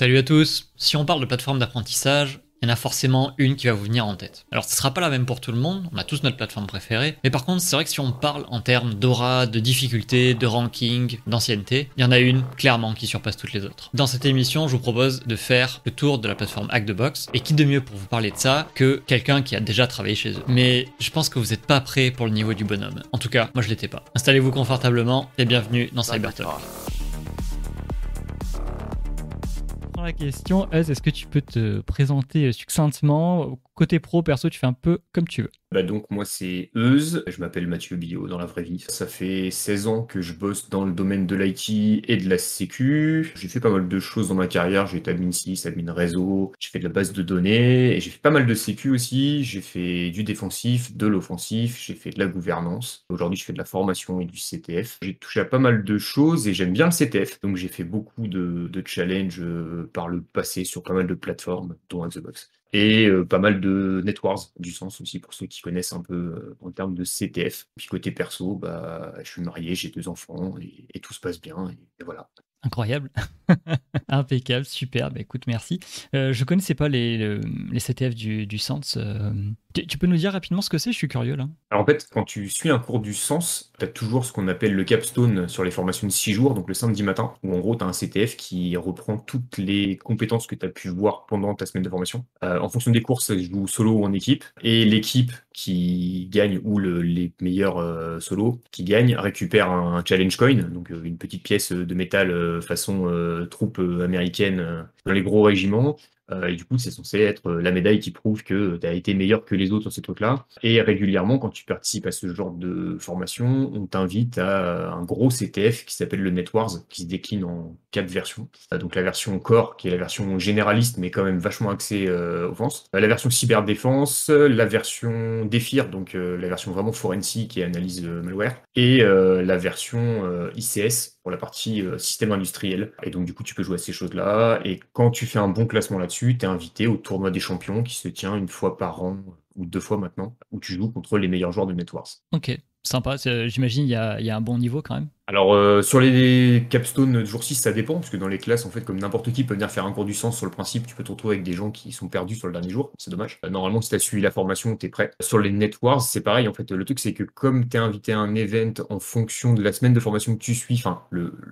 Salut à tous. Si on parle de plateforme d'apprentissage, il y en a forcément une qui va vous venir en tête. Alors ce sera pas la même pour tout le monde, on a tous notre plateforme préférée, mais par contre c'est vrai que si on parle en termes d'aura, de difficulté, de ranking, d'ancienneté, il y en a une clairement qui surpasse toutes les autres. Dans cette émission, je vous propose de faire le tour de la plateforme Hack the Box, et qui de mieux pour vous parler de ça que quelqu'un qui a déjà travaillé chez eux? Mais je pense que vous n'êtes pas prêt pour le niveau du bonhomme. En tout cas, moi je l'étais pas. Installez-vous confortablement et bienvenue dans CyberTalk. La question, est-ce que tu peux te présenter succinctement Côté pro, perso, tu fais un peu comme tu veux. Bah donc moi c'est Euse, je m'appelle Mathieu Billot dans la vraie vie. Ça fait 16 ans que je bosse dans le domaine de l'IT et de la sécu. J'ai fait pas mal de choses dans ma carrière, j'ai été admin 6, admin réseau, j'ai fait de la base de données et j'ai fait pas mal de sécu aussi. J'ai fait du défensif, de l'offensif, j'ai fait de la gouvernance. Aujourd'hui je fais de la formation et du CTF. J'ai touché à pas mal de choses et j'aime bien le CTF. Donc j'ai fait beaucoup de, challenges euh, par le passé sur pas mal de plateformes, dont The Box et euh, pas mal de networks du sens aussi pour ceux qui connaissent un peu euh, en termes de CTF. Puis côté perso, bah, je suis marié, j'ai deux enfants et, tout se passe bien et, voilà. Incroyable, impeccable, super. Bah, écoute, merci. Euh, je connaissais pas les, les CTF du, du Sens. Tu, peux nous dire rapidement ce que c'est Je suis curieux là. Alors en fait, quand tu suis un cours du sens, tu as toujours ce qu'on appelle le capstone sur les formations de 6 jours, donc le samedi matin, où en gros tu as un CTF qui reprend toutes les compétences que tu as pu voir pendant ta semaine de formation. Euh, en fonction des courses, je joue solo ou en équipe, et l'équipe qui gagne, ou les meilleurs euh, solos qui gagnent, récupère un challenge coin, donc euh, une petite pièce de métal façon troupe américaine dans les gros régiments, et du coup, c'est censé être euh, la médaille qui prouve que tu as été meilleur que les autres sur ces trucs-là. Et régulièrement, quand tu participes à ce genre de formation, on t'invite à un gros CTF qui s'appelle le NetWars, qui se décline en quatre versions. Euh, donc la version Core, qui est la version généraliste, mais quand même vachement axée offense. La version cyberdéfense, la version Défir, donc la version vraiment forensique et analyse malware. Et la version ICS, pour la partie système industriel. Et donc, du coup, tu peux jouer à ces choses-là. Et quand tu fais un bon classement là-dessus, tu es invité au tournoi des champions qui se tient une fois par an ou deux fois maintenant, où tu joues contre les meilleurs joueurs de Netwars. Ok, sympa. J'imagine il y y a un bon niveau quand même. Alors, euh, sur les capstones de jour 6, ça dépend, parce que dans les classes, en fait, comme n'importe qui peut venir faire un cours du sens sur le principe, tu peux te retrouver avec des gens qui sont perdus sur le dernier jour, c'est dommage. Euh, normalement, si tu as suivi la formation, tu es prêt. Sur les Netwars, c'est pareil, en fait, le truc, c'est que comme tu es invité à un event en fonction de la semaine de formation que tu suis, enfin,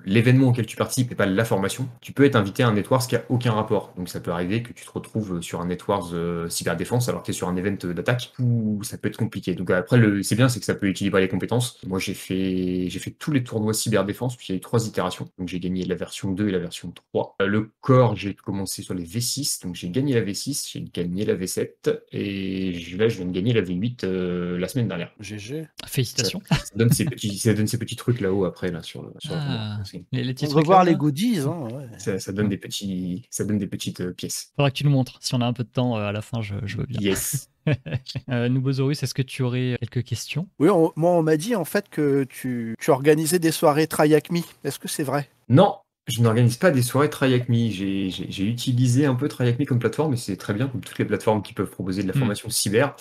l'événement auquel tu participes et pas la formation, tu peux être invité à un Netwars qui a aucun rapport. Donc, ça peut arriver que tu te retrouves sur un Netwars euh, cyberdéfense alors que tu es sur un event d'attaque, ou ça peut être compliqué. Donc, après, c'est bien, c'est que ça peut équilibrer les compétences. Moi, j'ai fait, fait tous les tournois cyberdéfense, il y a eu trois itérations. Donc j'ai gagné la version 2 et la version 3. Euh, le corps, j'ai commencé sur les V6, donc j'ai gagné la V6, j'ai gagné la V7, et là je viens de gagner la V8 euh, la semaine dernière. GG. Félicitations. Ça, donne ces petits, ça donne ces petits trucs là-haut après là sur, sur ah, les, les petits On va voir les goodies. Hein, ça, donne des petits, ça donne des petites euh, pièces. Faudra que tu nous montres. Si on a un peu de temps à la fin, je, je veux bien. Yes. euh, Noubosaurus, est-ce que tu aurais quelques questions? Oui, moi on m'a dit en fait que tu, tu organisais des soirées Try Me. Est-ce que c'est vrai? Non, je n'organise pas des soirées Try Me. J'ai utilisé un peu Try Me comme plateforme, et c'est très bien comme toutes les plateformes qui peuvent proposer de la hmm. formation cyber.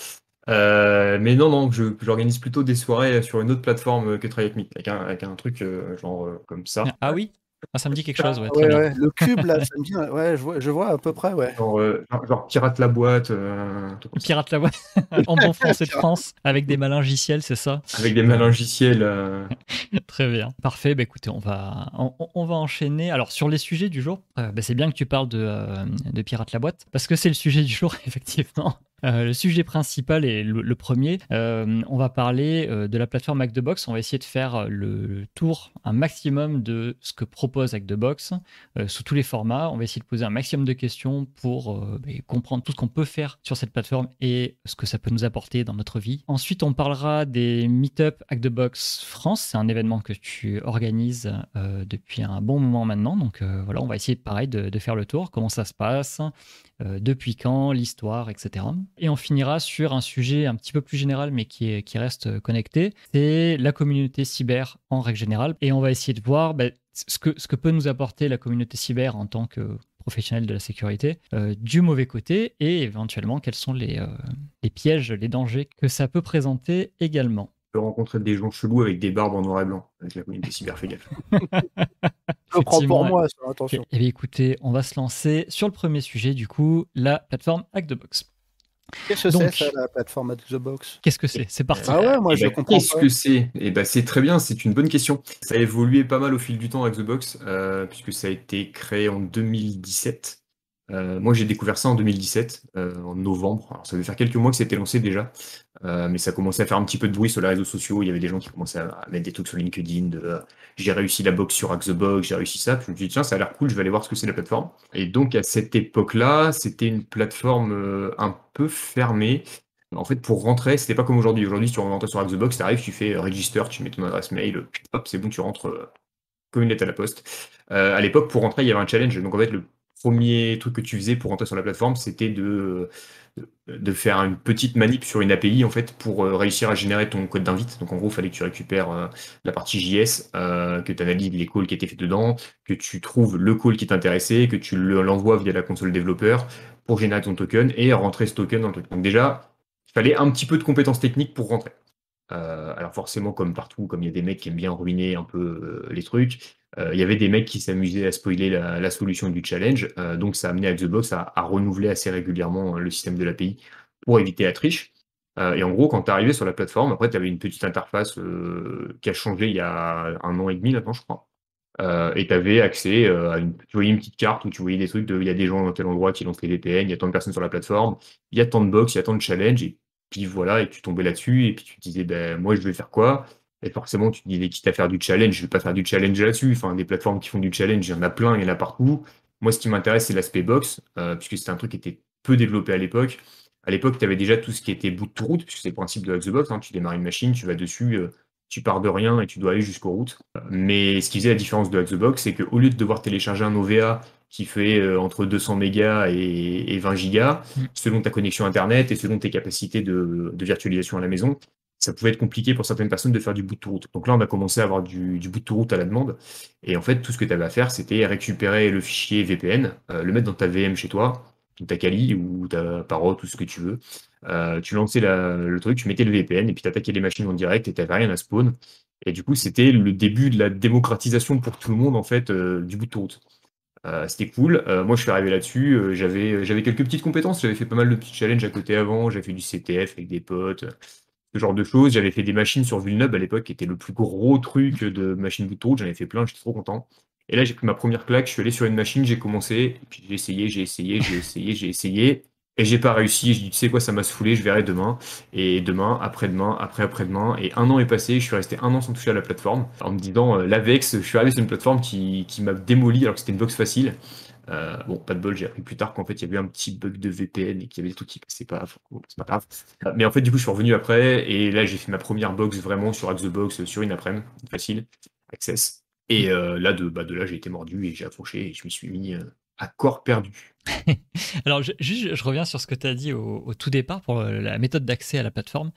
Euh, mais non, non, j'organise plutôt des soirées sur une autre plateforme que Try Me, avec un, avec un truc euh, genre euh, comme ça. Ah oui? Ah, ça me dit quelque chose, ouais. Le cube, là, ça me dit, ouais, je vois, je vois à peu près, ouais. Genre, euh, pirate la boîte. Euh, pirate la boîte, en bon français de France, avec des malingiciels, c'est ça? Avec des malingiciels. Euh... Très bien. Parfait, bah, écoutez, on va, on, va enchaîner. Alors, sur les sujets du jour, euh, bah, c'est bien que tu parles de, de pirate la boîte, parce que c'est le sujet du jour, effectivement. Euh, le sujet principal est le, premier. Euh, on va parler euh, de la plateforme Hack the Box. On va essayer de faire le tour un maximum de ce que propose Hack the Box sous tous les formats. On va essayer de poser un maximum de questions pour bah, comprendre tout ce qu'on peut faire sur cette plateforme et ce que ça peut nous apporter dans notre vie. Ensuite, on parlera des Meetup Hack the Box France. C'est un événement que tu organises depuis un bon moment maintenant. Donc voilà, on va essayer pareil de faire le tour. Comment ça se passe? Euh, depuis quand, l'histoire, etc. Et on finira sur un sujet un petit peu plus général, mais qui, qui reste connecté, c'est la communauté cyber en règle générale. Et on va essayer de voir ben, ce, que, ce que peut nous apporter la communauté cyber en tant que professionnel de la sécurité, euh, du mauvais côté, et éventuellement quels sont les, euh, les pièges, les dangers que ça peut présenter également. Peux rencontrer des gens chelous avec des barbes en noir et blanc, avec la communauté cyber, fais gaffe. Je prends pour moi, ça, attention. Eh bien, écoutez, on va se lancer sur le premier sujet, du coup, la plateforme Hack the Box. Qu'est-ce que c'est ça, la plateforme Hack the Box Qu'est-ce que c'est? C'est parti. Ah ouais, moi Eh je ben, comprends Qu'est-ce que c'est? Eh ben, c'est très bien, c'est une bonne question. Ça a évolué pas mal au fil du temps avec The Box, euh, puisque ça a été créé en 2017. Euh, moi, j'ai découvert ça en 2017, euh, en novembre. Ça devait faire quelques mois que c'était lancé déjà, euh, mais ça commençait à faire un petit peu de bruit sur les réseaux sociaux. Il y avait des gens qui commençaient à, mettre des trucs sur LinkedIn j'ai réussi la box sur Hack the Box, j'ai réussi ça. Je me suis dit, tiens, ça a l'air cool, je vais aller voir ce que c'est la plateforme. Et donc, à cette époque-là, c'était une plateforme un peu fermée. En fait, pour rentrer, c'était pas comme aujourd'hui. Aujourd'hui, si tu rentres sur Hack the Box, tu arrives, tu fais register, tu mets ton adresse mail, hop, c'est bon, tu rentres comme une lettre à la poste. Euh, à l'époque, pour rentrer, il y avait un challenge. Donc, en fait, le premier truc que tu faisais pour rentrer sur la plateforme, c'était de, de faire une petite manip sur une API, en fait, pour euh, réussir à générer ton code d'invite. Donc, en gros, il fallait que tu récupères euh, la partie JS, euh, que tu analyses les calls qui étaient faits dedans, que tu trouves le call qui t'intéressait, que tu le- l'envoies via la console développeur pour générer ton token et rentrer ce token dans le truc. Donc, déjà, il fallait un petit peu de compétences techniques pour rentrer. Alors forcément, comme partout, comme il y a des mecs qui aiment bien ruiner un peu les trucs, il y avait des mecs qui s'amusaient à spoiler la, solution du challenge. Euh, donc ça a amené Xbox à, à renouveler assez régulièrement euh, le système de l'API pour éviter la triche. Euh, et en gros, quand tu arrivé sur la plateforme, après, tu avais une petite interface euh, qui a changé il y a un an et demi maintenant, je crois. Euh, et tu avais accès euh, à une, tu voyais petite carte où tu voyais des trucs il y a des gens dans tel endroit qui lancent les VPN, il y a tant de personnes sur la plateforme, il y a tant de box, il y a tant de challenges, et puis voilà, et tu tombais là-dessus, et puis tu te disais, ben, moi je vais faire quoi? Et forcément, tu te disais, quitte à faire du challenge, je vais pas faire du challenge là-dessus. Enfin, des plateformes qui font du challenge, il y en a plein, il y en a partout. Moi, ce qui m'intéresse, c'est l'aspect box, euh, puisque c'était un truc qui était peu développé à l'époque. À l'époque, tu avais déjà tout ce qui était boot to route, puisque c'est le principe de Xbox, hein, tu démarres une machine, tu vas dessus, euh, tu pars de rien et tu dois aller jusqu'aux routes. Mais ce qui faisait la différence de Xbox, c'est qu'au lieu de devoir télécharger un OVA qui fait euh, entre 200 mégas et, et 20 gigas, Mm. selon ta connexion Internet et selon tes capacités de, de virtualisation à la maison, ça pouvait être compliqué pour certaines personnes de faire du boot to route. Donc là, on a commencé à avoir du, boot to route à la demande. Et en fait, tout ce que tu avais à faire, c'était récupérer le fichier VPN, euh, le mettre dans ta VM chez toi, ta Kali ou ta Parrot, tout ce que tu veux. Euh, tu lançais la- le truc, tu mettais le VPN et puis tu attaquais les machines en direct et tu rien à spawn. Et du coup, c'était le début de la démocratisation pour tout le monde, en fait, euh, du bout de route. C'était cool. Moi, je suis arrivé là-dessus. j'avais, j'avais quelques petites compétences. J'avais fait pas mal de petits challenges à côté avant. J'avais fait du CTF avec des potes, genre de choses. J'avais fait des machines sur Vulnub à l'époque, qui était le plus gros truc de machine bout de route. J'en avais fait plein, j'étais trop content. Et là, j'ai pris ma première claque. Je suis allé sur une machine, j'ai commencé. Puis j'ai essayé, j'ai essayé, j'ai essayé, j'ai essayé. Et j'ai pas réussi. J'ai dit, tu sais quoi, ça m'a saoulé, je verrai demain. Et demain, après-demain, après après-demain. Et un an est passé, je suis resté un an sans toucher à la plateforme. En me disant, euh, l'Avex, je suis arrivé sur une plateforme qui, qui m'a démoli alors que c'était une box facile. Euh, bon, pas de bol, j'ai appris plus tard qu'en fait, il y avait un petit bug de VPN et qu'il y avait des trucs qui passaient pas. C'est pas grave. Euh, Mais en fait, du coup, je suis revenu après. Et là, j'ai fait ma première box vraiment sur Xbox, sur une après-midi, facile, Access. Et euh, là, de, bah, de là, j'ai été mordu et j'ai accroché et je m'y suis mis euh, à corps perdu. Alors, je, je reviens sur ce que tu as dit au, tout départ pour euh, la méthode d'accès à la plateforme.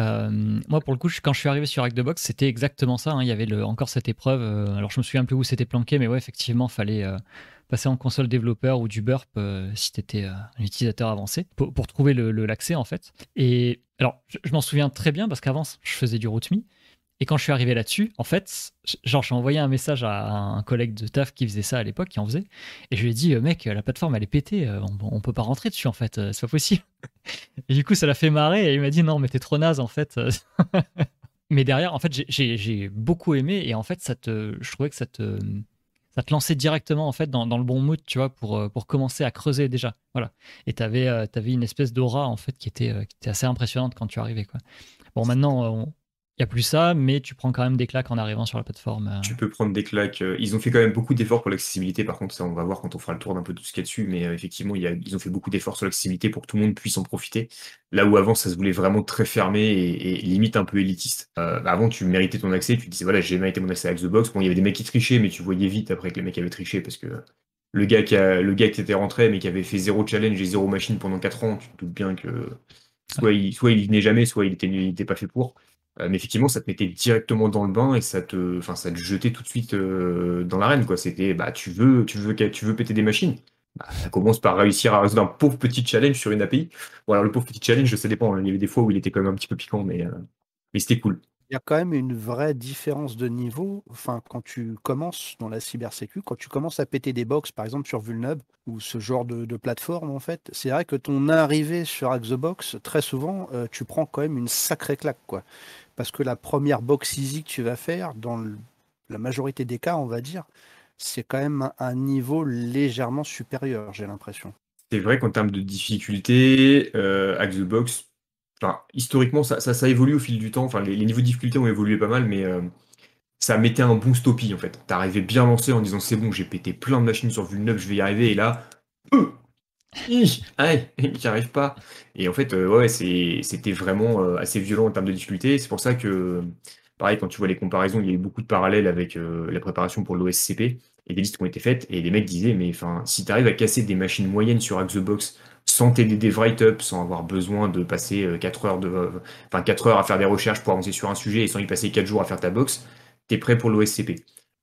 Euh, moi, pour le coup, quand je suis arrivé sur Hack the Box, c'était exactement ça. hein. Il y avait encore cette épreuve. euh, alors, je me souviens plus où c'était planqué, mais ouais, effectivement, fallait euh, passer en console développeur ou du burp euh, si tu étais un utilisateur avancé pour, trouver le- le- l'accès, en fait. Et alors, je, m'en souviens très bien parce qu'avant, je faisais du RootMe. Et quand je suis arrivé là-dessus, en fait, genre, j'ai envoyé un message à un collègue de taf qui faisait ça à l'époque, qui en faisait. Et je lui ai dit, euh, mec, la plateforme, elle est pétée, euh, on, on peut pas rentrer dessus, en fait, euh, c'est pas possible. Et du coup, ça l'a fait marrer, et il m'a dit, non, mais t'es trop naze, en fait. mais derrière, en fait, j'ai- j'ai beaucoup aimé, et en fait, ça te, je trouvais que ça te, ça te lançait directement, en fait, dans, dans le bon mood, tu vois, pour, euh, pour commencer à creuser déjà. Voilà. Et t'avais euh, t'avais une espèce d'aura, en fait, qui était, euh, qui était assez impressionnante quand tu arrivais, quoi. Bon, maintenant, euh, on- il n'y a plus ça, mais tu prends quand même des claques en arrivant sur la plateforme. euh. Tu peux prendre des claques. euh, Ils ont fait quand même beaucoup d'efforts pour l'accessibilité. Par contre, ça, on va voir quand on fera le tour d'un peu tout ce qu'il y a dessus. Mais euh, effectivement, il y a- ils ont fait beaucoup d'efforts sur l'accessibilité pour que tout le monde puisse en profiter. Là où avant, ça se voulait vraiment très fermé et, et limite un peu élitiste. Euh, bah, avant, tu méritais ton accès. Tu te disais, voilà, j'ai mérité mon accès à Xbox. Bon, il y avait des mecs qui trichaient, mais tu voyais vite après que les mecs avaient triché parce que le gars qui, a, le gars qui était rentré, mais qui avait fait zéro challenge et zéro machine pendant 4 ans, tu te doutes bien que soit il, soit il venait jamais, soit il était, il était pas fait pour. Euh, mais effectivement, ça te mettait directement dans le bain et ça te, enfin, ça te jetait tout de suite euh, dans l'arène, quoi. C'était, bah, tu veux, tu veux, tu veux péter des machines? Bah, ça commence par réussir à résoudre un pauvre petit challenge sur une API. Bon, alors le pauvre petit challenge, ça dépend. hein. Il y avait des fois où il était quand même un petit peu piquant, mais, euh, mais c'était cool. il y a quand même une vraie différence de niveau. Enfin, quand tu commences dans la cybersécu, quand tu commences à péter des box, par exemple sur Vulnub ou ce genre de, plateforme, en fait, c'est vrai que ton arrivée sur Hack the Box, très souvent, tu prends quand même une sacrée claque, quoi. Parce que la première box easy que tu vas faire, dans la majorité des cas, on va dire, c'est quand même un, niveau légèrement supérieur, j'ai l'impression. C'est vrai qu'en termes de difficulté, euh, Hack the Box, historiquement, ça, ça, ça évolue au fil du temps. Enfin, les, niveaux de difficulté ont évolué pas mal, mais euh, ça mettait un bon stoppie en fait. T'arrivais bien lancé en disant c'est bon, j'ai pété plein de machines sur Vulnub, je vais y arriver, et là, euh, hi, aïe, j'y arrive pas. Et en fait, euh, ouais, c'était vraiment euh, assez violent en termes de difficulté. C'est pour ça que, pareil, quand tu vois les comparaisons, il y a eu beaucoup de parallèles avec euh, la préparation pour l'OSCP et des listes qui ont été faites. Et les mecs disaient, mais enfin, si tu arrives à casser des machines moyennes sur the Box sans t'aider des write-up, sans avoir besoin de passer 4 heures, de, euh, enfin, 4 heures à faire des recherches pour avancer sur un sujet et sans y passer 4 jours à faire ta box, t'es prêt pour l'OSCP.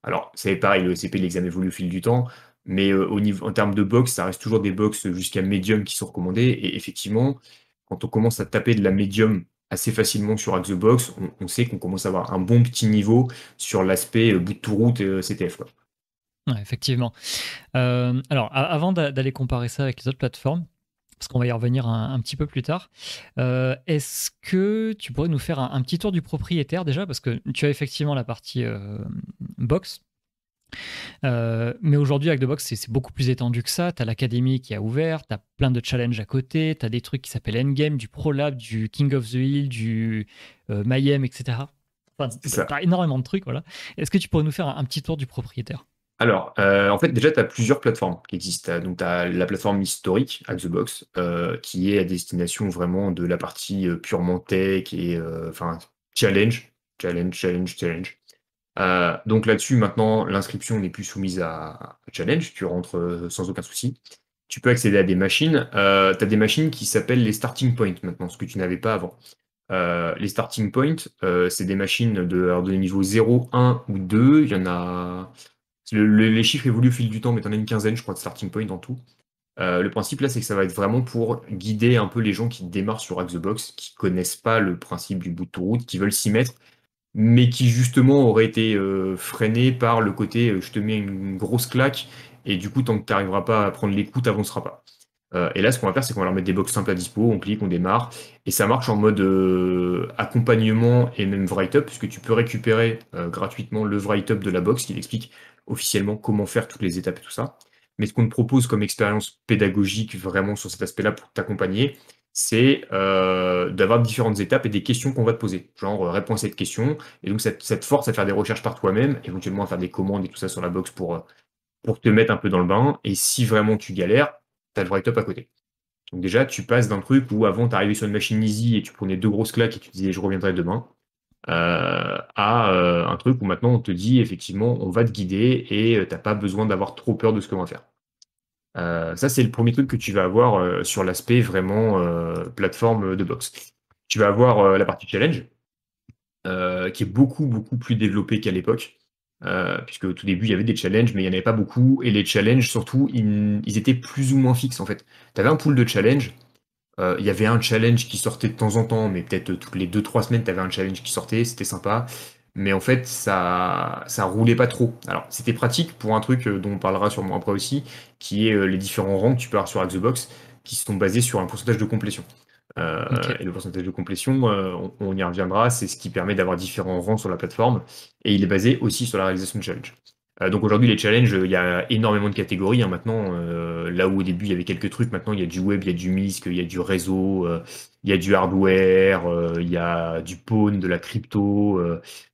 Alors, c'est pareil, l'OSCP, l'examen évolue au fil du temps. Mais euh, au niveau, en termes de box, ça reste toujours des box jusqu'à medium qui sont recommandées. Et effectivement, quand on commence à taper de la medium assez facilement sur the Box, on, sait qu'on commence à avoir un bon petit niveau sur l'aspect euh, bout de tout route et euh, CTF. Ouais, effectivement. Alors, avant d'a- d'aller comparer ça avec les autres plateformes, parce qu'on va y revenir un, petit peu plus tard, est-ce que tu pourrais nous faire un, petit tour du propriétaire déjà? Parce que tu as effectivement la partie box. Euh, mais aujourd'hui, avec The Box, c'est beaucoup plus étendu que ça. Tu as l'académie qui a ouvert, tu as plein de challenges à côté, tu as des trucs qui s'appellent Endgame, du Pro Lab, du King of the Hill, du euh, Mayhem, etc. Enfin, tu as énormément de trucs. Voilà. Est-ce que tu pourrais nous faire un, un petit tour du propriétaire? Alors, euh, en fait, déjà, tu as plusieurs plateformes qui existent. Donc, tu as la plateforme historique, Hack the Box, qui est à destination vraiment de la partie purement tech et enfin challenge, challenge, challenge, challenge. Euh, donc là-dessus, maintenant, l'inscription n'est plus soumise à, challenge. Tu rentres euh, sans aucun souci. Tu peux accéder à des machines. Euh, tu as des machines qui s'appellent les starting points maintenant, ce que tu n'avais pas avant. Les starting points, c'est des machines de, niveau 0, 1 ou 2. Il y en a. le- le- les chiffres évoluent au fil du temps, mais tu en as une quinzaine, je crois, de starting points en tout. Le principe là, c'est que ça va être vraiment pour guider un peu les gens qui démarrent sur the Box, qui connaissent pas le principe du bout de route, qui veulent s'y mettre, mais qui justement auraient été euh, freinés par le côté euh, je te mets une grosse claque, et du coup, tant que tu n'arriveras pas à prendre les coups, tu n'avanceras pas. Euh, et là, ce qu'on va faire, c'est qu'on va leur mettre des box simples à dispo, on clique, on démarre, et ça marche en mode accompagnement et même write-up, puisque tu peux récupérer gratuitement le write-up de la box qui explique officiellement comment faire toutes les étapes et tout ça. Mais ce qu'on te propose comme expérience pédagogique vraiment sur cet aspect-là pour t'accompagner, c'est euh, d'avoir différentes étapes et des questions qu'on va te poser. Genre, euh, réponds à cette question. Et donc, ça, te- ça te force à faire des recherches par toi-même, éventuellement à faire des commandes et tout ça sur la box pour, euh, te mettre un peu dans le bain. Et si vraiment tu galères, tu as le write-up à côté. Donc déjà, tu passes d'un truc où avant, tu arrivais sur une machine easy et tu prenais deux grosses claques et tu disais je reviendrai demain, à un truc où maintenant on te dit effectivement on va te guider et euh, t'as pas besoin d'avoir trop peur de ce qu'on va faire. Euh, ça, c'est le premier truc que tu vas avoir euh, sur l'aspect vraiment euh, plateforme de box. Tu vas avoir la partie challenge, qui est beaucoup, beaucoup plus développée qu'à l'époque. Puisque au tout début, il y avait des challenges, mais il n'y en avait pas beaucoup. Et les challenges, surtout, ils, étaient plus ou moins fixes, en fait. Tu avais un pool de challenge. euh, Il y avait un challenge qui sortait de temps en temps, mais peut-être toutes les 2-3 semaines, tu avais un challenge qui sortait, c'était sympa. Mais en fait, ça, ça roulait pas trop. Alors, c'était pratique pour un truc euh, dont on parlera sûrement après aussi, qui est euh, les différents rangs que tu peux avoir sur Hack the Box, qui sont basés sur un pourcentage de complétion. Euh. Et le pourcentage de complétion, euh, on, on y reviendra, c'est ce qui permet d'avoir différents rangs sur la plateforme, et il est basé aussi sur la réalisation de challenge. Euh, donc aujourd'hui, les challenges, il y a énormément de catégories hein, maintenant. euh, là où au début il y avait quelques trucs, maintenant il y a du web, il y a du MISC, il y a du réseau, euh, il y a du hardware, il y a du pawn, de la crypto,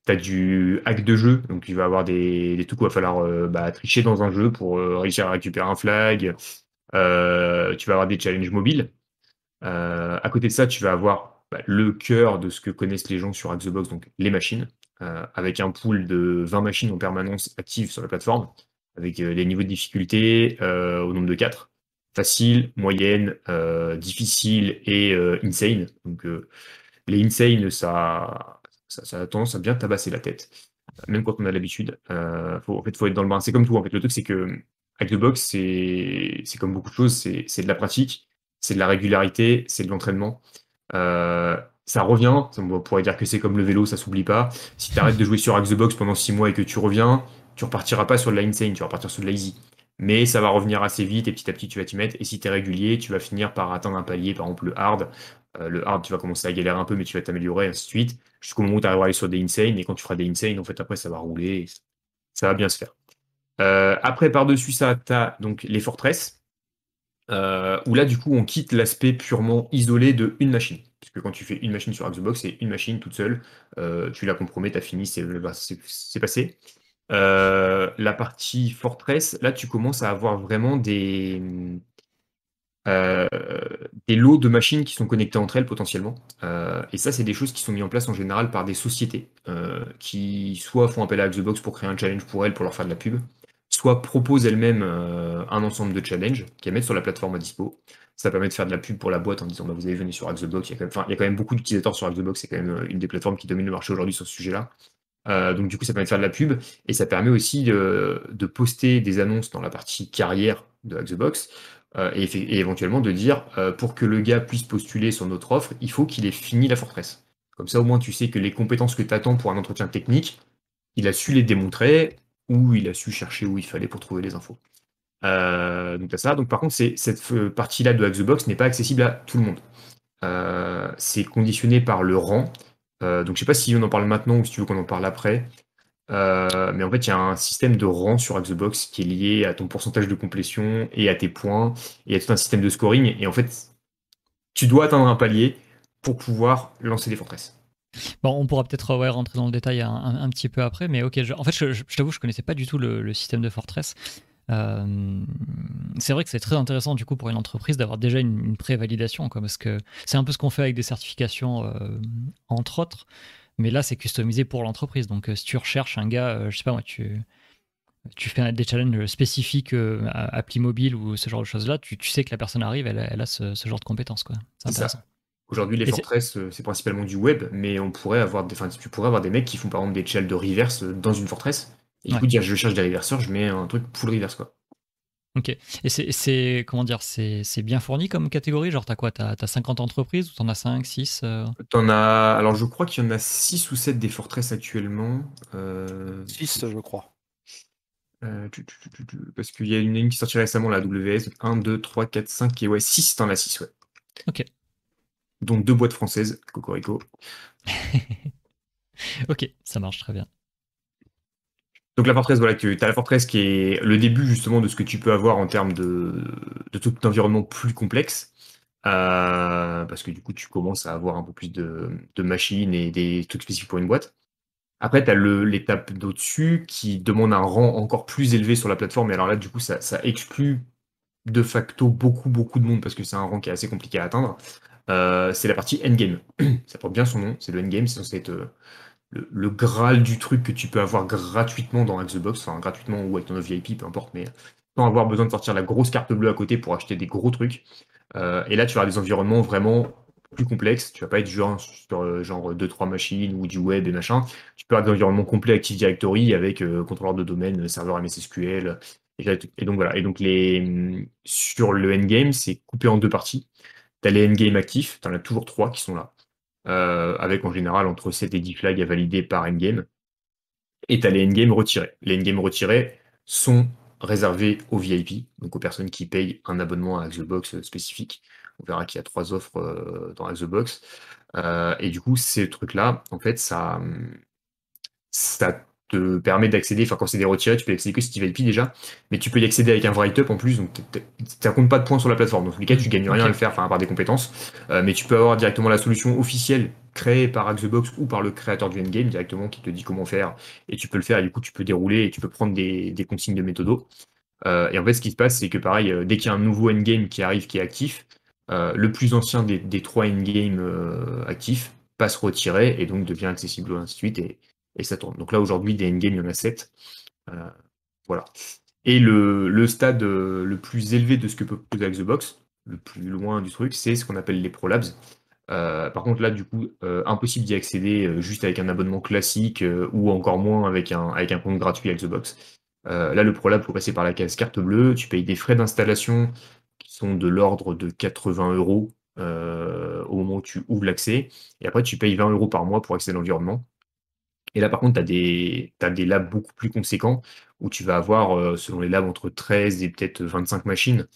tu as du hack de jeu, donc il va avoir des, trucs où il va falloir bah, tricher dans un jeu pour réussir à récupérer un flag. Tu vas avoir des challenges mobiles. À côté de ça, tu vas avoir bah, le cœur de ce que connaissent les gens sur Hack the Box, donc les machines, avec un pool de 20 machines en permanence actives sur la plateforme, avec euh, les niveaux de difficulté euh, au nombre de 4. Facile, moyenne, euh, difficile et euh, insane. Donc euh, les insane, ça, a tendance à bien tabasser la tête, même quand on a l'habitude. Euh, en fait, faut être dans le bain. C'est comme tout. En fait, le truc, c'est que Hack the Box, c'est comme beaucoup de choses, c'est de la pratique, c'est de la régularité, c'est de l'entraînement. Ça revient. On pourrait dire que c'est comme le vélo, ça s'oublie pas. Si tu arrêtes de jouer sur Xbox pendant 6 mois et que tu reviens, tu repartiras pas sur de la insane, tu vas repartir sur de la easy. Mais ça va revenir assez vite et petit à petit tu vas t'y mettre. Et si tu es régulier, tu vas finir par atteindre un palier, par exemple le hard. Euh, le hard, tu vas commencer à galérer un peu, mais tu vas t'améliorer, ainsi de suite, jusqu'au moment où tu arriveras à aller sur des insane. Et quand tu feras des insane, en fait, après, ça va rouler. ça va bien se faire. Euh, après, par-dessus ça, tu as donc les fortresses. Euh, où là, du coup, on quitte l'aspect purement isolé de une machine. Puisque quand tu fais une machine sur Xbox, c'est une machine toute seule. Euh, tu la compromets, tu as fini, c'est bah, passé. Euh, la partie Fortress, là, tu commences à avoir vraiment des, des lots de machines qui sont connectées entre elles potentiellement. et ça, c'est des choses qui sont mises en place en général par des sociétés qui soit font appel à Xbox pour créer un challenge pour elles, pour leur faire de la pub, soit propose elle-même euh, un ensemble de challenges qu'elle met sur la plateforme à dispo. Ça permet de faire de la pub pour la boîte en disant bah, vous avez venu sur Xbox. Il y a quand même, beaucoup d'utilisateurs sur Xbox, c'est quand même euh, une des plateformes qui domine le marché aujourd'hui sur ce sujet-là. Euh, donc du coup, ça permet de faire de la pub et ça permet aussi de, poster des annonces dans la partie carrière de Xbox et, et, éventuellement de dire pour que le gars puisse postuler sur notre offre, il faut qu'il ait fini la forteresse. Comme ça, au moins, tu sais que les compétences que tu attends pour un entretien technique, il a su les démontrer où il a su chercher où il fallait pour trouver les infos. Euh, donc ça. Donc par contre, cette partie-là de Xbox n'est pas accessible à tout le monde. Euh, c'est conditionné par le rang. Euh, donc je sais pas si on en parle maintenant ou si tu veux qu'on en parle après. mais en fait, il y a un système de rang sur Xbox qui est lié à ton pourcentage de complétion et à tes points. Et a tout un système de scoring. Et en fait, tu dois atteindre un palier pour pouvoir lancer des fortresses. Bon, on pourra peut-être rentrer dans le détail un, petit peu après, mais ok, en fait, je, je, t'avoue, je connaissais pas du tout le, système de Fortress. Euh, c'est vrai que c'est très intéressant du coup pour une entreprise d'avoir déjà une, pré-validation, parce que c'est un peu ce qu'on fait avec des certifications, euh, entre autres, mais là c'est customisé pour l'entreprise. Donc euh, si tu recherches un gars, je sais pas moi, tu, tu fais des challenges spécifiques à appli mobile ou ce genre de choses-là, tu, sais que la personne arrive, elle, a ce, genre de compétences. Quoi. C'est intéressant. Aujourd'hui, les fortresses, euh, c'est principalement du web, mais on pourrait avoir des, tu pourrais avoir des mecs qui font par exemple des challenges de reverse dans une forteresse. Et du coup, dire je cherche des reverseurs, je mets un truc full reverse quoi. Ok. Et c'est comment dire, c'est bien fourni comme catégorie? Genre, t'as quoi? T'as as 50 entreprises ou t'en as 5, 6 euh? T'en as. Alors, je crois qu'il y en a 6 ou 7 des fortresses actuellement. 6, je crois. parce qu'il y a une ligne qui sortit récemment, la WS. 1, 2, 3, 4, 5 et ouais, 6, t'en as 6, ouais. Ok donc deux boîtes françaises, Cocorico. ok, ça marche très bien. Donc la forteresse, voilà, tu as la forteresse qui est le début justement de ce que tu peux avoir en termes de, de tout environnement plus complexe. Euh, parce que du coup, tu commences à avoir un peu plus de, machines et des trucs spécifiques pour une boîte. Après, tu as l'étape d'au-dessus qui demande un rang encore plus élevé sur la plateforme. Et alors là, du coup, ça, exclut de facto beaucoup, beaucoup de monde parce que c'est un rang qui est assez compliqué à atteindre. Euh, c'est la partie endgame. Ça porte bien son nom, c'est le endgame, c'est censé être euh, le, graal du truc que tu peux avoir gratuitement dans Xbox, enfin gratuitement ou avec ton VIP, peu importe, mais sans avoir besoin de sortir la grosse carte bleue à côté pour acheter des gros trucs. Euh, et là, tu auras des environnements vraiment plus complexes. Tu vas pas être genre sur genre 2-3 machines ou du web et machin. Tu peux avoir des environnements complets Active Directory avec contrôleur de domaine, serveur MSSQL. Et, et donc voilà. Et donc les sur le endgame, c'est coupé en deux parties. Tu as les endgame actifs, tu as toujours trois qui sont là, euh, avec en général entre 7 et 10 flags à valider par endgame. Et tu as les endgame retirés. Les endgame retirés sont réservés aux VIP, donc aux personnes qui payent un abonnement à Xbox spécifique. On verra qu'il y a trois offres euh, dans Xbox. Euh, et du coup, ces trucs-là, en fait, ça, ça te permet d'accéder, enfin quand c'est des retirés, tu peux accéder que si tu VIP déjà, mais tu peux y accéder avec un write-up en plus, donc ça compte pas de points sur la plateforme. Dans tous les cas, tu gagnes rien à le faire, enfin à part des compétences, euh, mais tu peux avoir directement la solution officielle créée par Xbox ou par le créateur du endgame directement qui te dit comment faire, et tu peux le faire, et du coup tu peux dérouler et tu peux prendre des, consignes de méthodo. Euh, et en fait, ce qui se passe, c'est que pareil, euh, dès qu'il y a un nouveau endgame qui arrive, qui est actif, le plus ancien des, des trois endgames actifs passe retiré et donc devient accessible ainsi de suite. Et, et ça tourne. Donc là, aujourd'hui, des endgames, il y en a 7. Euh, voilà. Et le, stade euh, le plus élevé de ce que peut proposer Xbox, le plus loin du truc, c'est ce qu'on appelle les Pro Labs. Euh, par contre, là, du coup, impossible d'y accéder juste avec un abonnement classique ou encore moins avec un, avec un compte gratuit Xbox. là, le Pro Lab, faut passer par la case carte bleue. Tu payes des frais d'installation qui sont de l'ordre de 80 euros au moment où tu ouvres l'accès. Et après, tu payes 20 euros par mois pour accéder à l'environnement. Et là, par contre, tu as des, des labs beaucoup plus conséquents où tu vas avoir, selon les labs, entre 13 et peut-être 25 machines.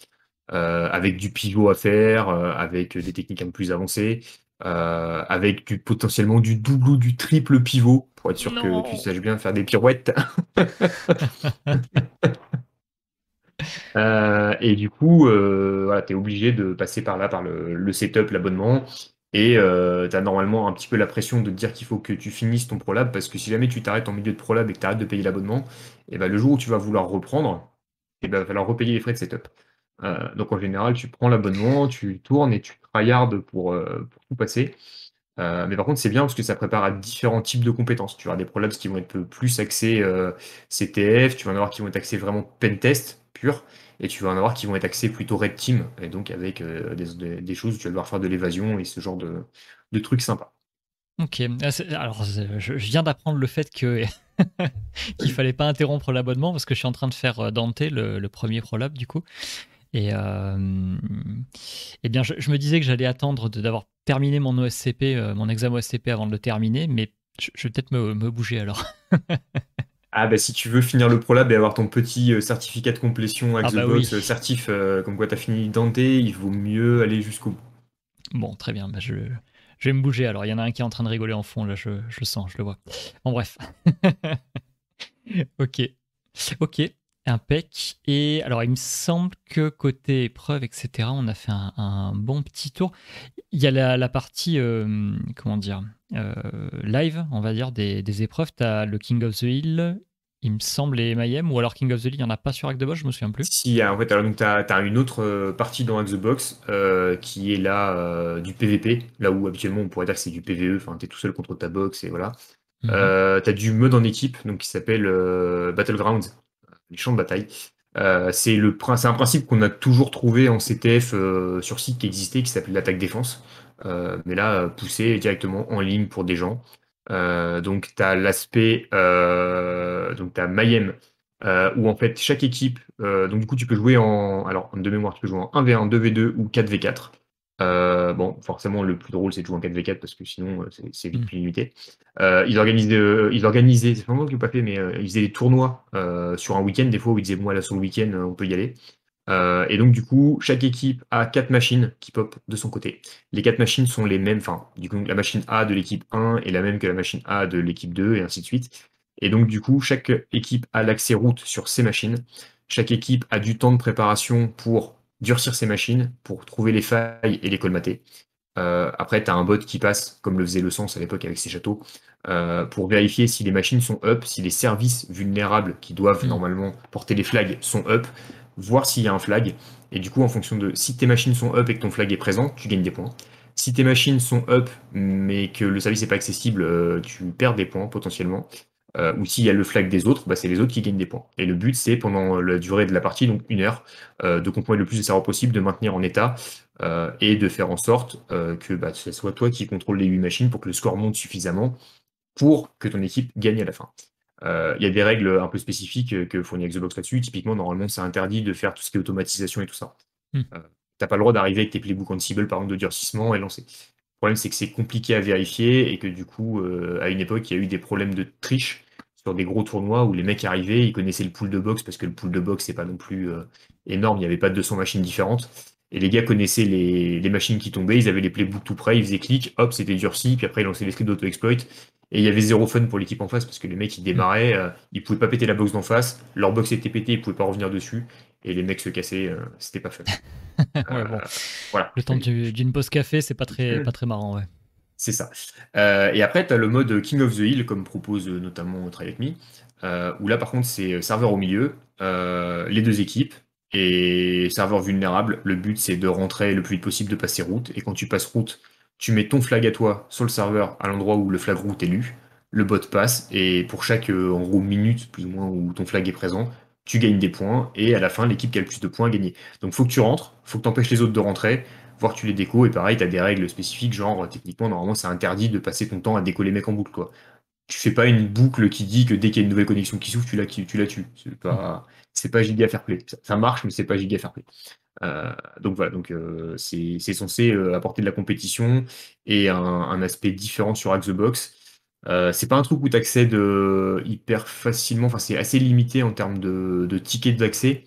avec du pivot à faire, avec des techniques un peu plus avancées, avec du, potentiellement du double ou du triple pivot pour être sûr que tu saches bien faire des pirouettes. Euh, et du coup, euh, tu es obligé de passer par là, par le, setup, l'abonnement. Et euh, tu as normalement un petit peu la pression de dire qu'il faut que tu finisses ton ProLab, parce que si jamais tu t'arrêtes en milieu de ProLab et que tu arrêtes de payer l'abonnement, et ben, le jour où tu vas vouloir reprendre, et ben, il va falloir repayer les frais de setup. donc en général, tu prends l'abonnement, tu tournes et tu tryhardes pour, pour tout passer. Euh, mais par contre, c'est bien parce que ça prépare à différents types de compétences. Tu vas des problèmes qui vont être plus axés euh, CTF, tu vas en avoir qui vont être axés vraiment pentest pur, et tu vas en avoir qui vont être axés plutôt red team, et donc avec euh, des, choses où tu vas devoir faire de l'évasion et ce genre de, trucs sympas. Ok, ah, alors je viens d'apprendre le fait que qu'il fallait pas interrompre l'abonnement parce que je suis en train de faire Dante, le, premier ProLab du coup. Et euh, eh bien, je, me disais que j'allais attendre d'avoir terminé mon OSCP, euh, mon examen OSCP avant de le terminer, mais je, vais peut-être me, bouger alors. ah bah si tu veux finir le ProLab et avoir ton petit euh, certificat de complétion avec ah bah certif comme quoi tu as fini Dante, il vaut mieux aller jusqu'au bout. Bon, très bien, bah je, je vais me bouger. Alors, il y en a un qui est en train de rigoler en fond, là, je, je le sens, je le vois. Bon, bref. ok. Ok. Impec. Et alors, il me semble que côté épreuve, etc., on a fait un, bon petit tour. Il y a la, partie, euh, comment dire, euh, live, on va dire, des, épreuves. Tu as le King of the Hill, il me semble, et Mayhem, ou alors King of the Hill, il n'y en a pas sur Hack the Box, je me souviens plus. Si, en fait, tu as, une autre euh, partie dans Hack the Box qui est là du PVP, là où habituellement on pourrait dire que c'est du PVE, enfin, tu es tout seul contre ta box et voilà. Mhm. tu as du mode en équipe, donc qui s'appelle Battlegrounds les champs de bataille. Euh, c'est un principe qu'on a toujours trouvé en CTF euh, sur site qui existait, qui s'appelle l'attaque défense, euh, mais là poussé directement en ligne pour des gens. donc tu as l'aspect, donc tu as Mayhem, où en fait chaque équipe, donc du coup tu peux jouer en, alors de mémoire tu peux jouer en 1v1, 2v2 ou 4v4. Euh, bon, forcément, le plus drôle, c'est de jouer en 4v4 parce que sinon, euh, c'est vite mm. plus limité. Euh, ils organisaient, ils organisaient c'est pas moi qui l'ai pas fait, mais ils faisaient des tournois sur un week-end, des fois où ils disaient, moi, là, sur le week-end, on peut y aller. et donc, du coup, chaque équipe a quatre machines qui pop de son côté. Les quatre machines sont les mêmes, enfin, du coup, la machine A de l'équipe 1 est la même que la machine A de l'équipe 2, et ainsi de suite. Et donc, du coup, chaque équipe a l'accès route sur ces machines. Chaque équipe a du temps de préparation pour durcir ses machines pour trouver les failles et les colmater. Euh, après, tu as un bot qui passe, comme le faisait le sens à l'époque avec ses châteaux, euh, pour vérifier si les machines sont up, si les services vulnérables qui doivent mm. normalement porter les flags sont up, voir s'il y a un flag. Et du coup, en fonction de si tes machines sont up et que ton flag est présent, tu gagnes des points. Si tes machines sont up mais que le service n'est pas accessible, euh, tu perds des points potentiellement. Euh, ou s'il y a le flag des autres, bah, c'est les autres qui gagnent des points. Et le but, c'est pendant la durée de la partie, donc une heure, euh, de comprendre le plus de serveurs possible, de maintenir en état euh, et de faire en sorte que bah, ce soit toi qui contrôle les 8 machines pour que le score monte suffisamment pour que ton équipe gagne à la fin. Il y a des règles un peu spécifiques que fournit Xbox là-dessus. Typiquement, normalement, c'est interdit de faire tout ce qui est automatisation et tout ça. Hmm. T'as pas le droit d'arriver avec tes playbooks Ansible, par exemple, de durcissement et lancer. Le problème, c'est que c'est compliqué à vérifier et que du coup, euh, à une époque, il y a eu des problèmes de triche sur des gros tournois où les mecs arrivaient, ils connaissaient le pool de box parce que le pool de box, c'est pas non plus euh, énorme, il n'y avait pas de 200 machines différentes. Et les gars connaissaient les, machines qui tombaient, ils avaient les playbooks tout près, ils faisaient clic, hop, c'était durci, puis après ils lançaient les scripts d'auto-exploit. Et il y avait zéro fun pour l'équipe en face parce que les mecs ils démarraient, euh, ils pouvaient pas péter la box d'en face, leur box était pétée, ils pouvaient pas revenir dessus, et les mecs se cassaient, c'était pas fun. voilà. Le temps d'une pause café, c'est pas très, pas très marrant, ouais. C'est ça. Euh, et après, tu as le mode King of the Hill, comme propose euh, notamment Try Me, euh, où là, par contre, c'est serveur au milieu, les deux équipes, et serveur vulnérable. Le but, c'est de rentrer le plus vite possible, de passer route. Et quand tu passes route, tu mets ton flag à toi sur le serveur à l'endroit où le flag route est lu. Le bot passe, et pour chaque, en gros, minute, plus ou moins, où ton flag est présent, tu gagnes des points, et à la fin, l'équipe qui a le plus de points a gagné. Donc, faut que tu rentres, faut que tu empêches les autres de rentrer, voir tu les déco, et pareil, tu as des règles spécifiques, genre techniquement, normalement, c'est interdit de passer ton temps à décoller les mecs en boucle, quoi. Tu fais pas une boucle qui dit que dès qu'il y a une nouvelle connexion qui s'ouvre, tu la, tu la tues. C'est pas, c'est pas giga fair play. Ça, marche, mais c'est pas giga fair play. donc voilà, donc c'est censé apporter de la compétition et un, aspect différent sur Hack the Box. C'est pas un truc où tu accèdes hyper facilement, enfin c'est assez limité en termes de, tickets d'accès.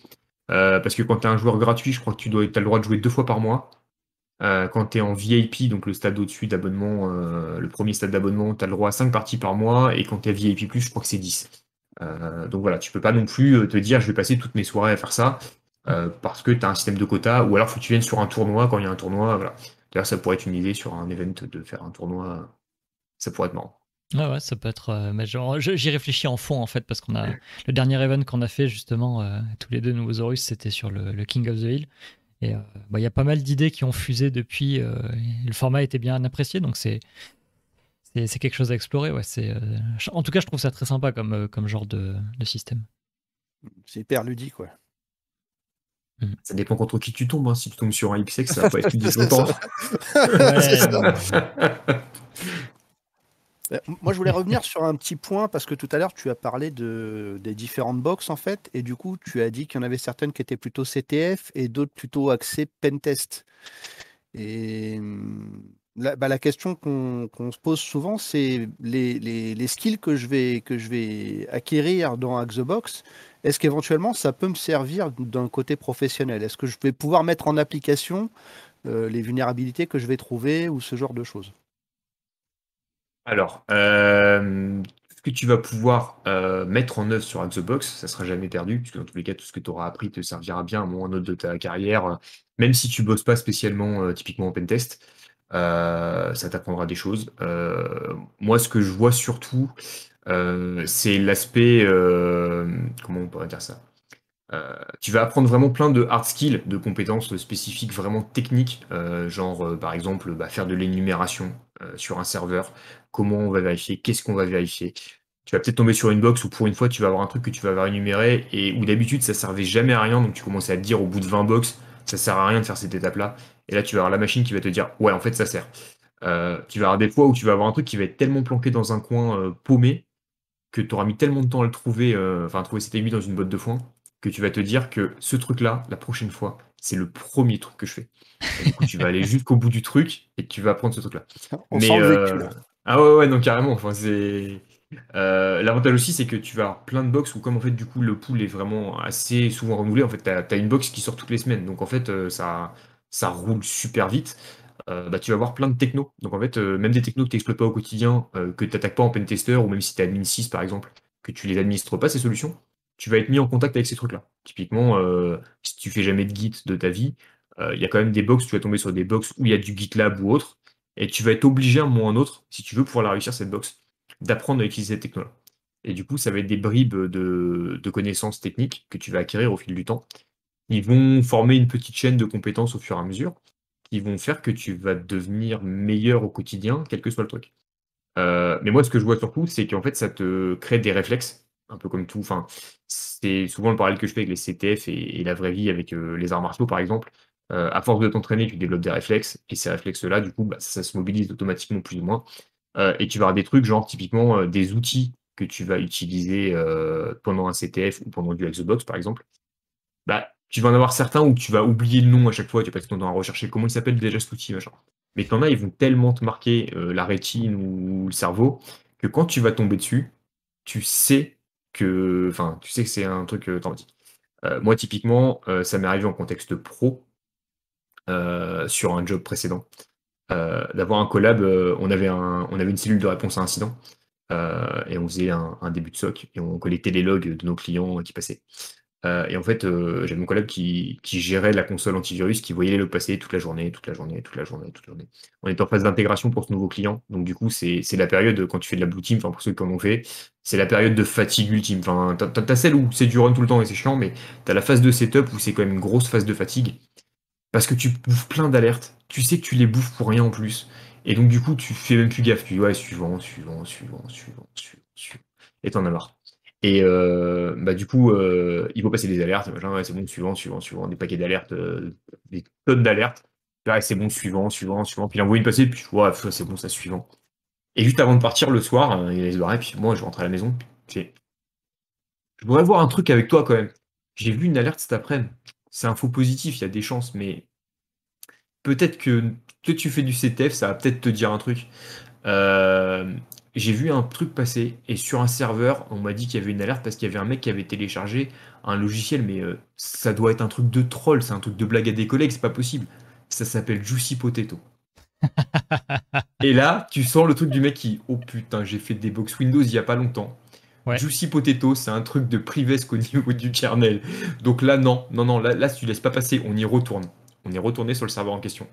parce que quand tu es un joueur gratuit, je crois que tu dois, as le droit de jouer deux fois par mois. Euh, quand tu es en VIP, donc le stade au-dessus d'abonnement, euh, le premier stade d'abonnement, tu as le droit à 5 parties par mois, et quand tu es VIP, je crois que c'est 10. Euh, donc voilà, tu peux pas non plus te dire je vais passer toutes mes soirées à faire ça, parce que tu as un système de quotas, ou alors faut que tu viennes sur un tournoi quand il y a un tournoi. D'ailleurs, ça pourrait être une idée sur un event de faire un tournoi, ça pourrait être marrant. Ouais, ouais, ça peut être. genre, j'y réfléchis en fond en fait, parce qu'on a le dernier event qu'on a fait justement, tous les deux nouveaux Horus, c'était sur le, King of the Hill. Et euh, bah, il y a pas mal d'idées qui ont fusé depuis. Euh, le format était bien apprécié, donc c'est c'est quelque chose à explorer. Ouais. C'est, euh, en tout cas, je trouve ça très sympa comme, comme genre de, de système. C'est hyper ludique, ouais. Mm. Ça dépend contre qui tu tombes. Hein. Si tu tombes sur un XX, ça va pas être ludique longtemps. Euh, moi, je voulais revenir sur un petit point parce que tout à l'heure, tu as parlé de, des différentes box en fait, et du coup, tu as dit qu'il y en avait certaines qui étaient plutôt CTF et d'autres plutôt axées pentest. Et hum, la, bah, la question qu'on se pose souvent, c'est les, les, les, skills que je vais, que je vais acquérir dans Hack the Box. Est-ce qu'éventuellement ça peut me servir d'un côté professionnel? Est-ce que je vais pouvoir mettre en application euh, les vulnérabilités que je vais trouver ou ce genre de choses? Alors, euh, ce que tu vas pouvoir euh, mettre en œuvre sur Xbox, ça sera jamais perdu, puisque dans tous les cas, tout ce que tu auras appris te servira bien à un moment ou un autre de ta carrière, même si tu bosses pas spécialement euh, typiquement en pentest, ça t'apprendra des choses. moi, ce que je vois surtout, c'est l'aspect, comment on pourrait dire ça? tu vas apprendre vraiment plein de hard skills, de compétences spécifiques vraiment techniques, genre par exemple bah, faire de l'énumération sur un serveur, comment on va vérifier, qu'est-ce qu'on va vérifier. Tu vas peut-être tomber sur une box où pour une fois tu vas avoir un truc que tu vas avoir énuméré et où d'habitude ça servait jamais à rien, donc tu commences à te dire au bout de 20 box, ça sert à rien de faire cette étape-là. Et là tu vas avoir la machine qui va te dire ouais en fait ça sert. Euh, tu vas avoir des fois où tu vas avoir un truc qui va être tellement planqué dans un coin euh, paumé que tu auras mis tellement de temps à le trouver, euh, enfin à trouver cette aiguille dans une botte de foin, que tu vas te dire que ce truc-là, la prochaine fois, c'est le premier truc que je fais. du coup, tu vas aller jusqu'au bout du truc et tu vas prendre ce truc-là. On Mais, sent le vécu, là. Ah ouais, ouais, non, carrément. Enfin, c'est. Euh, l'avantage aussi, c'est que tu vas avoir plein de box où, comme en fait, du coup, le pool est vraiment assez souvent renouvelé. En fait, tu as, une box qui sort toutes les semaines. Donc, en fait, euh, ça, ça roule super vite. Euh, bah, tu vas avoir plein de technos. Donc, en fait, même des technos que tu n'exploites pas au quotidien, que tu n'attaques pas en pentester, ou même si tu admin 6, par exemple, que tu les administres pas, ces solutions, tu vas être mis en contact avec ces trucs-là. Typiquement, si tu fais jamais de Git de ta vie, il y a quand même des box, tu vas tomber sur des box où il y a du GitLab ou autre et tu vas être obligé à un moment ou un autre, si tu veux pouvoir la réussir, cette box, d'apprendre à utiliser cette technologie. Et du coup, ça va être des bribes de, connaissances techniques que tu vas acquérir au fil du temps. Ils vont former une petite chaîne de compétences au fur et à mesure, qui vont faire que tu vas devenir meilleur au quotidien, quel que soit le truc. Euh, mais moi, ce que je vois surtout, c'est qu'en fait, ça te crée des réflexes, un peu comme tout. C'est souvent le parallèle que je fais avec les CTF et, la vraie vie avec euh, les arts martiaux, par exemple. Euh, à force de t'entraîner, tu développes des réflexes, et ces réflexes-là, du coup, bah, ça, se mobilise automatiquement plus ou moins. Euh, et tu vas avoir des trucs, genre typiquement euh, des outils que tu vas utiliser pendant un CTF ou pendant du Xbox, par exemple. Bah, tu vas en avoir certains où tu vas oublier le nom à chaque fois, tu vas passer ton temps à rechercher comment il s'appelle déjà cet outil, machin. Mais t'en as, ils vont tellement te marquer la rétine ou le cerveau que quand tu vas tomber dessus, tu sais que, enfin, tu sais que c'est un truc dramatique. moi, typiquement, ça m'est arrivé en contexte pro. Euh, sur un job précédent. Euh, d'avoir un collab, euh, on, avait un, on avait une cellule de réponse à incident et on faisait un, début de SOC et on collectait les logs de nos clients qui passaient. et en fait, j'avais mon collab qui, gérait la console antivirus, qui voyait les logs passer toute la journée, toute la journée, toute la journée, toute la journée. On est en phase d'intégration pour ce nouveau client. Donc, du coup, c'est la période, quand tu fais de la blue team, enfin, pour ceux qui en ont fait, c'est la période de fatigue ultime. Enfin, t'as celle où c'est du run tout le temps et c'est chiant, mais t'as la phase de setup où c'est quand même une grosse phase de fatigue parce que tu bouffes plein d'alertes, tu sais que tu les bouffes pour rien en plus. Et donc, du coup, tu fais même plus gaffe. Tu dis, ouais, suivant, suivant, suivant, suivant, suivant, suivant. Et t'en as marre. Et euh, bah, du coup, euh, il faut passer des alertes. Ouais, c'est bon, suivant, suivant, suivant. Des paquets d'alertes, euh, des tonnes d'alertes. Ouais, c'est bon, suivant, suivant, suivant. Puis il envoie une passée, puis ouais, c'est bon, ça, suivant. Et juste avant de partir le soir, il allait se barrer, puis moi, je rentre à la maison. Puis, je voudrais voir un truc avec toi quand même. J'ai vu une alerte cet après-midi c'est un faux positif, il y a des chances, mais peut-être que, tu fais du CTF, ça va peut-être te dire un truc. Euh, j'ai vu un truc passer et sur un serveur, on m'a dit qu'il y avait une alerte parce qu'il y avait un mec qui avait téléchargé un logiciel, mais euh, ça doit être un truc de troll, c'est un truc de blague à des collègues, c'est pas possible. Ça s'appelle Juicy Potato. et là, tu sens le truc du mec qui, oh putain, j'ai fait des box Windows il y a pas longtemps. Juicy Potato, c'est un truc de privesque au niveau du kernel. Donc là, non, non, non, là, là, tu laisses pas passer, on y retourne. On est retourné sur le serveur en question.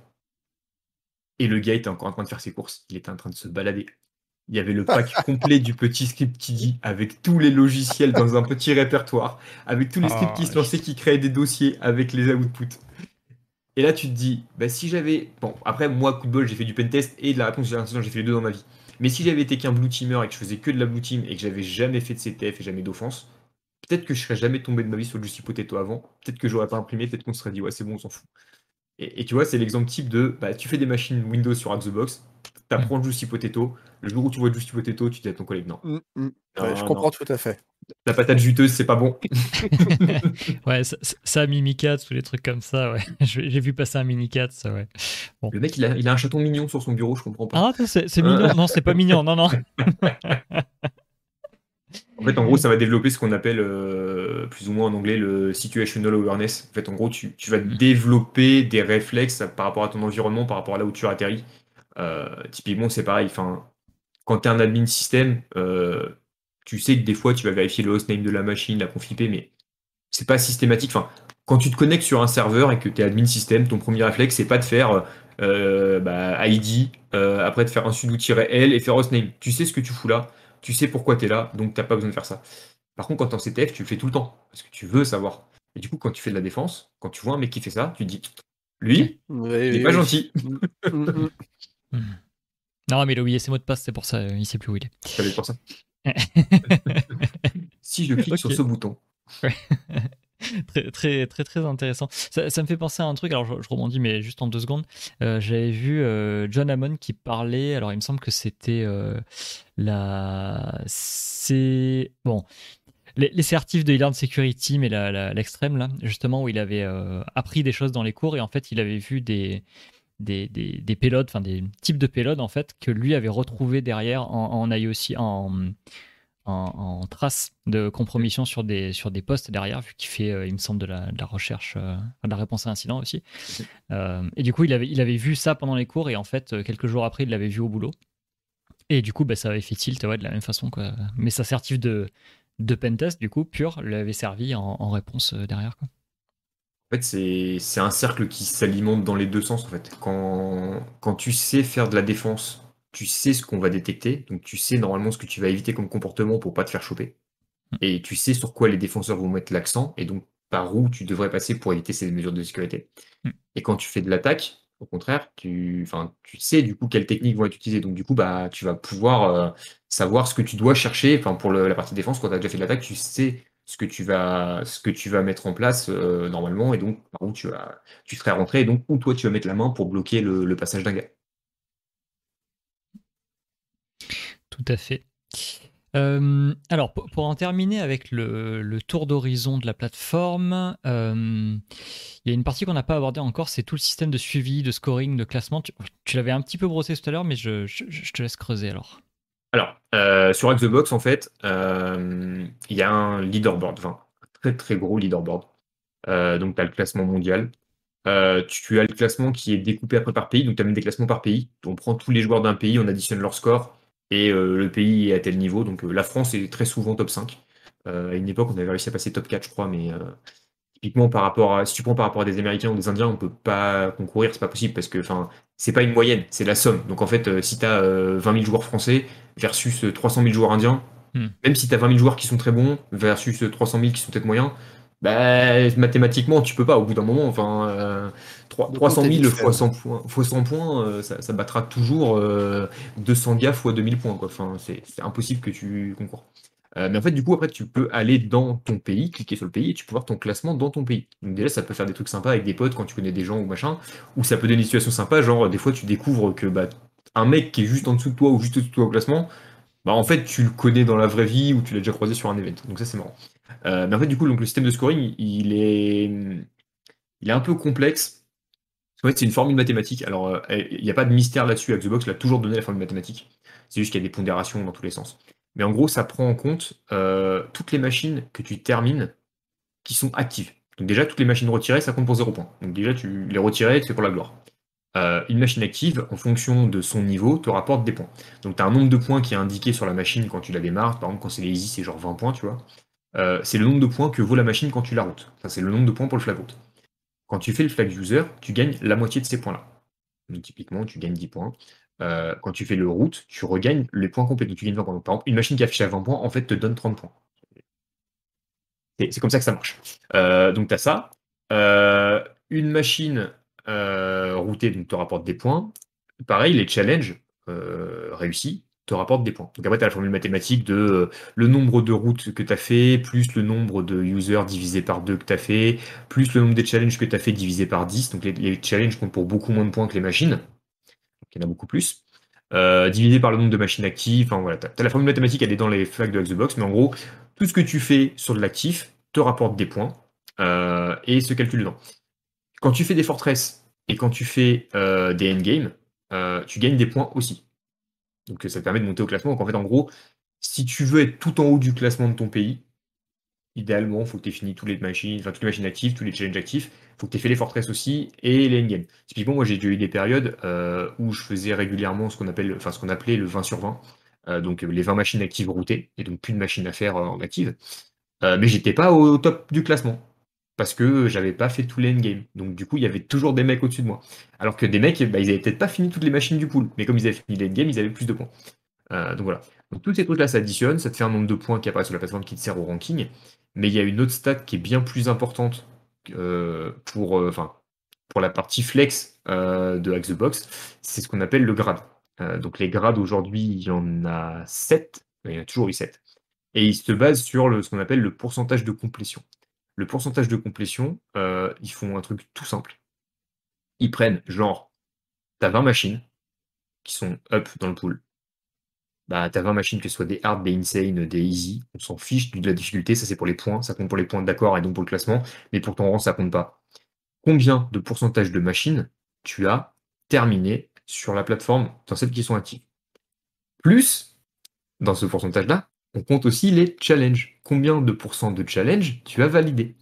Et le gars était encore en train de faire ses courses. Il était en train de se balader. Il y avait le pack complet du petit script qui dit avec tous les logiciels dans un petit répertoire, avec tous les scripts qui se lançaient, qui créaient des dossiers avec les outputs. Et là, tu te dis, bah, si j'avais. Bon, après, moi, coup de bol, j'ai fait du pentest et de la réponse j'ai fait les deux dans ma vie. Mais si j'avais été qu'un blue teamer et que je faisais que de la blue team et que j'avais jamais fait de CTF et jamais d'offense, peut-être que je serais jamais tombé de ma vie sur le Juicy Potato avant. Peut-être que j'aurais pas imprimé, peut-être qu'on se serait dit, ouais, c'est bon, on s'en fout. Et, tu vois, c'est l'exemple type de bah, tu fais des machines Windows sur Xbox, le Juicy Potato. Le jour où tu vois Juicy Potato, tu dis à ton collègue non. Mm, mm. je comprends tout à fait. La patate juteuse, c'est pas bon. ouais, ça, a Mimicat, tous les trucs comme ça, ouais. J'ai vu passer un Mimicat, ça, ouais. Le mec, il a, il a, un chaton mignon sur son bureau, je comprends pas. Ah, c'est mignon. non, c'est pas mignon, non, non. En fait, en gros, ça va développer ce qu'on appelle euh, plus ou moins en anglais le situational awareness. En fait, en gros, tu, vas mm. développer des réflexes par rapport à ton environnement, par rapport à là où tu atterris. Euh, typiquement, c'est pareil. Enfin, quand tu es un admin système, euh, tu sais que des fois, tu vas vérifier le hostname de la machine, la conf IP, mais c'est pas systématique. Enfin, quand tu te connectes sur un serveur et que tu es admin système, ton premier réflexe, c'est pas de faire bah, ID, après de faire un sudo-l et faire hostname. Tu sais ce que tu fous là tu sais pourquoi tu es là, donc tu n'as pas besoin de faire ça. Par contre, quand tu es en CTF, tu le fais tout le temps, parce que tu veux savoir. Et du coup, quand tu fais de la défense, quand tu vois un mec qui fait ça, tu te dis, lui, il n'est pas gentil. Non, mais il a oublié ses mots de passe, c'est pour ça, il sait plus où il est. C'est pour ça. si je clique sur ce bouton. très, très, très, très intéressant. Ça, me fait penser à un truc, alors je, rebondis, mais juste en deux secondes. Euh, j'avais vu euh, John Hammond qui parlait, alors il me semble que c'était euh, la. C'est. Bon. Les, les, certifs de Hilard Security, mais l'extrême, là, justement, où il avait appris des choses dans les cours et en fait, il avait vu des. Des, des, des payloads, enfin des types de payloads en fait que lui avait retrouvé derrière en, en IOC, en, en, trace de compromission sur des, sur des postes derrière, vu qu'il fait, euh, il me semble, de la, recherche, euh, de la réponse à incident aussi. Euh, et du coup, il avait, il avait vu ça pendant les cours, et en fait, quelques jours après, il l'avait vu au boulot. Et du coup, bah, ça avait fait tilt ouais, de la même façon. Quoi. Mais sa certif de, de pentest, du coup, pur, lui avait servi en, réponse derrière. Quoi. En fait, c'est un cercle qui s'alimente dans les deux sens. En fait. Quand, quand tu sais faire de la défense tu sais ce qu'on va détecter, donc tu sais normalement ce que tu vas éviter comme comportement pour pas te faire choper. Mm. Et tu sais sur quoi les défenseurs vont mettre l'accent, et donc par où tu devrais passer pour éviter ces mesures de sécurité. Mm. Et quand tu fais de l'attaque, au contraire, tu, tu sais du coup quelles techniques vont être utilisées. Donc du coup, bah, tu vas pouvoir euh, savoir ce que tu dois chercher. Enfin, pour la partie défense, quand tu as déjà fait de l'attaque, tu sais ce que tu vas, mettre en place euh, normalement, et donc par où tu serais rentré, et donc où toi tu vas mettre la main pour bloquer le passage d'un gars? Tout à fait. Euh, alors, pour, en terminer avec le, tour d'horizon de la plateforme, euh, il y a une partie qu'on n'a pas abordée encore, c'est tout le système de suivi, de scoring, de classement. Tu, l'avais un petit peu brossé tout à l'heure, mais je, te laisse creuser alors. Alors, euh, sur Xbox, en fait, il y a un leaderboard, enfin, un très très gros leaderboard. donc, tu as le classement mondial. tu as le classement qui est découpé après par pays, donc tu as même des classements par pays. On prend tous les joueurs d'un pays, on additionne leur score et euh, le pays est à tel niveau. Donc euh, la France est très souvent top 5. Euh, à une époque, on avait réussi à passer top 4, je crois, mais typiquement par rapport à si tu prends par rapport à des Américains ou des Indiens, on peut pas concourir, c'est pas possible parce que c'est pas une moyenne, c'est la somme. Donc en fait, si tu as 20 000 joueurs français versus 300 000 joueurs indiens, hmm. même si tu as 20 000 joueurs qui sont très bons versus 300 000 qui sont peut-être moyens, bah, mathématiquement, tu peux pas au bout d'un moment. Enfin, 300 000 fois 100 points, fois 100 points euh, ça, battra toujours 200 gars fois 2000 points. Quoi. Enfin, c'est impossible que tu concours. Euh, mais en fait, du coup, après, tu peux aller dans ton pays, cliquer sur le pays et tu peux voir ton classement dans ton pays. Donc, déjà, ça peut faire des trucs sympas avec des potes quand tu connais des gens ou machin, ou ça peut donner une situation sympa. Genre, des fois, tu découvres que bah, un mec qui est juste en dessous de toi ou juste au-dessus de toi au classement, bah, en fait, tu le connais dans la vraie vie ou tu l'as déjà croisé sur un event. Donc, ça, c'est marrant. Euh, mais en fait, du coup, donc, le système de scoring, il est il est un peu complexe. En fait, c'est une formule mathématique. Alors, euh, il n'y a pas de mystère là-dessus. Xbox l'a toujours donné la formule mathématique. C'est juste qu'il y a des pondérations dans tous les sens. Mais en gros, ça prend en compte euh, toutes les machines que tu termines qui sont actives. Donc déjà, toutes les machines retirées, ça compte pour 0 points. Donc déjà, tu les retirais, c'est pour la gloire. Euh, une machine active, en fonction de son niveau, te rapporte des points. Donc tu as un nombre de points qui est indiqué sur la machine quand tu la démarres. Par exemple, quand c'est les easy, c'est genre 20 points, tu vois. Euh, c'est le nombre de points que vaut la machine quand tu la routes. Enfin, c'est le nombre de points pour le flag route. Quand tu fais le flag user, tu gagnes la moitié de ces points-là. Donc typiquement, tu gagnes 10 points. Euh, quand tu fais le route, tu regagnes les points complets. Donc tu gagnes 20 points. par exemple, une machine qui affiche à 20 points, en fait, te donne 30 points. C'est comme ça que ça marche. Euh, donc tu as ça. une machine routée, donc te rapporte des points. Pareil, les challenges réussis, te rapporte des points. Donc après, tu as la formule mathématique de euh, le nombre de routes que tu as fait, plus le nombre de users divisé par 2 que tu as fait, plus le nombre de challenges que tu as fait divisé par 10. Donc les, challenges comptent pour beaucoup moins de points que les machines. Donc il y en a beaucoup plus. Euh, divisé par le nombre de machines actives. Enfin tu as, la formule mathématique, elle est dans les flags de Xbox, mais en gros, tout ce que tu fais sur de l'actif te rapporte des points euh, et se calcule dedans. Quand tu fais des fortresses et quand tu fais des endgames, tu gagnes des points aussi. Donc ça te permet de monter au classement. Donc en fait, en gros, si tu veux être tout en haut du classement de ton pays, idéalement, il faut que tu aies fini toutes les machines, enfin toutes les machines actives, tous les challenges actifs. Il faut que tu aies fait les fortresses aussi et les endgames. Typiquement, moi j'ai eu des périodes euh, où je faisais régulièrement ce qu'on appelle, appelait le 20 sur 20. Euh, donc les 20 machines actives routées, et donc plus de machines à faire euh, en active. mais j'étais pas au top du classement parce que j'avais pas fait tous les endgames. Donc du coup, il y avait toujours des mecs au-dessus de moi. Alors que des mecs, bah, ils avaient peut-être pas fini toutes les machines du pool, mais comme ils avaient fini les endgames, ils avaient plus de points. Donc voilà. Donc tous ces trucs-là s'additionnent, ça te fait un nombre de points qui apparaît sur la plateforme qui te sert au ranking. Mais il y a une autre stat qui est bien plus importante euh, pour, euh, pour la partie flex de Hack the Box, c'est ce qu'on appelle le grade. donc les grades aujourd'hui, il y en a 7, il y en a toujours eu 7. Et ils se basent sur ce qu'on appelle le pourcentage de complétion le pourcentage de complétion, euh, ils font un truc tout simple. Ils prennent genre, t'as 20 machines qui sont up dans le pool. Bah, t'as 20 machines, que ce soit des hard, des insane, des easy, on s'en fiche de la difficulté, ça c'est pour les points, ça compte pour les points d'accord et donc pour le classement, mais pour ton rang ça compte pas. Combien de pourcentage de machines tu as terminé sur la plateforme dans celles qui sont actives? Plus, dans ce pourcentage-là, on compte aussi les challenges. Combien de pourcents de challenge tu as validé?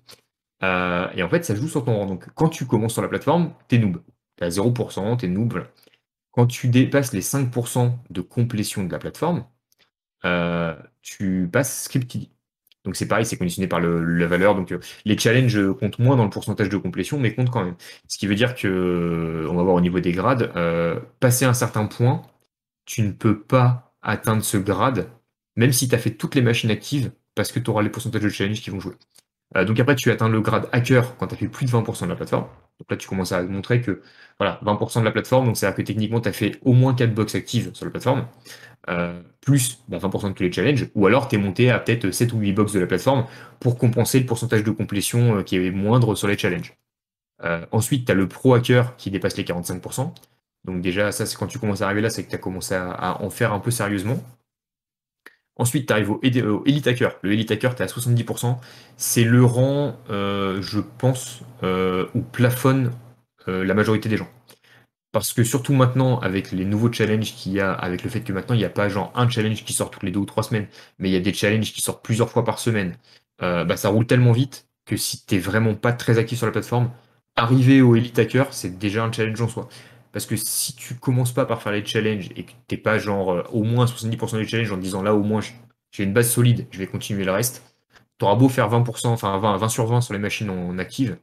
Euh, Et en fait, ça joue sur ton rang. Donc, quand tu commences sur la plateforme, t'es noob. T'es à 0%, t'es noob. Quand tu dépasses les 5% de complétion de la plateforme, euh, tu passes scripted. Donc c'est pareil, c'est conditionné par la valeur. Donc euh, les challenges comptent moins dans le pourcentage de complétion, mais comptent quand même. Ce qui veut dire que, on va voir au niveau des grades, passer un certain point, tu ne peux pas atteindre ce grade même si tu as fait toutes les machines actives, parce que tu auras les pourcentages de challenge qui vont jouer. Euh, donc après, tu atteins le grade hacker quand tu as fait plus de 20% de la plateforme. Donc là, tu commences à montrer que voilà, 20% de la plateforme, donc c'est-à-dire que techniquement, tu as fait au moins 4 box actives sur la plateforme, euh, plus 20% bah, de tous les challenges, ou alors tu es monté à peut-être 7 ou 8 box de la plateforme pour compenser le pourcentage de complétion euh, qui est moindre sur les challenges. ensuite, tu as le pro hacker qui dépasse les 45%. Donc déjà, ça, c'est quand tu commences à arriver là, c'est que tu as commencé à en faire un peu sérieusement. Ensuite, tu arrives au, Elite Hacker. Le Elite Hacker, tu es à 70%. C'est le rang, euh, je pense, euh, où plafonne euh, la majorité des gens. Parce que surtout maintenant, avec les nouveaux challenges qu'il y a, avec le fait que maintenant, il n'y a pas genre un challenge qui sort toutes les deux ou trois semaines, mais il y a des challenges qui sortent plusieurs fois par semaine, bah, ça roule tellement vite que si tu n'es vraiment pas très actif sur la plateforme, arriver au Elite Hacker, c'est déjà un challenge en soi. Parce que si tu commences pas par faire les challenges et que t'es pas genre euh, au moins 70% des challenges en disant là au moins j'ai une base solide, je vais continuer le reste, tu auras beau faire 20%, enfin 20, 20 sur 20 sur les machines en, active,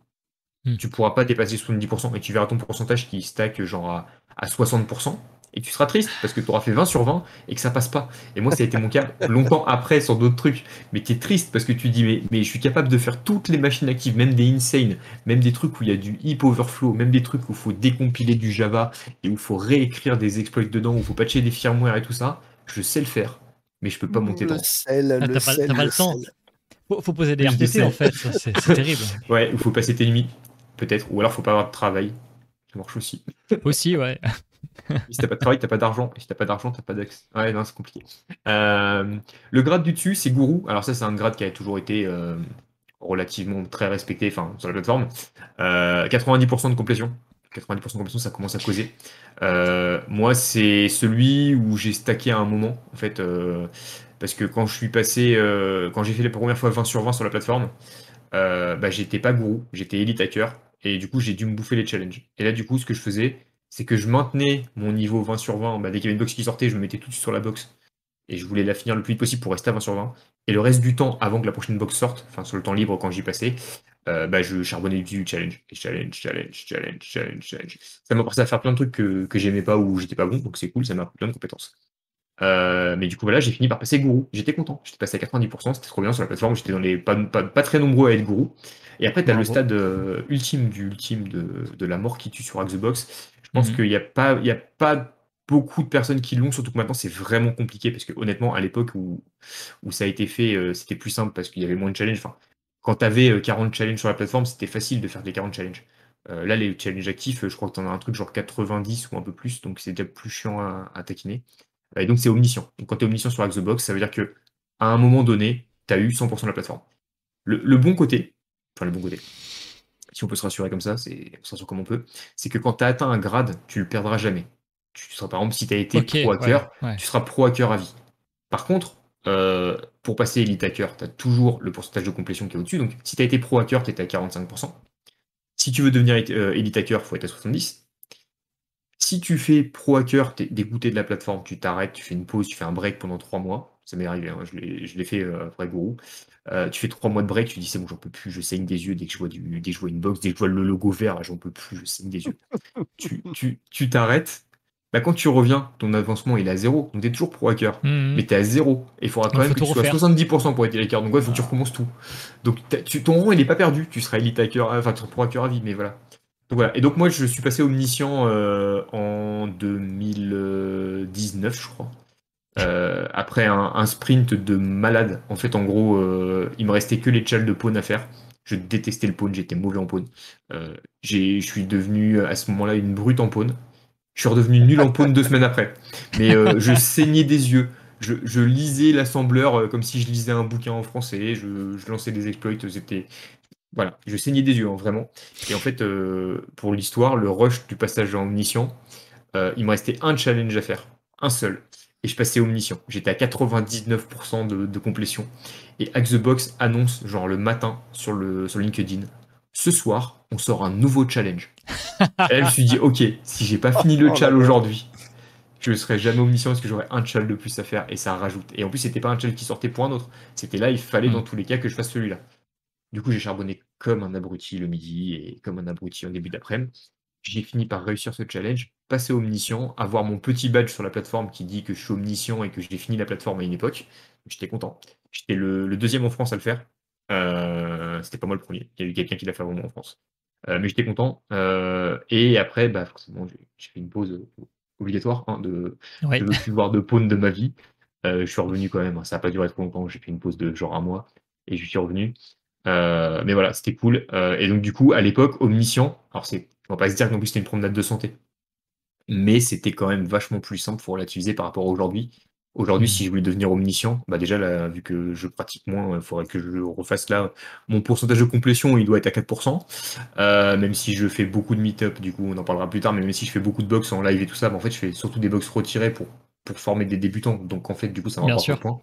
hmm. tu pourras pas dépasser 70% et tu verras ton pourcentage qui stack genre à, à 60% et tu seras triste parce que tu auras fait 20 sur 20 et que ça passe pas. Et moi, ça a été mon cas longtemps après sur d'autres trucs. Mais tu es triste parce que tu dis, mais, mais je suis capable de faire toutes les machines actives, même des insane, même des trucs où il y a du hip overflow, même des trucs où il faut décompiler du Java et où il faut réécrire des exploits dedans, où il faut patcher des firmware et tout ça. Je sais le faire, mais je peux pas monter dans. Sel, ah, le sel, pas, le, temps. Faut, faut, poser des RTT en fait, c'est terrible. Ouais, il faut passer tes limites, peut-être, ou alors faut pas avoir de travail. Ça marche aussi. Aussi, ouais si t'as pas de travail, t'as pas d'argent. Et si t'as pas d'argent, t'as pas d'accès. Ouais, non, c'est compliqué. Euh, le grade du dessus, c'est gourou. Alors ça, c'est un grade qui a toujours été euh, relativement très respecté enfin, sur la plateforme. 90% de complétion. 90% de complétion, ça commence à causer. moi, c'est celui où j'ai stacké à un moment, en fait, parce que quand je suis passé, quand j'ai fait la première fois 20 sur 20 sur la plateforme, bah, j'étais pas gourou, j'étais elite hacker, et du coup, j'ai dû me bouffer les challenges. Et là, du coup, ce que je faisais, c'est que je maintenais mon niveau 20 sur 20. Bah, dès qu'il y avait une box qui sortait, je me mettais tout de suite sur la box. Et je voulais la finir le plus vite possible pour rester à 20 sur 20. Et le reste du temps, avant que la prochaine box sorte, enfin sur le temps libre quand j'y passais, euh, bah, je charbonnais du challenge. challenge, challenge, challenge, challenge, challenge. Ça m'a forcé à faire plein de trucs que, que j'aimais pas ou j'étais pas bon, donc c'est cool, ça m'a appris plein de compétences. Euh, mais du coup, voilà, j'ai fini par passer gourou. J'étais content. J'étais passé à 90%, c'était trop bien sur la plateforme. J'étais dans les pas, pas, très nombreux à être gourou. Et après, tu as le stade euh, ultime du ultime de, de, la mort qui tue sur Xbox. Je pense mhm. qu'il n'y a, pas, il y a pas beaucoup de personnes qui l'ont, surtout que maintenant c'est vraiment compliqué parce que honnêtement, à l'époque où, où ça a été fait, euh, c'était plus simple parce qu'il y avait moins de challenges. Enfin, quand tu avais 40 challenges sur la plateforme, c'était facile de faire des 40 challenges. là, les challenges actifs, je crois que tu en as un truc genre 90 ou un peu plus, donc c'est déjà plus chiant à, à taquiner. Et donc, c'est omniscient. Donc, quand tu es omniscient sur Xbox, ça veut dire que à un moment donné, tu as eu 100% de la plateforme. Le, bon côté, enfin, le bon côté, si on peut se rassurer comme ça, c'est, on se rassure comme on peut, c'est que quand tu as atteint un grade, tu le perdras jamais. Tu seras, par exemple, si tu as été pro hacker, tu seras pro hacker à vie. Par contre, euh, pour passer Elite Hacker, tu as toujours le pourcentage de complétion qui est au-dessus. Donc, si tu as été pro hacker, tu étais à 45%. Si tu veux devenir euh, Elite Hacker, il faut être à 70%. Si tu fais pro hacker, t'es dégoûté de la plateforme, tu t'arrêtes, tu fais une pause, tu fais un break pendant trois mois. Ça m'est arrivé, hein, je l'ai fait euh, après Gourou. Euh, tu fais trois mois de break, tu dis c'est bon, j'en peux plus, je saigne des yeux dès que je vois, du, dès que je vois une box, dès que je vois le logo vert, j'en peux plus, je saigne des yeux. tu t'arrêtes. bah, quand tu reviens, ton avancement il est à zéro. Donc tu es toujours pro hacker, mmh. mais tu es à zéro. Et il faudra quand même que tu sois à 70% pour être hacker. Donc il faut que tu recommences tout. Donc ton rang il n'est pas perdu. Tu seras elite hacker, enfin pro hacker à vie, mais voilà. Et donc moi je suis passé omniscient euh, en 2019 je crois. Euh, après un, sprint de malade. En fait en gros euh, il me restait que les chals de pawn à faire. Je détestais le pawn, j'étais mauvais en pawn. je suis devenu à ce moment-là une brute en pawn. Je suis redevenu nul en pawn deux semaines après. Mais je saignais des yeux. Je, lisais l'assembleur comme si je lisais un bouquin en français. Je, lançais des exploits. C'était voilà, je saignais des yeux, hein, vraiment. Et en fait, euh, pour l'histoire, le rush du passage en omniscient, euh, il me restait un challenge à faire, un seul. Et je passais omniscient. J'étais à 99% de, complétion. Et Box annonce, genre le matin, sur, le, sur LinkedIn, ce soir, on sort un nouveau challenge. et là, je me suis dit, ok, si j'ai pas fini le oh challenge aujourd'hui, je ne serai jamais omniscient parce que j'aurais un challenge de plus à faire et ça rajoute. Et en plus, c'était pas un challenge qui sortait pour un autre. C'était là, il fallait hmm. dans tous les cas que je fasse celui-là. Du coup, j'ai charbonné comme un abruti le midi et comme un abruti en début d'après-midi. J'ai fini par réussir ce challenge, passer omniscient, avoir mon petit badge sur la plateforme qui dit que je suis omniscient et que j'ai fini la plateforme à une époque. J'étais content. J'étais le, deuxième en France à le faire. Euh, c'était pas moi le premier. Il y a eu quelqu'un qui l'a fait avant moi en France. Euh, mais j'étais content. Euh, et après, bah, forcément, j'ai fait une pause obligatoire hein, de ne plus voir de pawn de ma vie. je suis revenu quand même. Ça n'a pas duré trop longtemps. J'ai fait une pause de genre un mois et je suis revenu. Euh, mais voilà, c'était cool. Euh, et donc, du coup, à l'époque, Omniscient, alors c'est, on va pas se dire que non plus c'était une promenade de santé, mais c'était quand même vachement plus simple pour relativiser par rapport à aujourd'hui. Aujourd'hui, si je voulais devenir omniscient, bah déjà, là, vu que je pratique moins, il faudrait que je refasse là. Mon pourcentage de complétion, il doit être à 4%. Euh, même si je fais beaucoup de meet-up, du coup, on en parlera plus tard, mais même si je fais beaucoup de box en live et tout ça, bah, en fait, je fais surtout des box retirées pour pour former des débutants. Donc en fait, du coup, ça va pas point.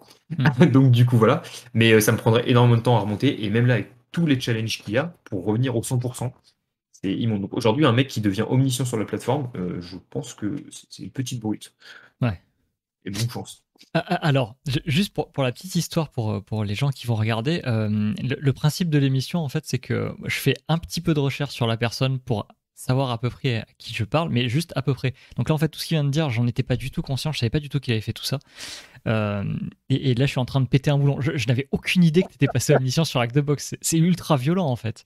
Donc du coup, voilà. Mais euh, ça me prendrait énormément de temps à remonter. Et même là, avec tous les challenges qu'il y a, pour revenir au 100%, c'est immonde. Aujourd'hui, un mec qui devient omniscient sur la plateforme, euh, je pense que c'est une petite brute. Ouais. Et bonne chance. Alors, juste pour, pour, la petite histoire pour, euh, pour les gens qui vont regarder, le, le, principe de l'émission, en fait, c'est que je fais un petit peu de recherche sur la personne pour savoir à peu près à qui je parle, mais juste à peu près. Donc là, en fait, tout ce qu'il vient de dire, j'en étais pas du tout conscient, je savais pas du tout qu'il avait fait tout ça. Euh, et, là, je suis en train de péter un boulon. Je, n'avais aucune idée que tu étais passé à mission sur Hack the Box. C'est ultra violent, en fait.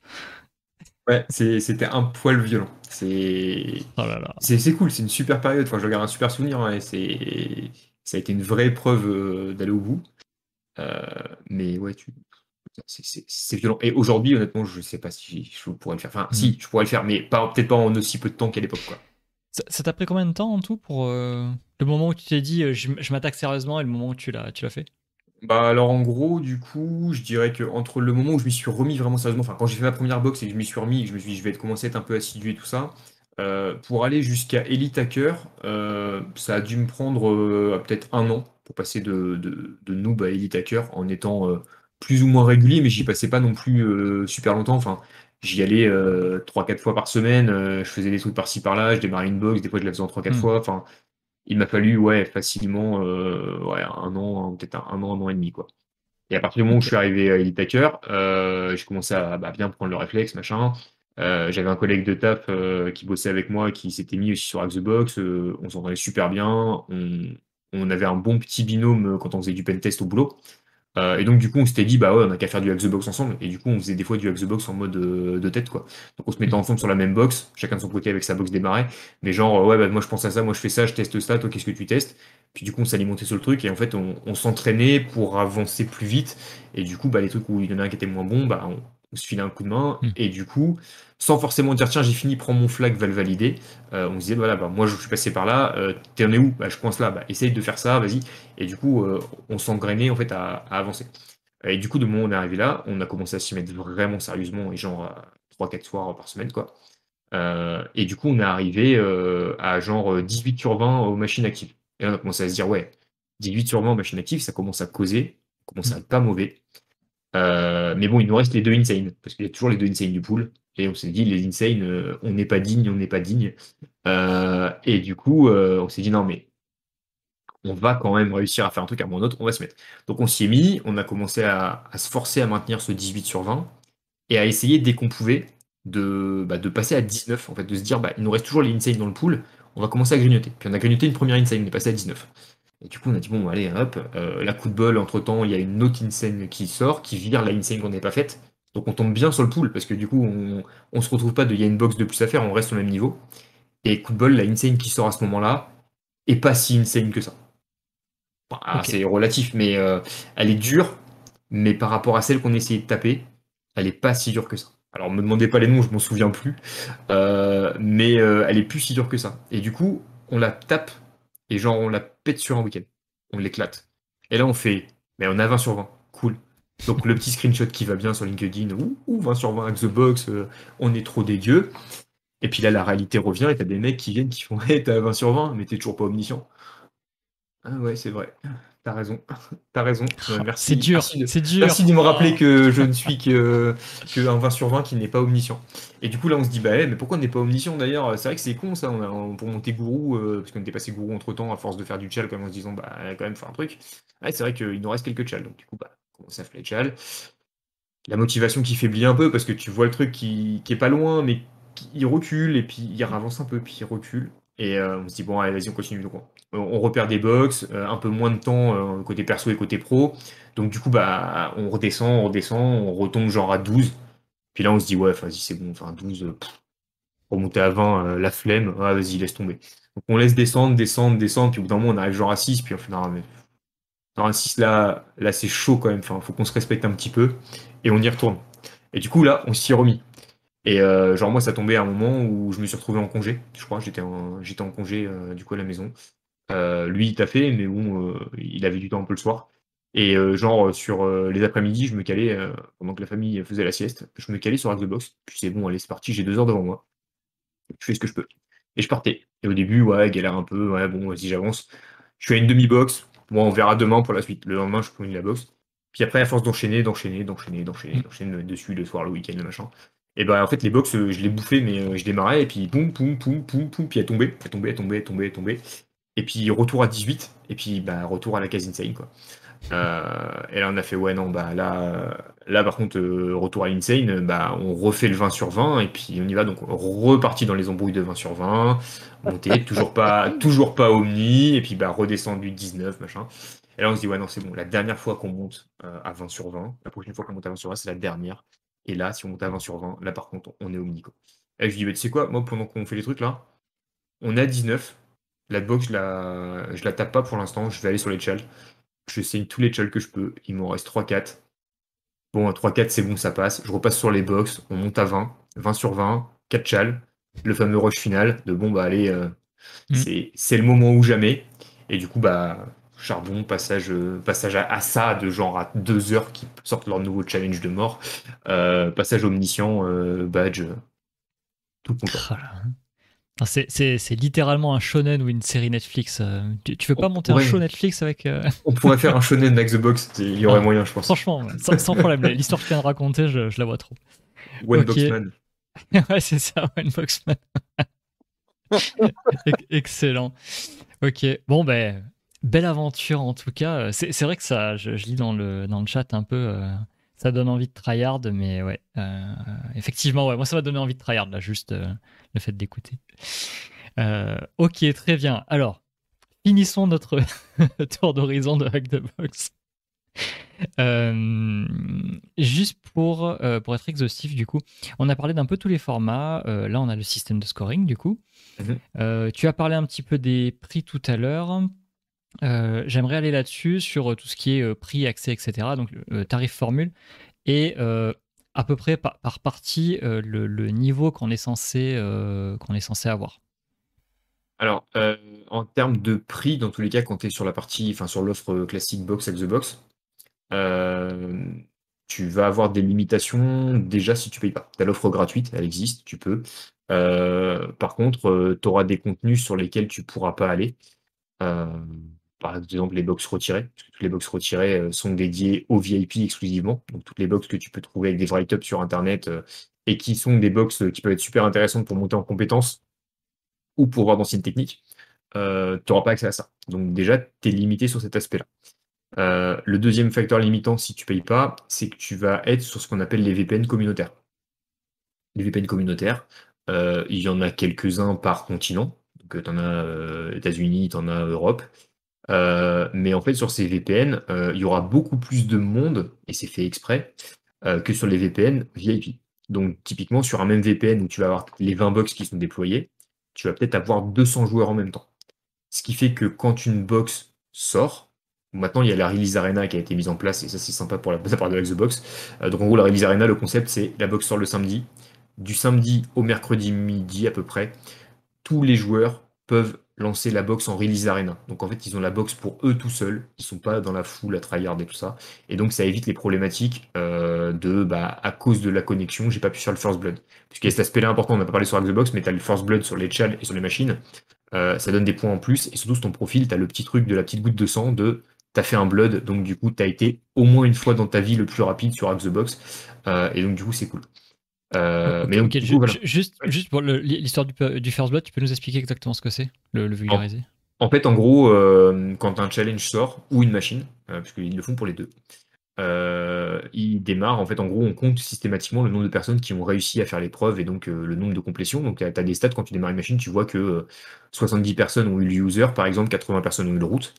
Ouais, c'était un poil violent. C'est oh c'est cool, c'est une super période. Enfin, je regarde un super souvenir. Hein, et ça a été une vraie preuve euh, d'aller au bout. Euh, mais ouais, tu, c'est violent. Et aujourd'hui, honnêtement, je ne sais pas si je pourrais le faire. Enfin, si, mm. je pourrais le faire, mais peut-être pas en aussi peu de temps qu'à l'époque. Quoi. Ça t'a pris combien de temps en tout pour euh, le moment où tu t'es dit euh, je, m'attaque sérieusement et le moment où tu l'as fait? Bah alors en gros, du coup, je dirais que entre le moment où je m'y suis remis vraiment sérieusement, enfin quand j'ai fait ma première box et que je m'y suis remis, et que je me suis dit je vais commencer à être un peu assidu et tout ça, euh, pour aller jusqu'à Elite Hacker, euh, ça a dû me prendre euh, peut-être un an pour passer de, de, de noob à Elite Hacker en étant plus ou moins régulier, mais j'y passais pas non plus super longtemps. Enfin, j'y allais euh, 3-4 fois par semaine, je faisais des trucs par-ci par-là, je démarrais une box, des fois je la faisais en 3-4 Hmm. fois. Enfin, il m'a fallu ouais, facilement euh, ouais, un an, peut-être un, un an, un an et demi, quoi. Et à partir du moment où je suis arrivé à Elite Hacker, euh, j'ai commencé à bah, bien prendre le réflexe, machin. Euh, j'avais un collègue de taf euh, qui bossait avec moi, qui s'était mis aussi sur the Box. euh, on s'entendait super bien. On, on avait un bon petit binôme quand on faisait du pen test au boulot. Euh, et donc, du coup, on s'était dit, bah ouais, on a qu'à faire du Hack the Box ensemble. Et du coup, on faisait des fois du Hack the Box en mode euh, de tête, quoi. Donc, on se mettait ensemble sur la même box, chacun de son côté avec sa box démarrée. Mais genre, euh, ouais, bah moi je pense à ça, moi je fais ça, je teste ça, toi qu'est-ce que tu testes? Puis du coup, on s'alimentait sur le truc et en fait, on, on s'entraînait pour avancer plus vite. Et du coup, bah, les trucs où il y en a un qui était moins bon, bah, on se filait un coup de main. Mm. Et du coup, sans forcément dire, tiens, j'ai fini, prends mon flag, va le valider. euh, on se disait, voilà, bah, moi je suis passé par là, euh, t'en es où? Bah, je coince là, bah, essaye de faire ça, vas-y. Et du coup, euh, on s'engrainait en fait à, à avancer. Et du coup, de moment où on est arrivé là, on a commencé à s'y mettre vraiment sérieusement et genre à 3-4 soirs par semaine, quoi. Euh, et du coup, on est arrivé euh, à genre 18 sur 20 aux machines actives. Et là, on a commencé à se dire, ouais, 18 sur 20 aux machines actives, ça commence à causer, ça commence à être pas mauvais. Euh, mais bon, il nous reste les deux insane, parce qu'il y a toujours les deux insane du pool. Et on s'est dit, les insane, euh, on n'est pas digne, on n'est pas digne. Euh, et du coup, on s'est dit, non, mais on va quand même réussir à faire un truc à mon autre, on va se mettre. Donc on s'y est mis, on a commencé à, se forcer à maintenir ce 18 sur 20 et à essayer dès qu'on pouvait de, bah, passer à 19, en fait, de se dire, bah, il nous reste toujours les insane dans le pool, on va commencer à grignoter. Puis on a grignoté une première insane, on est passé à 19. Et du coup, on a dit, bon, allez, hop, euh, la coup de bol, entre temps, il y a une autre insane qui sort, qui vire la insane qu'on n'avait pas faite. Donc on tombe bien sur le pool, parce que du coup, on, on se retrouve pas de, il y a une box de plus à faire, on reste au même niveau. Et coup de bol, la insane qui sort à ce moment-là, est pas si insane que ça. Enfin. C'est relatif, mais euh, elle est dure, mais par rapport à celle qu'on essayait de taper, elle est pas si dure que ça. Alors, me demandez pas les noms, je m'en souviens plus, Euh, mais elle est plus si dure que ça. Et du coup, on la tape et genre on la pète sur un week-end, on l'éclate. Et là, on fait, mais on a 20 sur 20, cool. Donc le petit screenshot qui va bien sur LinkedIn, ouh, 20 sur 20 avec The Box, euh, on est trop dégueu. Et puis là, la réalité revient et t'as des mecs qui viennent qui font, hey, t'as 20 sur 20, mais t'es toujours pas omniscient. Ah ouais, c'est vrai. T'as raison. T'as raison. Euh, merci. C'est dur, Merci de, c'est dur. merci de me rappeler que je ne suis que, que un 20 sur 20 qui n'est pas omniscient. Et du coup, là, on se dit, bah, eh, mais pourquoi on n'est pas omniscient d'ailleurs? C'est vrai que c'est con ça. On a, on- pour monter gourou, euh, parce qu'on était passé gourou entre temps, à force de faire du chal, comme en se disant, bah, quand même, faire un truc. Ouais, c'est vrai qu'il nous reste quelques chals. Donc, du coup, bah, on commence à faire les chals. La motivation qui faiblit un peu parce que tu vois le truc qui, qui est pas loin, mais qui, il recule et puis il avance un peu, puis il recule. Et euh, on se dit, bon, allez, vas-y, on continue. Donc, on, repère des box, euh, un peu moins de temps euh, côté perso et côté pro. Donc, du coup, bah, on redescend, on redescend, on retombe genre à 12. Puis là, on se dit, ouais, vas-y, c'est bon, enfin, 12, euh, pff, remonter à 20, euh, la flemme, ah, vas-y, laisse tomber. Donc, on laisse descendre, descendre, descendre, puis au bout d'un moment, on arrive genre à 6, puis on fait, non, mais. À 6, là, là c'est chaud quand même, enfin, faut qu'on se respecte un petit peu, et on y retourne. Et du coup, là, on s'y est remis. Et euh, genre moi ça tombait à un moment où je me suis retrouvé en congé, je crois, j'étais en, j'étais en congé euh, du coup à la maison. Euh, lui il t'a fait, mais bon, il avait du temps un peu le soir. Et genre sur les après-midi, je me calais, pendant que la famille faisait la sieste, je me calais sur Hack the Box. Puis c'est bon, allez c'est parti, j'ai deux heures devant moi. Je fais ce que je peux. Et je partais. Et au début, ouais, galère un peu, ouais bon, vas-y j'avance. Je fais une demi-box, bon on verra demain pour la suite. Le lendemain je prends une la box. Puis après à force d'enchaîner, d'enchaîner, d'enchaîner, d'enchaîner, d'enchaîner dessus, le soir, le week-end, le machin. Et ben en fait les box euh, je les bouffais mais euh, je démarrais et puis poum poum poum poum poum puis elle tombait, elle tombait, elle tombait, elle tombait, elle tombait. Et puis retour à 18 et puis bah retour à la case insane quoi. Euh, et là on a fait ouais non bah là euh, là par contre euh, retour à l'insane euh, bah on refait le 20 sur 20 et puis on y va donc reparti dans les embrouilles de 20 sur 20 monter toujours pas toujours pas omni et puis bah redescendu 19 machin et là on se dit ouais non c'est bon la dernière fois qu'on monte euh, à 20 sur 20 la prochaine fois qu'on monte à 20 sur 20 c'est la dernière et là, si on monte à 20 sur 20, là par contre, on est omni. Quoi. Et je dis, bah, tu sais quoi, moi pendant qu'on fait les trucs là, on est à 19. La box, je la, je la tape pas pour l'instant, je vais aller sur les chals. Je saigne tous les chals que je peux, il m'en reste 3-4. Bon, à 3-4, c'est bon, ça passe. Je repasse sur les box, on monte à 20, 20 sur 20, 4 chals. Le fameux rush final de bon, bah allez, euh, Mm. c'est c'est le moment ou jamais. Et du coup, bah, charbon, passage, euh, passage à, ça, de genre à deux heures qui sortent leur nouveau challenge de mort, euh, passage omniscient, euh, badge, tout content. Ah, c'est littéralement un shonen ou une série Netflix. Tu, veux pas monter un show Netflix avec. On pourrait faire un shonen avec The Box, il y aurait ah, moyen, je pense. Franchement, sans, problème. L'histoire que tu viens de raconter, je, la vois trop. One Boxman. ouais, c'est ça, One Boxman. Excellent. Ok, bon, ben, belle aventure en tout cas. C'est vrai que ça, je, lis dans le, dans le chat un peu, euh, ça donne envie de tryhard, mais ouais, euh, effectivement, ouais, moi ça m'a donné envie de tryhard là, juste euh, le fait d'écouter. ok, très bien. Alors, finissons notre tour d'horizon de Hack the Box. juste pour, pour être exhaustif, du coup, on a parlé d'un peu tous les formats. là, on a le système de scoring, du coup. Mhm. tu as parlé un petit peu des prix tout à l'heure. Euh, j'aimerais aller là-dessus sur euh, tout ce qui est euh, prix, accès, etc. Donc tarif formule et à peu près par, partie le, niveau qu'on est censé est censé avoir. Alors, en termes de prix, dans tous les cas, es sur la partie, enfin sur l'offre classique box avec the box, tu vas avoir des limitations déjà si tu payes pas. Tu as l'offre gratuite, elle existe, tu peux. par contre, tu auras des contenus sur lesquels tu pourras pas aller par exemple les box retirées, parce que toutes les box retirées euh, sont dédiées aux VIP exclusivement. Donc toutes les box que tu peux trouver avec des write-ups sur Internet euh, et qui sont des box euh, qui peuvent être super intéressantes pour monter en compétences ou pour voir d'anciennes techniques, tu n'auras pas accès à ça. Donc déjà, tu es limité sur cet aspect-là. le deuxième facteur limitant, si tu ne payes pas, c'est que tu vas être sur ce qu'on appelle les VPN communautaires. Les VPN communautaires, il y en a quelques-uns par continent. Donc tu en as États-Unis, tu en as Europe. Euh, mais en fait, sur ces VPN, euh, il y aura beaucoup plus de monde, et c'est fait exprès, euh, que sur les VPN VIP. Donc, typiquement, sur un même VPN où tu vas avoir les 20 box qui sont déployés, tu vas peut-être avoir 200 joueurs en même temps. Ce qui fait que quand une box sort, maintenant il y a la Release Arena qui a été mise en place, et ça c'est sympa pour la, part de la Box. donc en gros, la Release Arena, le concept c'est la box sort le samedi. Du samedi au mercredi midi à peu près, tous les joueurs peuvent lancer la box en release arena. Donc en fait, ils ont la box pour eux tout seuls. Ils sont pas dans la foule à tryhard et tout ça. Et donc ça évite les problématiques euh, de bah à cause de la connexion, j'ai pas pu faire le first blood. Puisqu'il y a cet aspect-là important, on n'a pas parlé sur Box, mais tu as le first blood sur les chals et sur les machines. Euh, ça donne des points en plus. Et surtout sur ton profil, tu as le petit truc de la petite goutte de sang de t'as fait un blood, donc du coup, tu as été au moins une fois dans ta vie le plus rapide sur Xbox. Euh, et donc du coup, c'est cool. Euh, mais juste, juste pour l'histoire du, First Blood, tu peux nous expliquer exactement ce que c'est, le, vulgariser? En, fait, en gros, euh, quand un challenge sort, ou une machine, euh, puisqu'ils le font pour les deux, il démarre, en fait, en gros, on compte systématiquement le nombre de personnes qui ont réussi à faire l'épreuve et donc le nombre de complétions. Donc, tu as des stats, quand tu démarres une machine, tu vois que 70 personnes ont eu le user, par exemple, 80 personnes ont eu le route.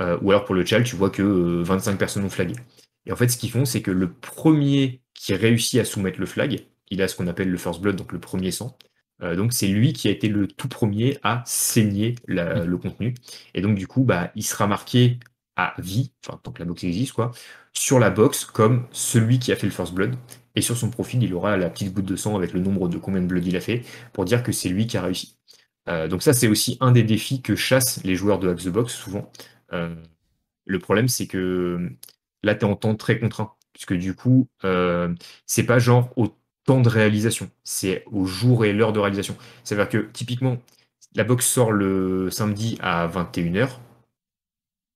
ou alors pour le challenge, tu vois que 25 personnes ont flagué. Et en fait, ce qu'ils font, c'est que le premier qui réussit à soumettre le flag, il a ce qu'on appelle le first blood, donc le premier sang. Euh, donc c'est lui qui a été le tout premier à saigner mm. le contenu. Et donc du coup, bah, il sera marqué à vie, enfin tant que la box existe, quoi, sur la box comme celui qui a fait le first blood. Et sur son profil, il aura la petite goutte de sang avec le nombre de combien de blood il a fait pour dire que c'est lui qui a réussi. Euh, donc ça, c'est aussi un des défis que chassent les joueurs de Hack the Box souvent. Euh, le problème, c'est que là, tu es en temps très contraint puisque du coup, euh, c'est pas genre au temps de réalisation, c'est au jour et l'heure de réalisation. C'est-à-dire que typiquement, la box sort le samedi à 21h.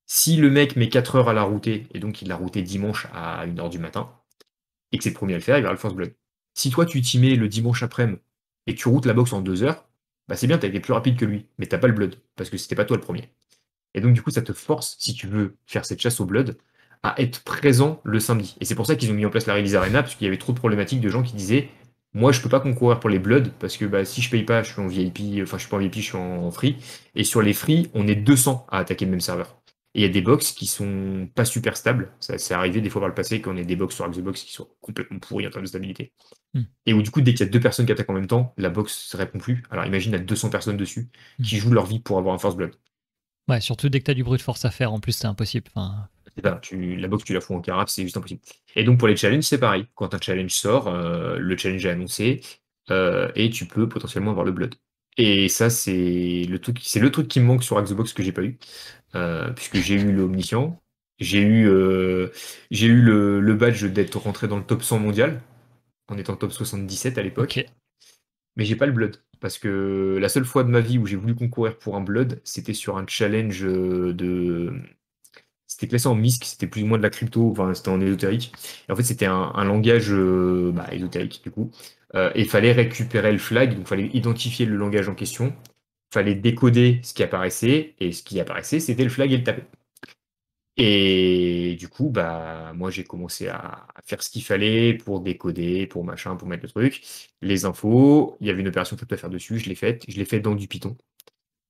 Si le mec met 4 heures à la router, et donc il l'a routé dimanche à 1h du matin, et que c'est le premier à le faire, il va le first blood. Si toi tu t'y mets le dimanche après-midi et tu routes la box en 2 heures, bah c'est bien, t'as été plus rapide que lui, mais t'as pas le blood, parce que c'était pas toi le premier. Et donc du coup, ça te force, si tu veux faire cette chasse au blood, à être présent le samedi. Et c'est pour ça qu'ils ont mis en place la Release Arena, parce qu'il y avait trop de problématiques de gens qui disaient moi je peux pas concourir pour les Bloods parce que bah, si je paye pas, je suis en VIP, enfin je suis pas en VIP, je suis en free. Et sur les free, on est 200 à attaquer le même serveur. Et il y a des box qui sont pas super stables. Ça c'est arrivé des fois par le passé qu'on ait des box sur Xbox qui sont complètement pourris en termes de stabilité. Hmm. Et où du coup, dès qu'il y a deux personnes qui attaquent en même temps, la box ne répond plus. Alors imagine, a 200 personnes dessus qui hmm. jouent leur vie pour avoir un first blood. Ouais, surtout dès que tu as du bruit de force à faire, en plus c'est impossible. Enfin, tu, la box, tu la fous en carafe, c'est juste impossible. Et donc pour les challenges, c'est pareil. Quand un challenge sort, euh, le challenge est annoncé euh, et tu peux potentiellement avoir le blood. Et ça, c'est le truc, c'est le truc qui me manque sur Xbox que j'ai pas eu. euh, puisque j'ai eu l'omniscient, j'ai eu, j'ai eu le, le badge d'être rentré dans le top 100 mondial, en étant top 77 à l'époque, mais j'ai pas le blood. Parce que la seule fois de ma vie où j'ai voulu concourir pour un blood, c'était sur un challenge de. C'était classé en MISC, c'était plus ou moins de la crypto, enfin c'était en ésotérique. Et en fait, c'était un, langage euh, bah, ésotérique, du coup. Euh, et il fallait récupérer le flag, donc il fallait identifier le langage en question. Il fallait décoder ce qui apparaissait, et ce qui apparaissait, c'était le flag et le taper. Et du coup, bah, moi, j'ai commencé à, faire ce qu'il fallait pour décoder, pour machin, pour mettre le truc. Les infos, il y avait une opération que à faire dessus, je l'ai faite, je l'ai faite dans du Python.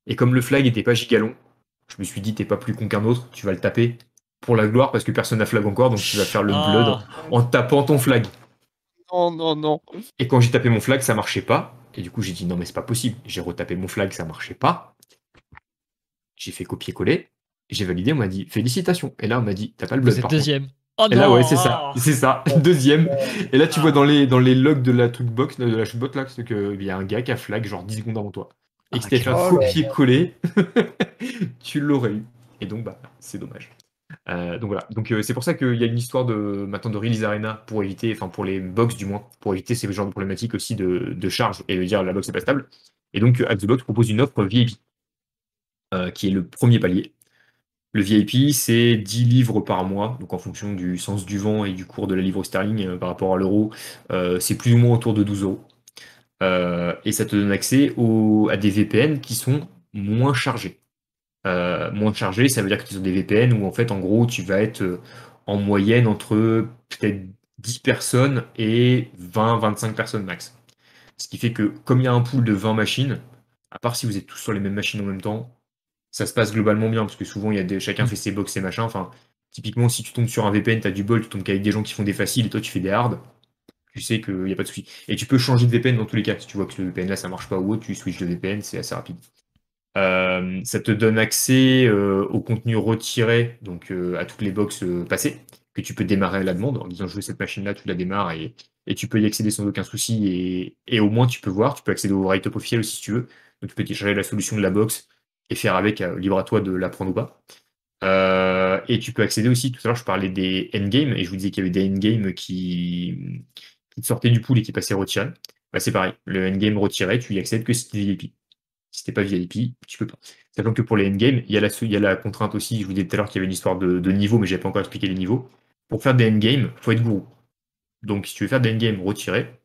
Et comme le flag était pas gigalon, je me suis dit, t'es pas plus con qu'un autre, tu vas le taper pour la gloire parce que personne n'a flag encore, donc tu vas faire le blood Ah, en tapant ton flag. Non, non, non. Et quand j'ai tapé mon flag, ça marchait pas. Et du coup, j'ai dit non, mais c'est pas possible. J'ai retapé mon flag, ça marchait pas. J'ai fait copier-coller. J'ai validé, on m'a dit félicitations. Et là, on m'a dit t'as pas le blood vous deuxième. Oh Et là, non ouais, c'est ça. C'est ça. Deuxième. Et là, tu vois dans les, dans les logs de la box de la shootbot, là, c'est qu'il y a un gars qui a flag genre 10 secondes avant toi. Et que t'avais fait un copier-coller, tu l'aurais eu. Et donc, bah, c'est dommage. Euh, donc voilà. Donc euh, c'est pour ça qu'il y a une histoire de maintenant de release arena pour éviter, enfin pour les box du moins, pour éviter ces genres de problématiques aussi de, de charge et de dire la box n'est pas stable. Et donc euh, Axebox propose une offre VIP euh, qui est le premier palier. Le VIP, c'est 10 livres par mois, donc en fonction du sens du vent et du cours de la livre sterling par rapport à l'euro, c'est plus ou moins autour de 12 euros. Euh, et ça te donne accès à des VPN qui sont moins chargés. Euh, moins chargés, ça veut dire qu'ils ont des VPN où en fait, en gros, tu vas être euh, en moyenne entre peut-être 10 personnes et 20-25 personnes max. Ce qui fait que, comme il y a un pool de 20 machines, à part si vous êtes tous sur les mêmes machines en même temps, ça se passe globalement bien parce que souvent, il y a des, chacun fait ses box et machin. Enfin, typiquement, si tu tombes sur un VPN, tu as du bol, tu tombes qu'avec des gens qui font des faciles et toi, tu fais des hard. Tu sais qu'il n'y a pas de souci. Et tu peux changer de VPN dans tous les cas. Si tu vois que le VPN là, ça marche pas ou autre, tu switches de VPN, c'est assez rapide. Euh, ça te donne accès euh, au contenu retiré, donc euh, à toutes les box passées, que tu peux démarrer à la demande. En disant je veux cette machine-là, tu la démarres et, et tu peux y accéder sans aucun souci. Et, et au moins tu peux voir, tu peux accéder au write-up officiel si tu veux. Donc tu peux télécharger la solution de la box et faire avec, libre à toi de la prendre ou pas. Et tu peux accéder aussi, tout à l'heure je parlais des endgames, et je vous disais qu'il y avait des endgames qui, qui te sortaient du pool et qui passaient retirés. Bah, c'est pareil, le endgame retiré, tu y accèdes que si tu es VIP. Si t'es pas VIP, tu peux pas. Sachant que pour les endgames, il y, a la, il y a la contrainte aussi, je vous disais tout à l'heure qu'il y avait une histoire de, niveau, mais j'ai pas encore expliqué les niveaux. Pour faire des endgames, faut être gourou. Donc si tu veux faire des endgames retirés,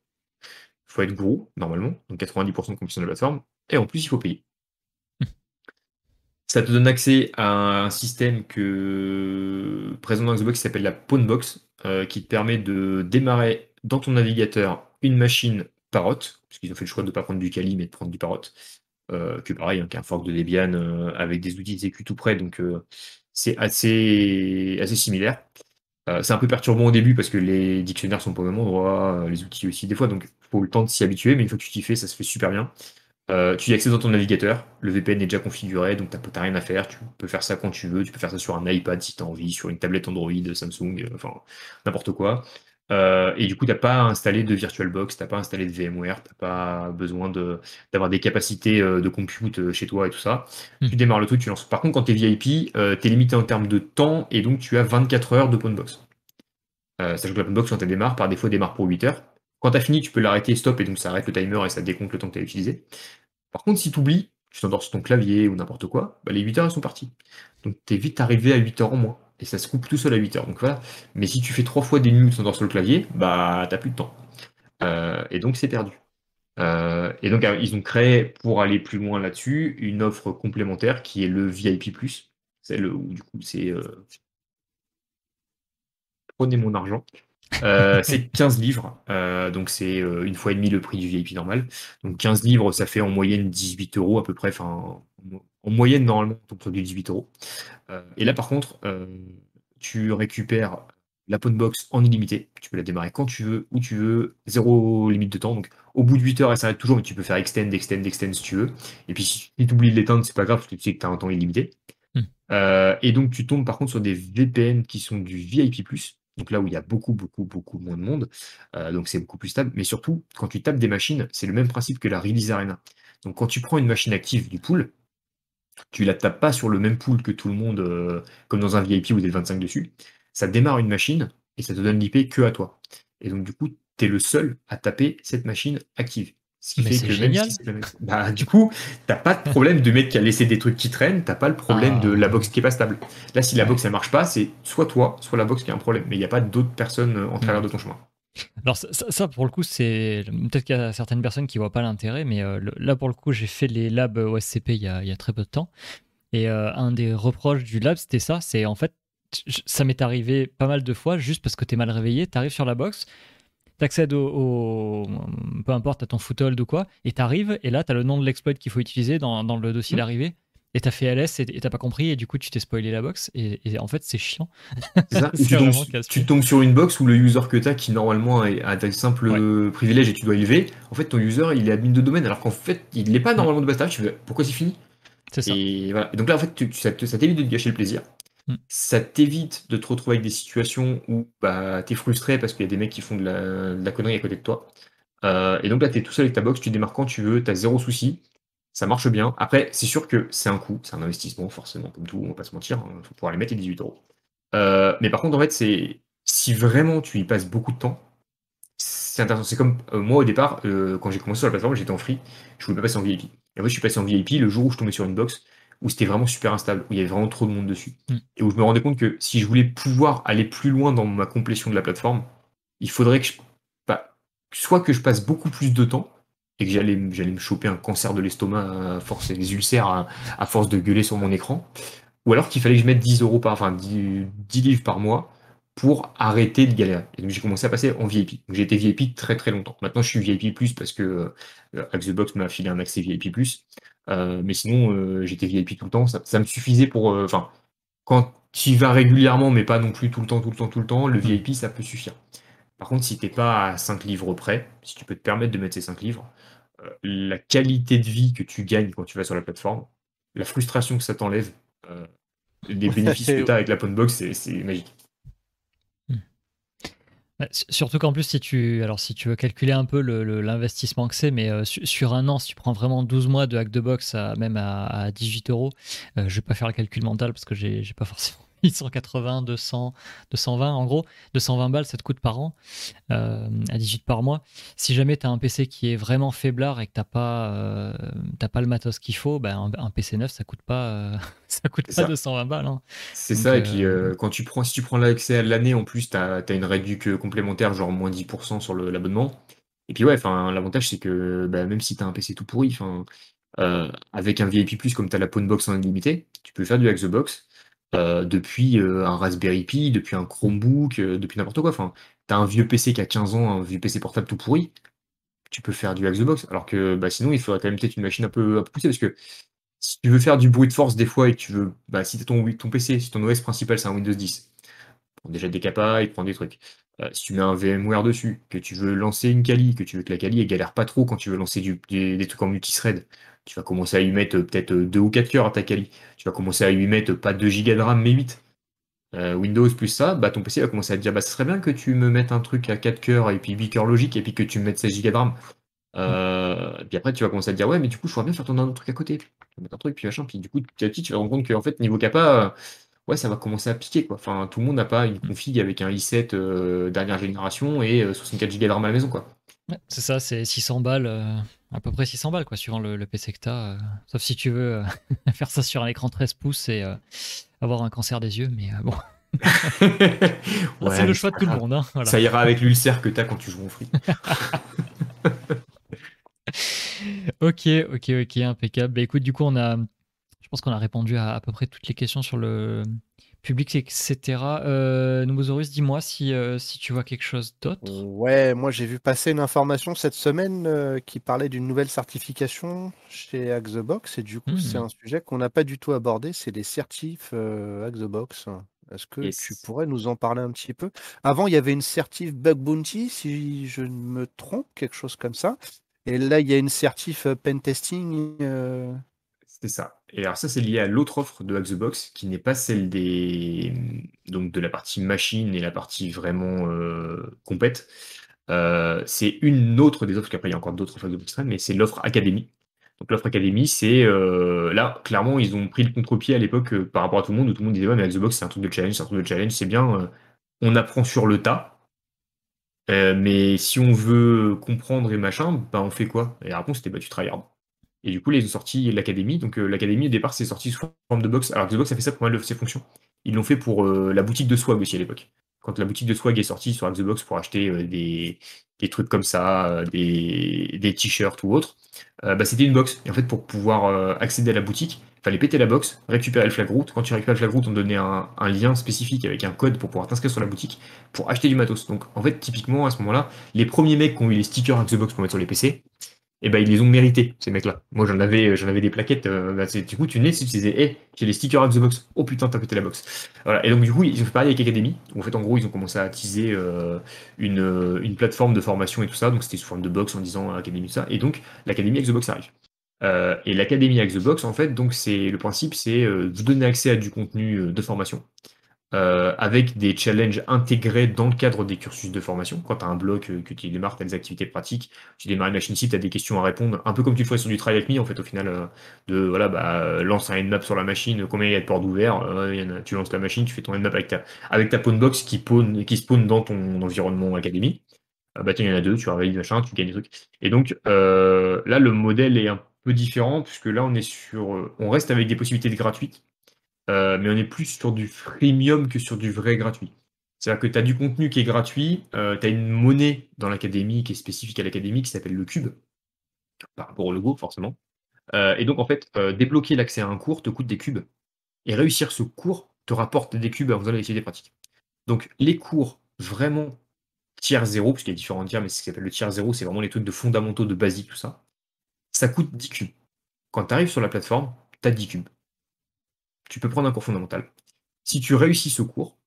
faut être gourou, normalement, donc 90% de compétition de la plateforme, et en plus il faut payer. Ça te donne accès à un système que présent dans Xbox qui s'appelle la Pawnbox, euh, qui te permet de démarrer dans ton navigateur une machine Parrot, puisqu'ils ont fait le choix de ne pas prendre du Kali mais de prendre du Parrot, euh, que pareil, hein, qui est un fork de Debian euh, avec des outils de sécu tout près, donc euh, c'est assez, assez similaire. Euh, c'est un peu perturbant au début parce que les dictionnaires sont pas au même endroit, les outils aussi des fois, donc il faut le temps de s'y habituer, mais une fois que tu t'y fais, ça se fait super bien. Tu y accèdes dans ton navigateur, le VPN est déjà configuré, donc t'as rien à faire, tu peux faire ça quand tu veux, tu peux faire ça sur un iPad si tu as envie, sur une tablette Android, Samsung, enfin n'importe quoi. Euh, et du coup, t'as pas installé de VirtualBox, t'as pas installé de VMware, t'as pas besoin de- d'avoir des capacités euh, de compute euh, chez toi et tout ça. Hmm. Tu démarres le truc, tu lances. Par contre, quand t'es VIP, euh, t'es limité en termes de temps et donc tu as 24 heures de Pawnbox. Euh, sachant que la Pawnbox, quand elle démarre, par défaut, elle démarre pour 8 heures. Quand t'as fini, tu peux l'arrêter stop et donc ça arrête le timer et ça décompte le temps que t'as utilisé. Par contre, si tu oublies, tu t'endors sur ton clavier ou n'importe quoi, bah, les 8 heures elles sont parties. Donc t'es vite arrivé à 8 heures en moins. Et ça se coupe tout seul à 8 heures. Donc voilà. Mais si tu fais trois fois des minutes sans sur le clavier, bah t'as plus de temps. Euh, et donc c'est perdu. Euh, et donc euh, ils ont créé, pour aller plus loin là-dessus, une offre complémentaire qui est le VIP+. C'est le où du coup c'est euh, prenez mon argent. C'est 15 livres, donc c'est une fois et demi le prix du VIP normal. Donc 15 livres, ça fait en moyenne 18 euros à peu près, enfin en, en moyenne normalement on produit 18 euros. Euh, et là par contre, euh, tu récupères la Pawnbox en illimité, tu peux la démarrer quand tu veux, où tu veux, zéro limite de temps. Donc au bout de 8 heures elle s'arrête toujours, mais tu peux faire extend, extend, extend si tu veux. Et puis si tu oublies de l'éteindre, c'est pas grave, parce que tu sais que tu as un temps illimité. Hmm. Euh, et donc tu tombes par contre sur des VPN qui sont du VIP+, donc là où il y a beaucoup, beaucoup, beaucoup moins de monde, euh, donc c'est beaucoup plus stable. Mais surtout, quand tu tapes des machines, c'est le même principe que la Release Arena. Donc quand tu prends une machine active du pool, tu la tapes pas sur le même pool que tout le monde, euh, comme dans un VIP où y a 25 dessus. Ça démarre une machine et ça te donne l'IP que à toi. Et donc, du coup, tu es le seul à taper cette machine active. Ce qui fait que génial. bah, du coup, t'as pas de problème de mec qui a laissé des trucs qui traînent, t'as pas le problème de la ah. box qui est pas stable. Là, si la box elle marche pas, c'est soit toi, soit la box qui a un problème. Mais il n'y a pas d'autres personnes euh, en travers de ton chemin. Alors ça, pour le coup, c'est peut-être qu'il y a certaines personnes qui voient pas l'intérêt, mais euh, là pour le coup, j'ai fait les labs OSCP il y a, il y a très peu de temps, et euh, un des reproches du lab, c'était ça, c'est en fait, ça m'est arrivé pas mal de fois, juste parce que tu es mal réveillé, tu arrives sur la box, tu accèdes au, peu importe, à ton foothold ou quoi, et tu arrives, et là, tu as le nom de l'exploit qu'il faut utiliser dans, dans le dossier mmh. d'arrivée et t'as fait LS et t'as pas compris et du coup tu t'es spoilé la box et, en fait c'est chiant. tu, tombes, sur une box où le user que t'as qui normalement a des simples privilèges et tu dois élever, en fait ton user il est admin de domaine alors qu'en fait il n'est pas normalement de base tu fais pourquoi c'est fini? C'est ça. Et, voilà. donc là en fait tu, ça, t'évite de te gâcher le plaisir. Mm. Ça t'évite de te retrouver avec des situations où bah, t'es frustré parce qu'il y a des mecs qui font de la, connerie à côté de toi. Euh, et donc là, t'es tout seul avec ta box, tu démarres quand tu veux, t'as zéro souci ça marche bien. Après, c'est sûr que c'est un coût, c'est un investissement, forcément, comme tout, on va pas se mentir, il hein, faut pouvoir les mettre les 18 euros. Euh, mais par contre, en fait, c'est si vraiment tu y passes beaucoup de temps, c'est intéressant. C'est comme euh, moi au départ, euh, quand j'ai commencé sur la plateforme, j'étais en free, je voulais pas passer en VIP. Et en fait, je suis passé en VIP le jour où je tombais sur une box où c'était vraiment super instable, où il y avait vraiment trop de monde dessus. Mm. Et où je me rendais compte que si je voulais pouvoir aller plus loin dans ma complétion de la plateforme, il faudrait que je. Bah, soit que je passe beaucoup plus de temps, et que j'allais, me choper un cancer de l'estomac à force, des ulcères à, force de gueuler sur mon écran. Ou alors qu'il fallait que je mette 10 euros par, enfin 10, livres par mois pour arrêter de galérer. Et donc j'ai commencé à passer en VIP. J'ai été VIP très très longtemps. Maintenant je suis VIP Plus parce que euh, Axebox m'a filé un accès VIP Plus. Euh, mais sinon euh, j'étais VIP tout le temps. Ça, me suffisait pour. Euh, enfin, quand tu vas régulièrement, mais pas non plus tout le temps, tout le temps, tout le temps, le VIP ça peut suffire. Par contre, si t'es pas à 5 livres près, si tu peux te permettre de mettre ces 5 livres, la qualité de vie que tu gagnes quand tu vas sur la plateforme, la frustration que ça t'enlève, euh, les bénéfices que tu as avec la Box, c'est magique. Hmm. Bah, surtout qu'en plus, si tu, alors, si tu veux calculer un peu l'investissement que c'est, mais euh, sur un an, si tu prends vraiment 12 mois de hack de box à, même à, 18 euros, je vais pas faire le calcul mental parce que j'ai pas forcément 180, 200, 220 en gros. 220 balles, ça te coûte par an, euh, à 18 par mois. Si jamais tu as un PC qui est vraiment faiblard et que tu n'as pas, euh, pas le matos qu'il faut, ben, un, PC neuf, ça coûte pas, euh, ça coûte pas 220 balles. Hein. C'est ça, et puis quand tu prends, si tu prends l'accès à l'année, en plus, tu as, une réduction complémentaire, genre moins 10% sur l'abonnement. Et puis ouais, l'avantage c'est que bah, même si tu as un PC tout pourri, avec un VIP+, comme tu as la Pawnbox en illimité, tu peux faire du hack the box euh, depuis euh, un Raspberry Pi, depuis un Chromebook, euh, depuis n'importe quoi. Enfin, t'as un vieux PC qui a 15 ans, un vieux PC portable tout pourri, tu peux faire du Hack the Box. Alors que bah, sinon, il faudrait quand même peut-être une machine un peu, un peu poussée parce que si tu veux faire du bruit de force des fois et tu veux, bah, si t'as ton, PC, si ton OS principal c'est un Windows 10, prend déjà des capas, il prend des trucs. si tu mets un VMware dessus, que tu veux lancer une Kali, que tu veux que la Kali galère pas trop quand tu veux lancer du, des, trucs en multithread, tu vas commencer à y mettre euh, peut-être 2 euh, ou 4 cœurs à ta Kali. Tu vas commencer à y mettre pas 2 Go de RAM mais 8. Euh, Windows plus ça, bah ton PC va commencer à te dire bah ce serait bien que tu me mettes un truc à 4 cœurs et puis 8 cœurs logiques et puis que tu me mettes 16 Go de RAM. et puis après tu vas commencer à te dire ouais mais du coup je pourrais bien faire ton un truc à côté. Tu vas mettre un truc puis machin, puis du coup petit à petit tu vas te rendre compte qu'en fait niveau capa ouais ça va commencer à piquer quoi. Enfin tout le monde n'a pas une config avec un i7 dernière génération et 64 Go de RAM à la maison quoi. C'est ça, c'est 600 balles à peu près 600 balles, quoi, suivant le, PC que tu as. Euh, sauf si tu veux euh, faire ça sur un écran 13 pouces et euh, avoir un cancer des yeux, mais bon. c'est le choix de tout le monde. Hein, ça ira avec l'ulcère que tu as quand tu joues au free. ok, ok, ok, impeccable. Bah, écoute, du coup, on a, je pense qu'on a répondu à à peu près toutes les questions sur le, public, etc. Euh, dis-moi si, euh, si tu vois quelque chose d'autre. Ouais, moi j'ai vu passer une information cette semaine euh, qui parlait d'une nouvelle certification chez Axebox et du coup c'est hmm. un sujet qu'on n'a pas du tout abordé, c'est les certifs euh, Axebox. Est-ce que tu pourrais nous en parler un petit peu? Avant, il y avait une certif Bug Bounty, si je ne me trompe, quelque chose comme ça. Et là, il y a une certif Pen Testing. C'est ça. Et alors ça, c'est lié à l'autre offre de Hack the Box, qui n'est pas celle des donc de la partie machine et la partie vraiment euh, complète. Euh, c'est une autre des offres, qu'après il y a encore d'autres offres de Box mais c'est l'offre Académie. Donc l'offre Academy, c'est là, clairement, ils ont pris le contre-pied à l'époque par rapport à tout le monde, où tout le monde disait ouais, mais Xbox, c'est un truc de challenge, c'est un truc de challenge, c'est bien, on apprend sur le tas. mais si on veut comprendre et machin, bah on fait quoi? Et la réponse c'était bah tu tryhard. Et du coup, ils ont sorti l'Académie. Donc, l'Académie, au départ, c'est sorti sous forme de box. Alors, Xbox a fait ça pour mal de ses fonctions. Ils l'ont fait pour la boutique de Swag aussi à l'époque. Quand la boutique de Swag est sortie sur Xbox pour acheter des, des trucs comme ça, euh, des, t-shirts ou autres, euh, bah, c'était une box. Et en fait, pour pouvoir euh, accéder à la boutique, il fallait péter la box, récupérer le flag route. Quand tu récupères le flag route, on donnait un, lien spécifique avec un code pour pouvoir t'inscrire sur la boutique pour acheter du matos. Donc en fait, typiquement à ce moment-là, les premiers mecs qui ont eu les stickers Xbox pour mettre sur les PC, et eh ben ils les ont mérités, ces mecs-là. Moi j'en avais, j'en avais des plaquettes. Euh, bah, du coup, tu nais, tu disais, hé, j'ai les stickers Xbox. Oh putain, t'as pété la box. Voilà. Et donc du coup, ils ont fait pareil avec Academy. en fait, en gros, ils ont commencé à attiser euh, une, euh, une, plateforme de formation et tout ça. Donc c'était sous forme de box en disant Academy ça. Et donc l'académie Xbox arrive. et l'académie Xbox, en fait, donc c'est le principe, c'est vous donner accès à du contenu de formation. Euh, avec des challenges intégrés dans le cadre des cursus de formation. Quand tu as un bloc euh, que tu démarres, tu as des activités pratiques, tu démarres une machine site, tu as des questions à répondre, un peu comme tu le ferais sur du Try Avec Me, en fait, au final, euh, de voilà, bah, lance un nmap sur la machine, combien il y a de ports ouverts, tu lances la machine, tu fais ton nmap avec ta, avec ta box qui, pawn, qui spawn dans ton environnement académie. bah, il y en a deux, tu valides machin, tu gagnes des trucs. Et donc, là, le modèle est un peu différent, puisque là, on est sur, on reste avec des possibilités de gratuites euh, mais on est plus sur du freemium que sur du vrai gratuit. C'est-à-dire que tu as du contenu qui est gratuit, euh, tu as une monnaie dans l'académie qui est spécifique à l'académie qui s'appelle le cube, par rapport au logo forcément. Euh, et donc en fait, débloquer l'accès à un cours te coûte des cubes, et réussir ce cours te rapporte des cubes en faisant l'activité pratique. Donc les cours vraiment tiers zéro, parce qu'il y a différents tiers, mais ce qui s'appelle le tiers zéro, c'est vraiment les trucs de fondamentaux, de basique, tout ça, ça coûte 10 cubes. Quand tu arrives sur la plateforme, tu as 10 cubes tu peux prendre un cours fondamental. Si tu réussis ce cours,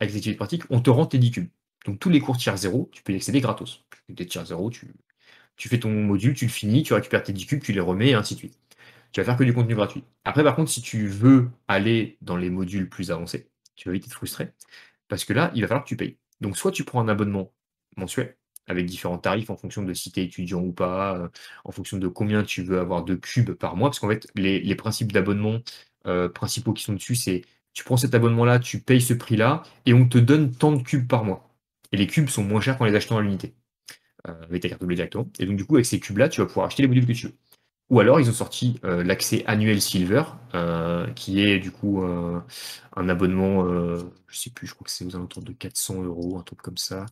avec les études pratiques, on te rend tes 10 cubes. Donc tous les cours tiers 0, tu peux y accéder gratos. Des tiers 0, tu, fais ton module, tu le finis, tu récupères tes 10 cubes, tu les remets, et ainsi de suite. Tu vas faire que du contenu gratuit. Après, par contre, si tu veux aller dans les modules plus avancés, tu vas vite être frustré, parce que là, il va falloir que tu payes. Donc soit tu prends un abonnement mensuel, avec différents tarifs en fonction de si tu es étudiant ou pas, euh, en fonction de combien tu veux avoir de cubes par mois, parce qu'en fait, les principes d'abonnement euh, principaux qui sont dessus, c'est tu prends cet abonnement-là, tu payes ce prix-là, et on te donne tant de cubes par mois. Et les cubes sont moins chers qu'en les achetant à l'unité, euh, avec ta carte bleue directement. Et donc du coup, avec ces cubes-là, tu vas pouvoir acheter les modules que tu veux. Ou alors, ils ont sorti euh, l'accès annuel Silver, qui est du coup un abonnement, je sais plus, je crois que c'est aux alentours de 400 euros, un truc comme ça.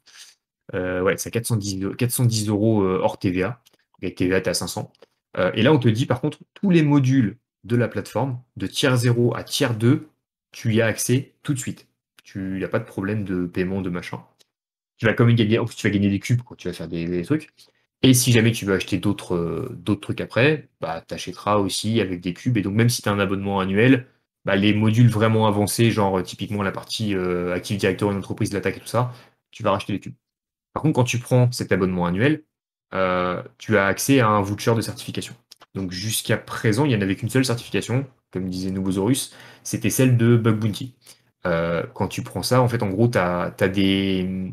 ouais, c'est 410, 410 euros hors TVA. Avec TVA, tu à 500. et là, on te dit par contre, tous les modules de la plateforme, de tiers 0 à tiers 2, tu y as accès tout de suite. Tu n'as pas de problème de paiement, de machin. Tu vas comme gagner, tu vas gagner des cubes quand tu vas faire des, trucs. Et si jamais tu veux acheter d'autres euh, trucs après, bah, tu achèteras aussi avec des cubes. Et donc, même si tu as un abonnement annuel, bah, les modules vraiment avancés, genre typiquement la partie euh, Active Directory, une entreprise, l'attaque et tout ça, tu vas racheter les cubes. Par contre, quand tu prends cet abonnement annuel, euh, tu as accès à un voucher de certification. Donc jusqu'à présent, il n'y en avait qu'une seule certification, comme disait Nubosaurus, c'était celle de Bug Bounty. Euh, quand tu prends ça, en fait, en gros, tu as, des.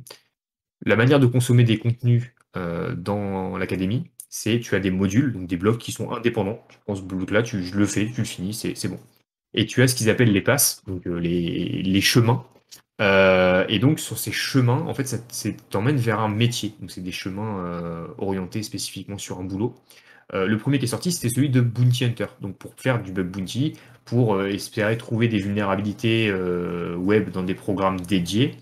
La manière de consommer des contenus euh, dans l'académie, c'est tu as des modules, donc des blocs qui sont indépendants. Tu prends ce bloc-là, tu le fais, tu le finis, c'est bon. Et tu as ce qu'ils appellent les passes, donc euh, les, chemins. et donc sur ces chemins, en fait, ça t'emmène vers un métier. Donc c'est des chemins orientés spécifiquement sur un boulot. Euh, le premier qui est sorti, c'était celui de Bounty Hunter. Donc pour faire du bug bounty, pour euh, espérer trouver des vulnérabilités euh, web dans des programmes dédiés.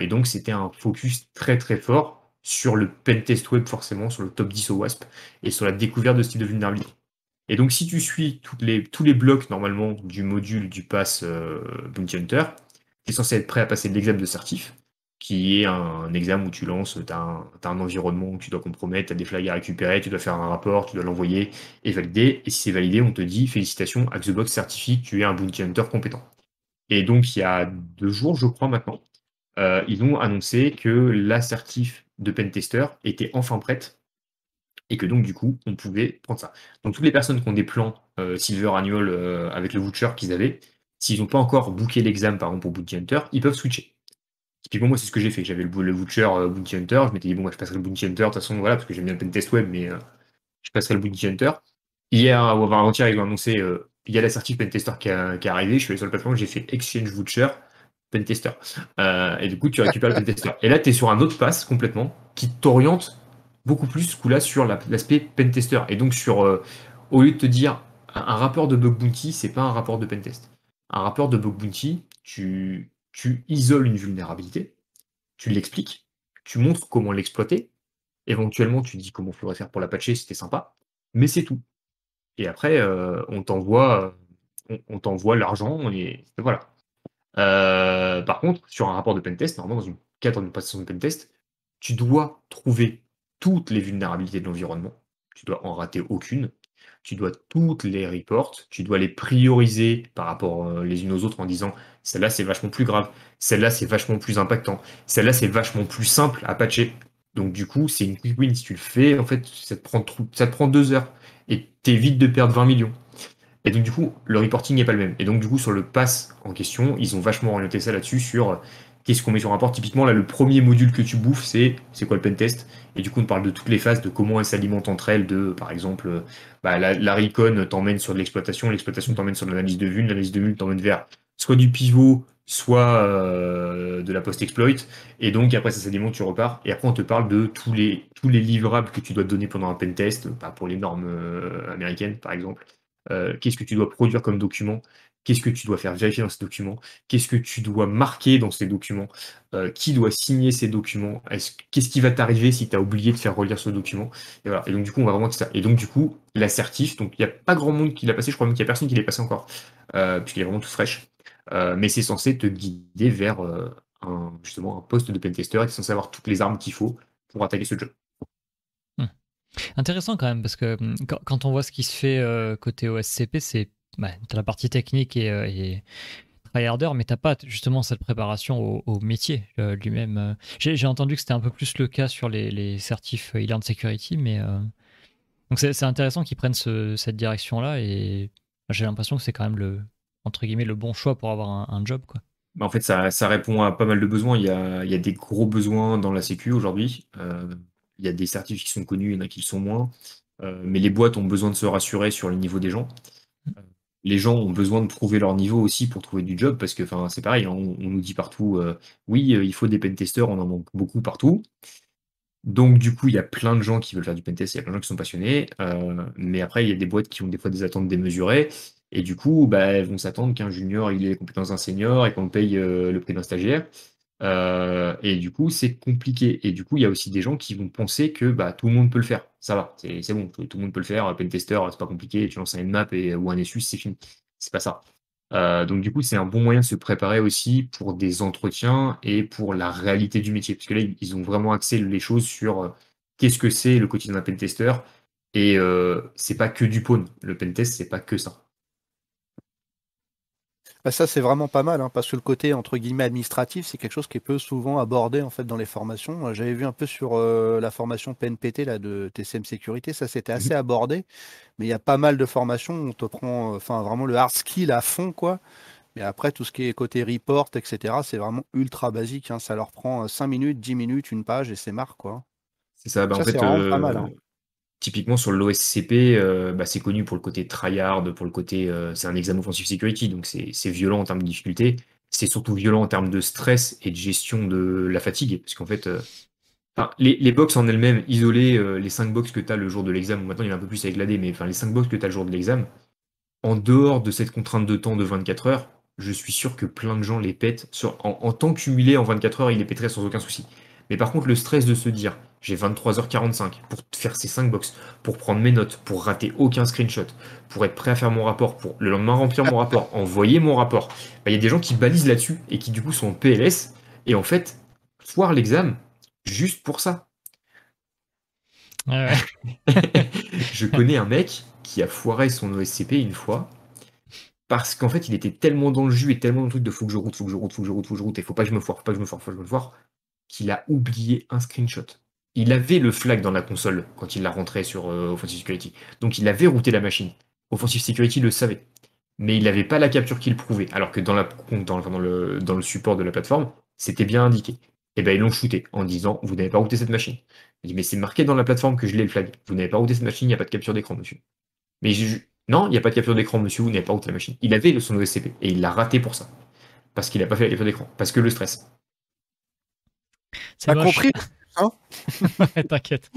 et donc c'était un focus très très fort sur le pentest web forcément, sur le top 10 au WASP, et sur la découverte de ce type de vulnérabilité. Et donc si tu suis tous les blocs normalement du module du pass Bounty Hunter, tu es censé être prêt à passer l'examen de certif qui est un, examen où tu lances, tu as, un environnement où tu dois compromettre, tu as des flags à récupérer, tu dois faire un rapport, tu dois l'envoyer et valider. Et si c'est validé, on te dit félicitations, Axebox certifie que tu es un bounty hunter compétent. Et donc, il y a deux jours, je crois maintenant, euh, ils ont annoncé que la certif de pentester était enfin prête et que donc, du coup, on pouvait prendre ça. Donc, toutes les personnes qui ont des plans euh, Silver Annual euh, avec le voucher qu'ils avaient, s'ils n'ont pas encore booké l'examen, par exemple, pour Bounty Hunter, ils peuvent switcher. Typiquement, moi, c'est ce que j'ai fait. J'avais le, le voucher euh, Bounty Hunter. Je m'étais dit, bon, moi, je passerai le Bounty Hunter. De toute façon, voilà, parce que j'aime bien le test web, mais euh, je passerai le Bounty Hunter. hier ou avant-hier, ils ont annoncé euh, il y a l'assertif Pentester qui, qui est arrivé. Je suis allé sur le plateforme, j'ai fait Exchange Voucher Pentester. Euh, et du coup, tu récupères le Pentester. Et là, tu es sur un autre pass complètement qui t'oriente beaucoup plus ce coup-là sur l'aspect Pentester. Et donc, sur, euh, au lieu de te dire un, rapport de bug bounty, c'est pas un rapport de pentest. Un rapport de bug bounty, tu, tu isoles une vulnérabilité, tu l'expliques, tu montres comment l'exploiter. Éventuellement, tu dis comment il faudrait faire pour la patcher, c'était sympa, mais c'est tout. Et après, euh, on t'envoie on, t'envoie l'argent et voilà. Euh, par contre, sur un rapport de pentest, normalement dans une cadre d'une prestation de pentest, tu dois trouver toutes les vulnérabilités de l'environnement. Tu dois en rater aucune. Tu dois toutes les reports. Tu dois les prioriser par rapport euh, les unes aux autres en disant celle-là c'est vachement plus grave, celle-là c'est vachement plus impactant, celle-là c'est vachement plus simple à patcher. Donc du coup, c'est une quick win si tu le fais. En fait, ça te prend, ça te prend deux heures et t'évites de perdre 20 millions. Et donc, du coup, le reporting n'est pas le même. Et donc, du coup, sur le pass en question, ils ont vachement orienté ça là-dessus sur qu'est-ce qu'on met sur rapport. Typiquement, là, le premier module que tu bouffes, c'est c'est quoi le pentest? Et du coup, on parle de toutes les phases, de comment elles s'alimentent entre elles, de, par exemple, euh, bah, la, la t'emmène sur de l'exploitation, l'exploitation t'emmène sur l'analyse de vue, l'analyse de vue t'emmène vers soit du pivot, soit euh, de la post-exploit. Et donc, après, ça s'alimente, tu repars. Et après, on te parle de tous les, livrables que tu dois donner pendant un pentest, bah, pour les normes américaines, par exemple. Euh, qu'est-ce que tu dois produire comme document, qu'est-ce que tu dois faire? Vérifier dans ces documents, qu'est-ce que tu dois marquer dans ces documents, euh, qui doit signer ces documents, qu'est-ce qui va t'arriver si tu as oublié de faire relire ce document? Et, voilà. et donc du coup, on va vraiment ça. Et donc du coup, l'assertif, donc il n'y a pas grand monde qui l'a passé, je crois même qu'il n'y a personne qui l'a passé encore, euh, puisqu'il est vraiment tout fraîche. mais c'est censé te guider vers un, justement un poste de pentester et es censé avoir toutes les armes qu'il faut pour attaquer ce job. Intéressant quand même, parce que hum, quand, on voit ce qui se fait euh, côté OSCP, c'est bah, as la partie technique et, euh, et tryharder, mais tu pas justement cette préparation au, métier euh, lui-même. J'ai entendu que c'était un peu plus le cas sur les, certifs e-learn security, mais donc c'est intéressant qu'ils prennent cette direction-là et j'ai l'impression que c'est quand même le entre guillemets le bon choix pour avoir un, job quoi. Bah, en fait, ça, répond à pas mal de besoins. Il y a, des gros besoins dans la Sécu aujourd'hui. Il y a des certifs qui sont connus, il y en a qui le sont moins. Euh, mais les boîtes ont besoin de se rassurer sur le niveau des gens. Euh, les gens ont besoin de trouver leur niveau aussi pour trouver du job, parce que c'est pareil, on, nous dit partout, euh, oui, il faut des pentesters, on en manque beaucoup partout. Donc du coup, il y a plein de gens qui veulent faire du pentest, il y a plein de gens qui sont passionnés, mais après, il y a des boîtes qui ont des fois des attentes démesurées, et du coup, bah, elles vont s'attendre qu'un junior il ait les compétences d'un senior et qu'on paye le prix d'un stagiaire. Euh, et du coup, c'est compliqué. Et du coup, il y a aussi des gens qui vont penser que bah, tout le monde peut le faire. Ça va, c'est bon, tout, le monde peut le faire. Pentester, c'est pas compliqué. Tu lances un Nmap et, ou un ESUS, c'est fini. C'est pas ça. Euh, donc, du coup, c'est un bon moyen de se préparer aussi pour des entretiens et pour la réalité du métier. Parce que là, ils ont vraiment axé les choses sur euh, qu'est-ce que c'est le quotidien d'un pentester. Et c'est pas que du pawn. Le pentest, c'est pas que ça. Bah, ça, c'est vraiment pas mal, hein, parce que le côté entre guillemets administratif, c'est quelque chose qui est peu souvent abordé en fait dans les formations. Euh, j'avais vu un peu sur euh, la formation PNPT là, de TCM Sécurité, ça c'était assez mmh abordé, mais il y a pas mal de formations où on te prend enfin vraiment le hard skill à fond, quoi. Mais après, tout ce qui est côté report, etc., c'est vraiment ultra basique. Hein. Ça leur prend 5 minutes, 10 minutes, une page et c'est marre, quoi. C'est ça, bah, en fait, mal. Hein typiquement sur l'OSCP, euh, bah, c'est connu pour le côté tryhard, pour le côté. Euh, c'est un examen offensive security, donc c'est violent en termes de difficulté. C'est surtout violent en termes de stress et de gestion de la fatigue, parce qu'en fait, euh, les, les, box en elles-mêmes, isolées, les 5 box que tu as le jour de l'examen, maintenant il y en a un peu plus avec l'AD, mais les 5 box que tu as le jour de l'examen, en dehors de cette contrainte de temps de 24 heures, je suis sûr que plein de gens les pètent. en, en temps cumulé en 24 heures, ils les pèteraient sans aucun souci. Mais par contre, le stress de se dire, j'ai 23h45 pour faire ces 5 box, pour prendre mes notes, pour rater aucun screenshot, pour être prêt à faire mon rapport, pour le lendemain remplir mon rapport, envoyer mon rapport. Bah, il y a des gens qui balisent là-dessus et qui du coup sont en PLS et en fait foirent l'examen juste pour ça. je connais un mec qui a foiré son OSCP une fois parce qu'en fait il était tellement dans le jus et tellement dans le truc de faut que je route, faut que je route, faut que je route, faut que je route et faut pas que je me foire, faut pas que je me foire, faut que je me foire qu'il a oublié un screenshot. Il avait le flag dans la console quand il l'a rentré sur euh, Offensive Security. Donc il avait routé la machine. Offensive Security le savait. Mais il n'avait pas la capture qui le prouvait. Alors que dans, la, dans, le, dans le support de la plateforme, c'était bien indiqué. Et eh bien ils l'ont shooté en disant Vous n'avez pas routé cette machine. Il dit Mais c'est marqué dans la plateforme que je l'ai le flag. Vous n'avez pas routé cette machine, il n'y a pas de capture d'écran dessus. Mais non, il n'y a pas de capture d'écran, monsieur, vous n'avez pas route la machine. Il avait son OSCP et il l'a raté pour ça. Parce qu'il n'a pas fait la capture d'écran. Parce que le stress. T'as compris? Hein T'inquiète.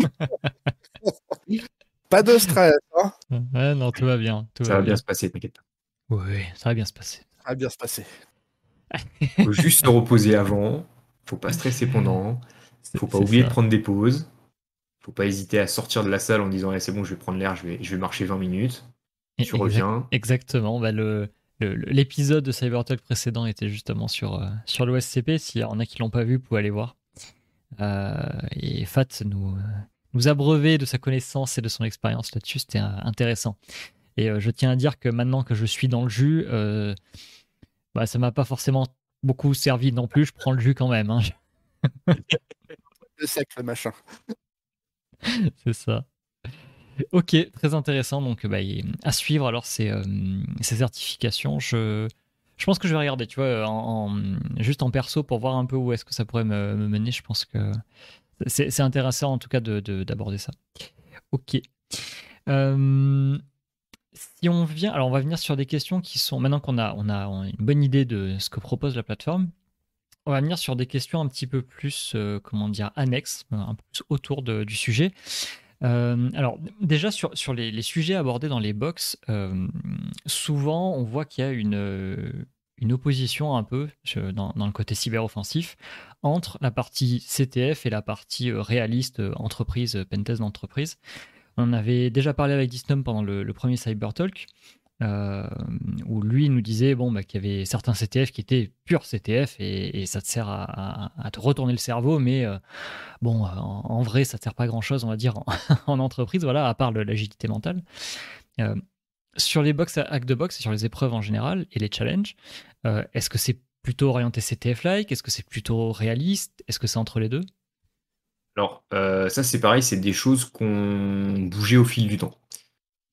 pas de stress. Hein ouais, non, tout va bien. ça va bien, se passer, t'inquiète Oui, ça va bien se passer. Ça va bien se passer. Faut juste se reposer avant. Faut pas stresser pendant. Faut pas oublier de prendre des pauses. Faut pas hésiter à sortir de la salle en disant c'est bon, je vais prendre l'air, je vais, je vais marcher 20 minutes. Tu reviens. Exactement. Bah, le, l'épisode de Cybertalk précédent était justement sur, euh, sur l'OSCP. S'il y en a qui l'ont pas vu, vous pouvez aller voir. Euh, et Fat nous, euh, nous a brevé de sa connaissance et de son expérience là-dessus. C'était intéressant. Et je tiens à dire que maintenant que je suis dans le jus, bah, ça m'a pas forcément beaucoup servi non plus. Je prends le jus quand même. Hein. le sec, le machin. C'est ça. Ok, très intéressant. Donc, bah, à suivre alors ces, euh, ces certifications. Je, je pense que je vais regarder, tu vois, en, juste en perso pour voir un peu où est-ce que ça pourrait me, mener. Je pense que c'est intéressant en tout cas d'aborder de, ça. Ok. Euh, si on vient, alors on va venir sur des questions qui sont maintenant qu'on a, on a une bonne idée de ce que propose la plateforme. On va venir sur des questions un petit peu plus, euh, comment dire, annexes, un peu plus autour du sujet. Euh, alors déjà sur, sur les, sujets abordés dans les box, euh, souvent on voit qu'il y a une, une opposition un peu dans, dans, le côté cyberoffensif entre la partie CTF et la partie réaliste entreprise, pentest d'entreprise. On avait déjà parlé avec Disnum pendant le, le premier Cybertalk. Euh, où lui nous disait bon, bah, qu'il y avait certains CTF qui étaient purs CTF et, ça te sert à, te retourner le cerveau, mais euh, bon, en, vrai, ça ne sert pas grand chose, on va dire, en, entreprise, voilà, à part l'agilité mentale. Euh, sur les box hack de box et sur les épreuves en général et les challenges, est-ce que c'est plutôt orienté CTF-like Est-ce que c'est plutôt réaliste? Est-ce que c'est entre les deux? Alors, ça, c'est pareil, c'est des choses qu'on bougeait au fil du temps.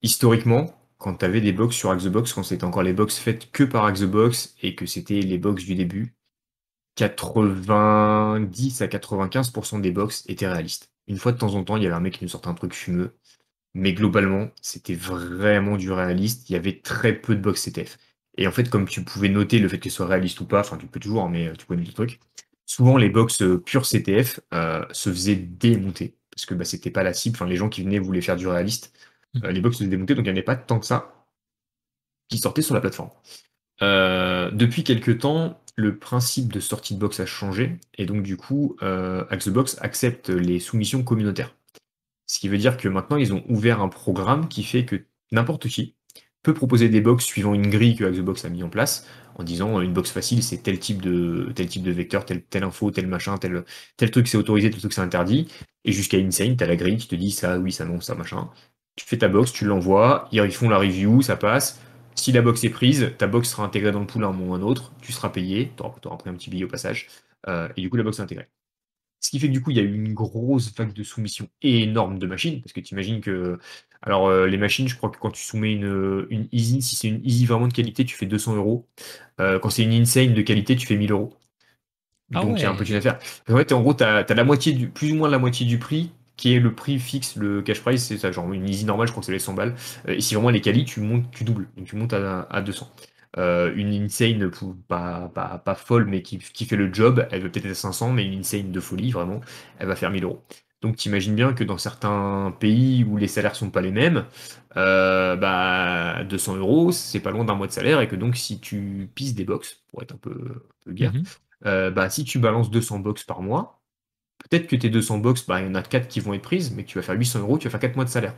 Historiquement, quand tu avais des box sur Box, quand c'était encore les box faites que par Box et que c'était les box du début, 90 à 95% des box étaient réalistes. Une fois de temps en temps, il y avait un mec qui nous sortait un truc fumeux, mais globalement, c'était vraiment du réaliste. Il y avait très peu de box CTF. Et en fait, comme tu pouvais noter le fait que ce soit réaliste ou pas, enfin, tu peux toujours, mais euh, tu noter le truc. Souvent, les box euh, pure CTF euh, se faisaient démonter parce que bah, c'était pas la cible. Enfin, les gens qui venaient voulaient faire du réaliste. Euh, les box se démontaient, donc il n'y en avait pas tant que ça qui sortaient sur la plateforme. Euh, depuis quelques temps, le principe de sortie de box a changé, et donc du coup, euh, Axebox accepte les soumissions communautaires. Ce qui veut dire que maintenant, ils ont ouvert un programme qui fait que n'importe qui peut proposer des box suivant une grille que Axebox a mis en place, en disant une box facile, c'est tel type de tel type de vecteur, telle, telle info, tel machin, tel, tel truc c'est autorisé, tel truc c'est interdit, et jusqu'à Insane, tu as la grille qui te dit ça, oui, ça, non, ça, machin tu fais ta box, tu l'envoies, ils font la review, ça passe. Si la box est prise, ta box sera intégrée dans le pool à un moment ou un autre, tu seras payé, tu auras, pris un petit billet au passage, euh, et du coup la box est intégrée. Ce qui fait que du coup, il y a eu une grosse vague de soumission énorme de machines, parce que tu imagines que. Alors, euh, les machines, je crois que quand tu soumets une, une Easy, si c'est une Easy vraiment de qualité, tu fais 200 euros. Euh, quand c'est une Insane de qualité, tu fais 1000 euros. Ah Donc, il y a un peu une affaire. En fait, en gros, tu as, la moitié du, plus ou moins la moitié du prix qui est le prix fixe, le cash price, c'est ça, genre une easy normale, je crois que c'est les 100 balles. Euh, et si vraiment elle est quali, tu montes, tu doubles, donc tu montes à, 200. Euh, une insane pas, pas, folle, mais qui, fait le job, elle veut peut-être être à 500, mais une insane de folie, vraiment, elle va faire 1000 euros. Donc tu imagines bien que dans certains pays où les salaires sont pas les mêmes, euh, bah 200 euros, c'est pas loin d'un mois de salaire, et que donc si tu pisses des box, pour être un peu, un guerre, mhm. bah si tu balances 200 box par mois, peut-être que tes 200 box, bah, il y en a 4 qui vont être prises, mais tu vas faire 800 euros, tu vas faire 4 mois de salaire.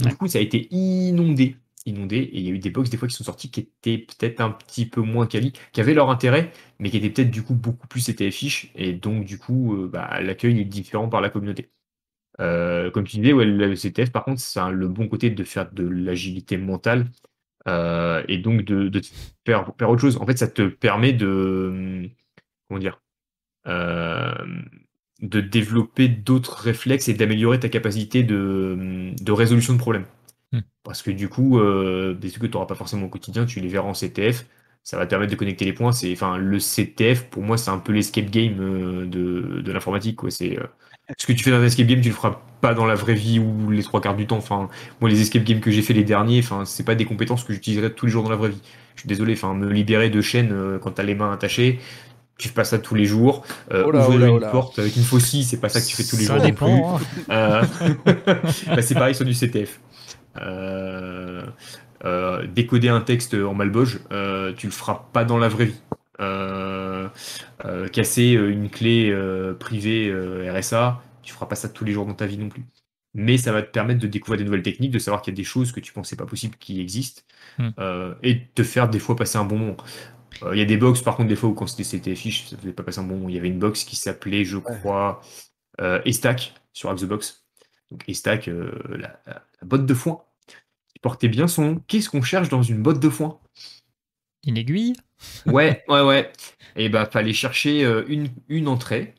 Du coup, ça a été inondé, inondé, et il y a eu des box des fois qui sont sortis qui étaient peut-être un petit peu moins quali, qui avaient leur intérêt, mais qui étaient peut-être du coup beaucoup plus CTF-ish, et donc du coup, euh, bah, l'accueil est différent par la communauté. Euh, comme tu disais, ouais, le CTF, par contre, c'est le bon côté de faire de l'agilité mentale, euh, et donc de, faire, faire, autre chose. En fait, ça te permet de. Comment dire de développer d'autres réflexes et d'améliorer ta capacité de, résolution de problèmes. Hmm. Parce que du coup, euh, des trucs que tu n'auras pas forcément au quotidien, tu les verras en CTF. ça va te permettre de connecter les points. C'est, enfin, le CTF, pour moi, c'est un peu l'escape game euh, de, de l'informatique. Quoi. C'est, euh, ce que tu fais dans un escape game, tu le feras pas dans la vraie vie ou les trois quarts du temps. Enfin, moi, les escape games que j'ai fait les derniers, enfin, c'est pas des compétences que j'utiliserai tous les jours dans la vraie vie. Je suis désolé, enfin, me libérer de chaînes euh, quand t'as les mains attachées, tu fais pas ça tous les jours. Euh, Oh là, ouvrir oh là, une oh porte avec une faucille, c'est pas ça que tu fais tous les Ça jours non plus. hein. Euh, bah, c'est pareil sur du CTF. Euh, euh, décoder un texte en malboge, euh, tu le feras pas dans la vraie vie. Euh, euh, casser une clé euh, privée euh, RSA, tu feras pas ça tous les jours dans ta vie non plus. Mais ça va te permettre de découvrir des nouvelles techniques, de savoir qu'il y a des choses que tu pensais pas possible qui existent, Hmm. euh, et de te faire des fois passer un bon moment. Euh, Il y a des box, par contre, des fois où quand c'était CTFish, ça faisait pas passer un bon. Il y avait une box qui s'appelait, je crois, euh, Estac sur Xbox. Donc Estac, euh, la, la- la botte de foin, qui portait bien son nom. Qu'est-ce qu'on cherche dans une botte de foin? Une aiguille? Ouais, ouais, ouais. Et bah, fallait chercher euh, une, une entrée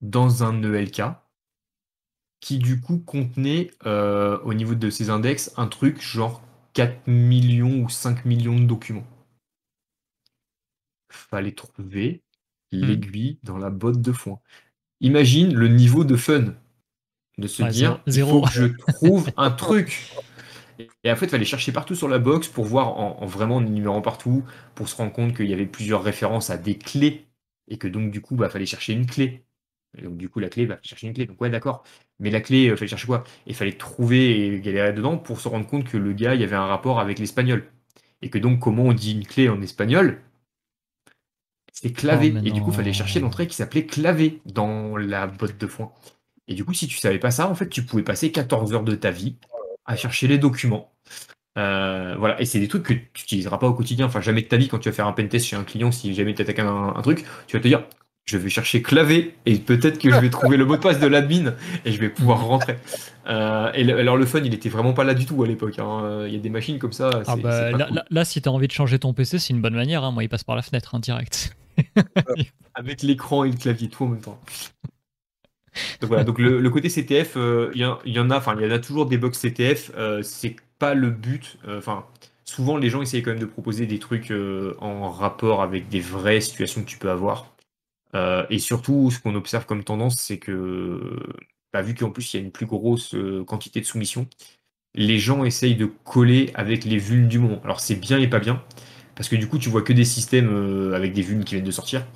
dans un ELK qui, du coup, contenait, euh, au niveau de ses index, un truc genre 4 millions ou 5 millions de documents. Fallait trouver l'aiguille dans la botte de foin. Imagine le niveau de fun de se Ouais, dire il faut que je trouve un truc. Et en fait, il fallait chercher partout sur la box pour voir en, en vraiment en énumérant partout, pour se rendre compte qu'il y avait plusieurs références à des clés, et que donc du coup, bah, fallait chercher une clé. Et donc du coup, la clé, bah, fallait chercher une clé. Donc ouais, d'accord. Mais la clé, il fallait chercher quoi? Il fallait trouver et galérer dedans pour se rendre compte que le gars, il y avait un rapport avec l'espagnol. Et que donc, comment on dit une clé en espagnol? C'est clavé. Oh, et du coup, il fallait chercher l'entrée qui s'appelait clavé dans la botte de foin. Et du coup, si tu savais pas ça, en fait, tu pouvais passer 14 heures de ta vie à chercher les documents. Euh, voilà, et c'est des trucs que tu n'utiliseras pas au quotidien. Enfin, jamais de ta vie, quand tu vas faire un pentest chez un client, si jamais tu attaques un, un truc, tu vas te dire je vais chercher clavé et peut-être que je vais trouver le mot de passe de l'admin et je vais pouvoir rentrer. Euh, et le- alors, le fun, il était vraiment pas là du tout à l'époque. hein. Il y a des machines comme ça. Ah bah, là, cool. là- là, si t'as envie de changer ton PC, c'est une bonne manière. hein. Moi, il passe par la fenêtre, hein, direct. Avec l'écran et le clavier, tout en même temps. Donc voilà, donc le, côté CTF, euh, il y, en- a, enfin il y en a toujours des box CTF, euh, c'est pas le but. euh, Enfin, souvent les gens essayent quand même de proposer des trucs en rapport avec des vraies situations que tu peux avoir. Et surtout, ce qu'on observe comme tendance, c'est que, bah, vu qu'en plus il y a une plus grosse quantité de soumissions, les gens essayent de coller avec les vulnes du moment. Alors c'est bien et pas bien, parce que du coup tu vois que des systèmes euh, avec des vulnes qui viennent de sortir.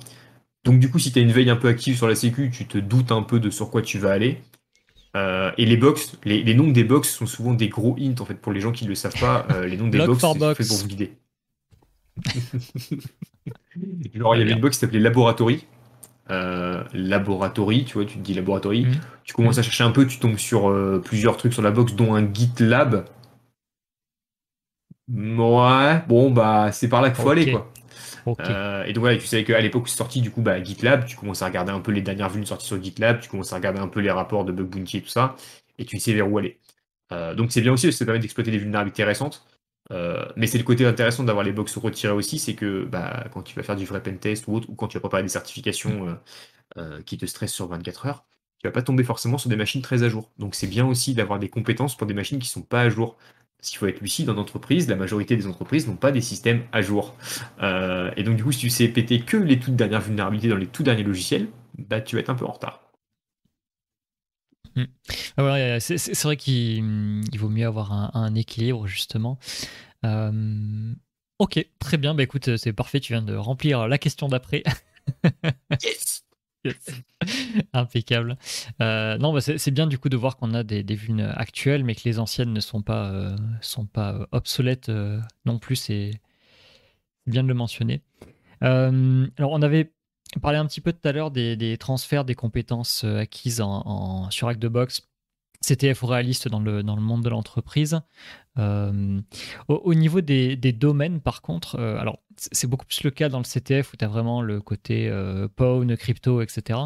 Donc du coup, si tu as une veille un peu active sur la sécu, tu te doutes un peu de sur quoi tu vas aller. Euh, et les box, les, les noms des box sont souvent des gros hints en fait pour les gens qui ne le savent pas. euh, les noms des box, c'est box. fait pour vous guider. Genre il y avait une box qui s'appelait Laboratory. Euh, laboratory, tu vois, tu te dis laboratory. Mhm. Tu commences à chercher un peu, tu tombes sur plusieurs trucs sur la box, dont un GitLab. Ouais, bon bah c'est par là qu'il faut aller quoi. Euh, et donc voilà, tu savais qu'à l'époque où c'est sorti, du coup, bah, GitLab, tu commences à regarder un peu les dernières vues sorties sur GitLab, tu commences à regarder un peu les rapports de Bug Bounty et tout ça, et tu sais vers où aller. Euh, donc c'est bien aussi, ça permet d'exploiter des vulnérabilités récentes. Euh, mais c'est le côté intéressant d'avoir les box retirées aussi, c'est que bah, quand tu vas faire du vrai pentest ou autre, ou quand tu vas préparer des certifications qui te stressent sur 24 heures, tu vas pas tomber forcément sur des machines très à jour. Donc c'est bien aussi d'avoir des compétences pour des machines qui sont pas à jour. Parce qu'il faut être lucide, en entreprise, la majorité des entreprises n'ont pas des systèmes à jour. Euh, et donc, du coup, si tu sais péter que les toutes dernières vulnérabilités dans les tout derniers logiciels, bah, tu vas être un peu en retard. Ah ouais, c'est vrai qu'il il vaut mieux avoir un, un équilibre, justement. Euh, ok, très bien. Bah écoute, c'est parfait. Tu viens de remplir la question d'après. Yes. Impeccable. Euh, non, bah c'est bien du coup de voir qu'on a des, des vulnes actuelles, mais que les anciennes ne sont pas, euh, euh, obsolètes euh, non plus. C'est bien de le mentionner. Euh, alors, on avait parlé un petit peu tout à l'heure des, transferts des compétences euh, acquises en, sur Hack the Box. CTF ou réaliste dans le, dans le monde de l'entreprise. Euh, au, au niveau des, domaines, par contre, euh, alors c'est beaucoup plus le cas dans le CTF où tu as vraiment le côté euh, Pwn, crypto, etc.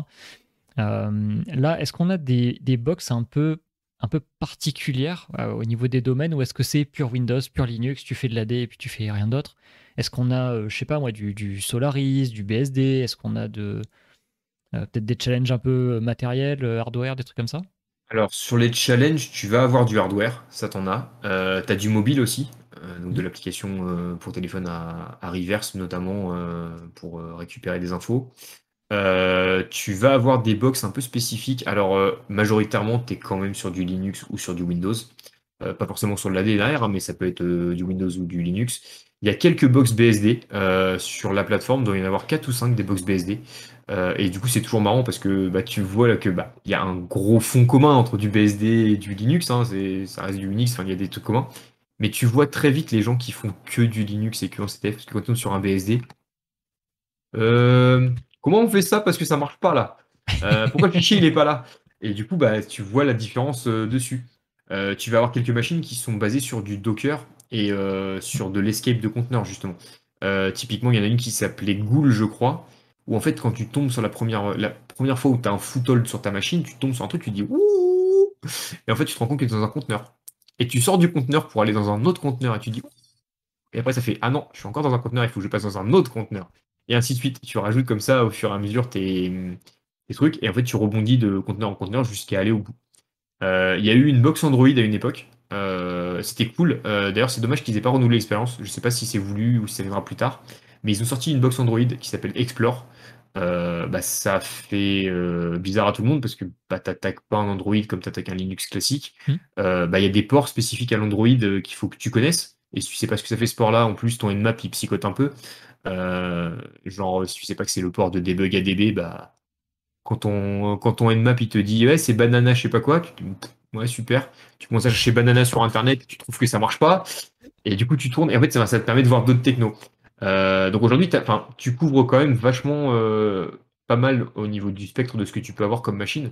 Là, est-ce qu'on a des, des box un peu, un particulières au niveau des domaines ou est-ce que c'est pure Windows, pure Linux, tu fais de l'AD et puis tu fais rien d'autre? Est-ce qu'on a, je sais pas moi, du, Solaris, du BSD Est-ce qu'on a peut-être des challenges un peu matériels, hardware, des trucs comme ça? Alors, sur les challenges, tu vas avoir du hardware, ça t'en a. Euh, t'as du mobile aussi. donc de l'application pour téléphone à, Reverse notamment pour récupérer des infos. tu vas avoir des box un peu spécifiques. Alors, majoritairement, tu es quand même sur du Linux ou sur du Windows. pas forcément sur de l'AD derrière, hein, mais ça peut être du Windows ou du Linux. Il y a quelques box BSD sur la plateforme, il doit y en avoir 4 ou 5 des box BSD. Euh, et du coup, c'est toujours marrant parce que bah, tu vois là que bah il y a un gros fond commun entre du BSD et du Linux. Hein, ça reste du Unix. Il y a des trucs communs. Mais tu vois très vite les gens qui font que du Linux et que en CTF. Parce que quand on est sur un BSD, euh, comment on fait ça Parce que ça marche pas là? Euh, pourquoi le fichier il est pas là? Et du coup, bah, tu vois la différence dessus. tu vas avoir quelques machines qui sont basées sur du Docker et sur de l'escape de conteneurs justement. typiquement, il y en a une qui s'appelait Ghoul, je crois où en fait, quand tu tombes sur la première, la première fois où tu as un foothold sur ta machine, tu tombes sur un truc, tu dis ouh Et en fait, tu te rends compte que tu es dans un conteneur. Et tu sors du conteneur pour aller dans un autre conteneur et tu dis Et après, ça fait ah non, je suis encore dans un conteneur, il faut que je passe dans un autre conteneur. Et ainsi de suite. Tu rajoutes comme ça au fur et à mesure tes, trucs et en fait, tu rebondis de conteneur en conteneur jusqu'à aller au bout. Euh, il y a eu une box Android à une époque. Euh, c'était cool. Euh, d'ailleurs, c'est dommage qu'ils aient pas renouvelé l'expérience. Je sais pas si c'est voulu ou si ça viendra plus tard. Mais ils ont sorti une box Android qui s'appelle Explore. Euh, bah, ça fait bizarre à tout le monde parce que bah, tu n'attaques pas un Android comme tu attaques un Linux classique. Hmm. Bah, il y a des ports spécifiques à l'Android qu'il faut que tu connaisses. Et si tu sais pas ce que ça fait ce port-là, en plus ton Nmap il psychote un peu. genre, si tu sais pas que c'est le port de debug ADB, bah, quand, ton, quand Nmap il te dit ouais, c'est banana, je sais pas quoi, tu ouais, super. Tu commences à chercher banana sur internet, tu trouves que ça marche pas. Et du coup, tu tournes et en fait, ça, te permet de voir d'autres technos. Euh, donc aujourd'hui, tu couvres quand même vachement euh, pas mal au niveau du spectre de ce que tu peux avoir comme machine.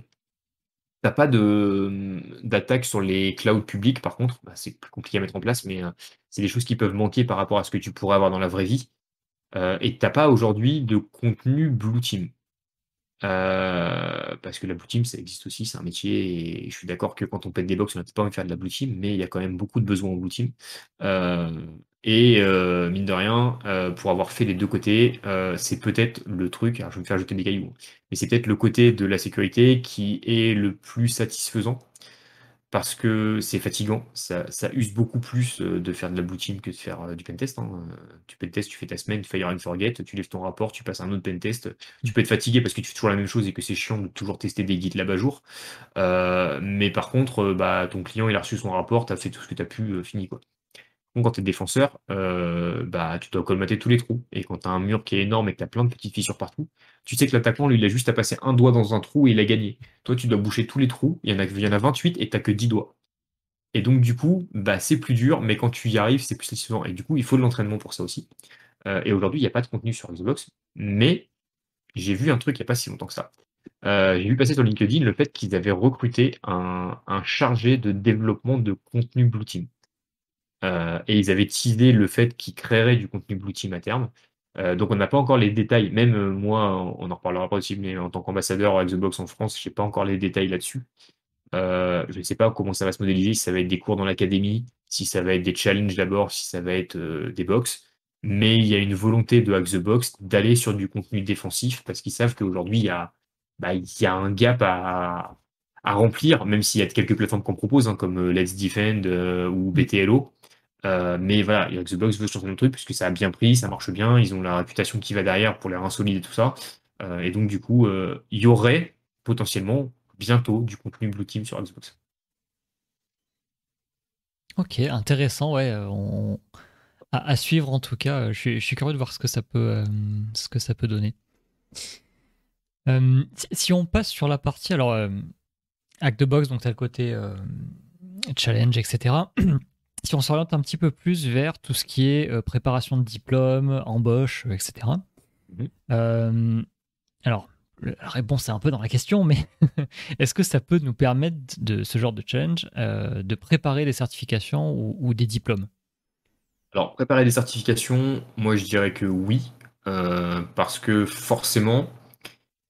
T'as pas d'attaque sur les clouds publics, par contre, bah, c'est plus compliqué à mettre en place, mais euh, c'est des choses qui peuvent manquer par rapport à ce que tu pourrais avoir dans la vraie vie. et t'as pas aujourd'hui de contenu Blue Team. Parce que la Blue Team, ça existe aussi, c'est un métier, et je suis d'accord que quand on pète des box, on n'a pas envie de faire de la Blue Team, mais il y a quand même beaucoup de besoins en Blue Team. Et euh, mine de rien, euh, pour avoir fait les deux côtés, euh, c'est peut-être le truc, alors je vais me faire jeter des cailloux, mais c'est peut-être le côté de la sécurité qui est le plus satisfaisant parce que c'est fatigant, ça, use beaucoup plus de faire de la blue que de faire du pentest. Hein. Tu pentest, tu fais ta semaine, fire and forget, tu lèves ton rapport, tu passes un autre pentest. Tu peux être fatigué parce que tu fais toujours la même chose et que c'est chiant de toujours tester des guides là-bas jour. mais par contre, bah, ton client il a reçu son rapport, tu as fait tout ce que tu as pu, fini quoi. Donc, quand tu es défenseur, euh, bah, tu dois colmater tous les trous. Et quand tu as un mur qui est énorme et que tu as plein de petites fissures partout, tu sais que l'attaquant, lui, il a juste à passer un doigt dans un trou et il a gagné. Toi, tu dois boucher tous les trous. Il y en a, il y en a 28 et tu que 10 doigts. Et donc, du coup, bah, c'est plus dur, mais quand tu y arrives, c'est plus satisfaisant. Et du coup, il faut de l'entraînement pour ça aussi. Euh, et aujourd'hui, il n'y a pas de contenu sur Xbox, mais j'ai vu un truc il n'y a pas si longtemps que ça. Euh, j'ai vu passer sur LinkedIn le fait qu'ils avaient recruté un, un chargé de développement de contenu Blue Team. Euh, et ils avaient teasé le fait qu'ils créeraient du contenu Blue Team à terme. Euh, donc on n'a pas encore les détails, même euh, moi, on en reparlera pas aussi, mais en tant qu'ambassadeur à Xbox en France, je n'ai pas encore les détails là-dessus. je ne sais pas comment ça va se modéliser, si ça va être des cours dans l'académie, si ça va être des challenges d'abord, si ça va être des box. Mais il y a une volonté de Hack the Box d'aller sur du contenu défensif parce qu'ils savent qu'aujourd'hui, il y a, bah, il y a un gap à, remplir, même s'il y a quelques plateformes qu'on propose, hein, comme Let's Defend ou BTLO. Euh, mais voilà, Xbox veut changer le truc puisque ça a bien pris, ça marche bien, ils ont la réputation qui va derrière pour les reins et tout ça. Euh, et donc, du coup, euh, il y aurait potentiellement bientôt du contenu Blue Team sur Xbox. Ok, intéressant, ouais. À, suivre en tout cas. Je suis, curieux de voir ce que ça peut, ce que ça peut donner. si, on passe sur la partie, alors, Hack the Box, donc tu as le côté challenge, etc. si on s'oriente un petit peu plus vers tout ce qui est euh, préparation de diplôme, embauche, etc. Mhm. Euh, alors, la réponse est un peu dans la question, mais est-ce que ça peut nous permettre de ce genre de challenge euh, de préparer des certifications ou, des diplômes? Alors, préparer des certifications, moi je dirais que oui, parce que forcément,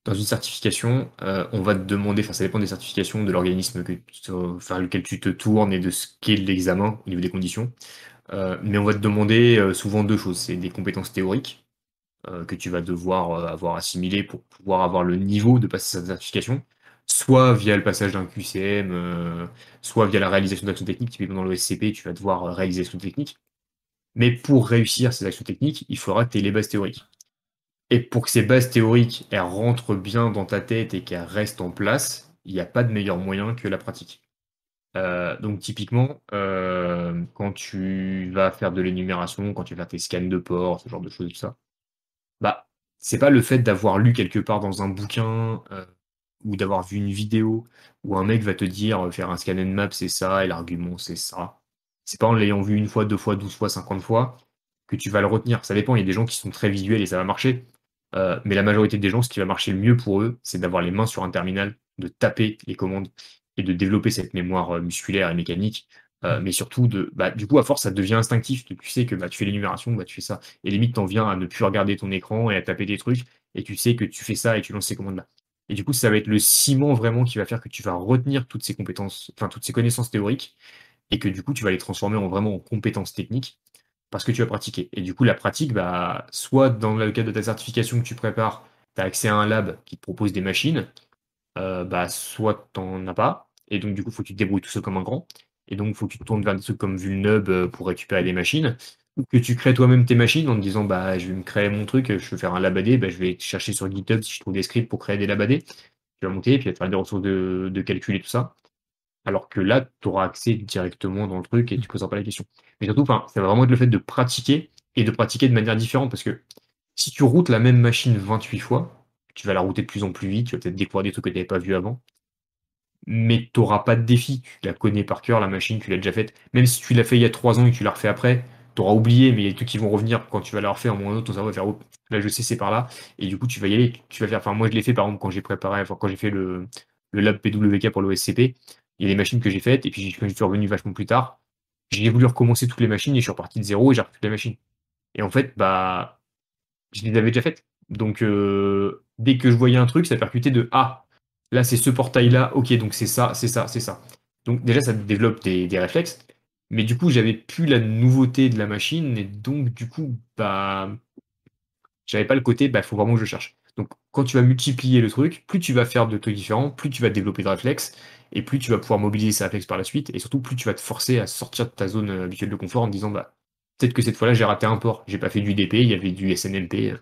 dans une certification, euh, on va te demander, enfin ça dépend des certifications, de l'organisme enfin, lequel tu te tournes et de ce qu'est l'examen au niveau des conditions. Euh, mais on va te demander euh, souvent deux choses. C'est des compétences théoriques que tu vas devoir avoir assimilées pour pouvoir avoir le niveau de passer cette certification, soit via le passage d'un QCM, soit via la réalisation d'actions techniques. Typiquement dans le SCP, tu vas devoir réaliser actions techniques. Mais pour réussir ces actions techniques, il faudra que tu aies les bases théoriques. Et pour que ces bases théoriques elles rentrent bien dans ta tête et qu'elles restent en place, il n'y a pas de meilleur moyen que la pratique. Euh, donc typiquement, euh, quand tu vas faire de l'énumération, quand tu vas faire tes scans de port, ce genre de choses, tout ça, bah c'est pas le fait d'avoir lu quelque part dans un bouquin euh, ou d'avoir vu une vidéo où un mec va te dire faire un scan and map c'est ça et l'argument c'est ça. C'est pas en l'ayant vu une fois, deux fois, douze fois, cinquante fois que tu vas le retenir. Ça dépend, il y a des gens qui sont très visuels et ça va marcher. Mais la majorité des gens, ce qui va marcher le mieux pour eux, c'est d'avoir les mains sur un terminal, de taper les commandes et de développer cette mémoire euh, musculaire et mécanique. Euh, mais surtout, de, bah, du coup, à force, ça devient instinctif. Tu sais que bah, tu fais l'énumération, bah, tu fais ça. Et limite, t'en viens à ne plus regarder ton écran et à taper des trucs. Et tu sais que tu fais ça et tu lances ces commandes-là. Et du coup, ça va être le ciment vraiment qui va faire que tu vas retenir toutes ces compétences, enfin toutes ces connaissances théoriques, et que du coup, tu vas les transformer en vraiment en compétences techniques parce que tu vas pratiquer. Et du coup, la pratique, bah, soit dans le cadre de ta certification que tu prépares, tu as accès à un lab qui te propose des machines, euh, bah, soit tu n'en as pas, et donc du coup, il faut que tu te débrouilles tout seul comme un grand, et donc il faut que tu te tournes vers des trucs comme Vulnub euh, pour récupérer des machines, ou que tu crées toi-même tes machines en te disant bah je vais me créer mon truc, je veux faire un labadé, bah, je vais chercher sur GitHub si je trouve des scripts pour créer des labadés, tu vas monter, puis tu vas faire des ressources de, de calcul et tout ça. Alors que là, tu auras accès directement dans le truc et tu ne poseras pas la question. Mais surtout, ça va vraiment être le fait de pratiquer et de pratiquer de manière différente parce que si tu routes la même machine 28 fois, tu vas la router de plus en plus vite, tu vas peut-être découvrir des trucs que tu n'avais pas vu avant. Mais tu n'auras pas de défi, tu la connais par cœur, la machine, tu l'as déjà faite. Même si tu l'as fait il y a 3 ans et que tu l'as refait après, tu auras oublié, mais il y a des trucs qui vont revenir quand tu vas la refaire en moins autre, ton cerveau va faire oh, là je sais c'est par là, et du coup tu vas y aller, tu vas faire. Enfin moi je l'ai fait par exemple quand j'ai préparé, enfin quand j'ai fait le, le lab PWK pour l'OSCP, il y a des machines que j'ai faites, et puis quand je suis revenu vachement plus tard, j'ai voulu recommencer toutes les machines et je suis reparti de zéro et j'ai repris toutes les machines. Et en fait, bah je les avais déjà faites. Donc euh, dès que je voyais un truc, ça percutait de Ah, là c'est ce portail-là, ok, donc c'est ça, c'est ça, c'est ça. Donc déjà, ça développe des, réflexes. Mais du coup, j'avais plus la nouveauté de la machine, et donc du coup, bah, j'avais pas le côté, bah, faut vraiment que je cherche. Donc quand tu vas multiplier le truc, plus tu vas faire de trucs différents, plus tu vas développer de réflexes, et plus tu vas pouvoir mobiliser ces réflexes par la suite, et surtout plus tu vas te forcer à sortir de ta zone euh, habituelle de confort en disant, bah, peut-être que cette fois-là j'ai raté un port, j'ai pas fait du DP, il y avait du SNMP, euh,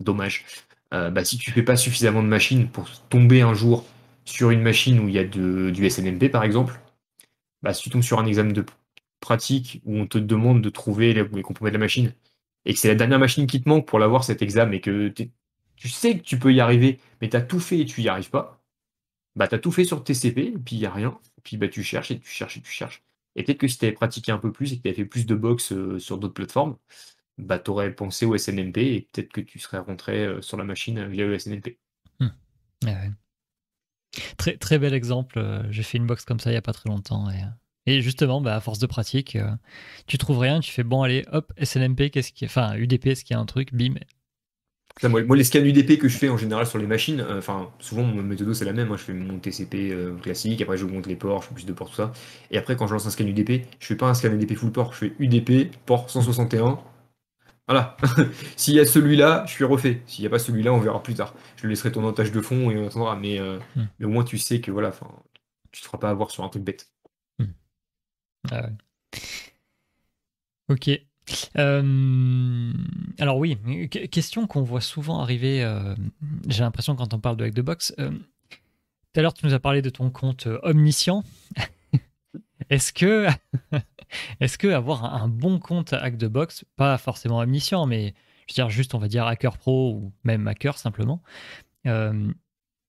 dommage. Euh, bah, si tu fais pas suffisamment de machines pour tomber un jour sur une machine où il y a du SNMP par exemple, bah, si tu tombes sur un examen de pratique où on te demande de trouver les, composants de la machine et que c'est la dernière machine qui te manque pour l'avoir cet examen et que tu sais que tu peux y arriver, mais tu as tout fait et tu y arrives pas, bah tu tout fait sur TCP et puis il n'y a rien. Et puis bah, tu cherches et tu cherches et tu cherches. Et peut-être que si tu avais pratiqué un peu plus et que tu avais fait plus de box euh, sur d'autres plateformes, bah, tu pensé au SNMP et peut-être que tu serais rentré euh, sur la machine euh, via le SNMP. Hmm. Très, très bel exemple. J'ai fait une box comme ça il n'y a pas très longtemps. Et, justement, bah, à force de pratique, tu trouves rien, tu fais bon, allez, hop, SNMP, qu'est-ce qui Enfin, UDP, est-ce qu'il y a un truc? Bim. Moi, les scans UDP que je fais en général sur les machines, enfin, souvent, mon méthode, c'est la même. Moi, je fais mon TCP classique, après, je monte les ports, je fais plus de ports, tout ça. Et après, quand je lance un scan UDP, je fais pas un scan UDP full port, je fais UDP, port 161 voilà. S'il y a celui-là, je suis refait. S'il n'y a pas celui-là, on verra plus tard. Je le laisserai ton tâche de fond et on attendra. Mais, euh, hmm. mais, au moins, tu sais que voilà, tu te feras pas avoir sur un truc bête. Hmm. Ah ok. Euh, alors oui, question qu'on voit souvent arriver, euh, j'ai l'impression quand on parle de hack de box. tout à l'heure, tu nous as parlé de ton compte omniscient. Est-ce que, est-ce que avoir un bon compte hack de box, pas forcément omniscient, mais je veux dire juste, on va dire hacker pro ou même hacker simplement, euh,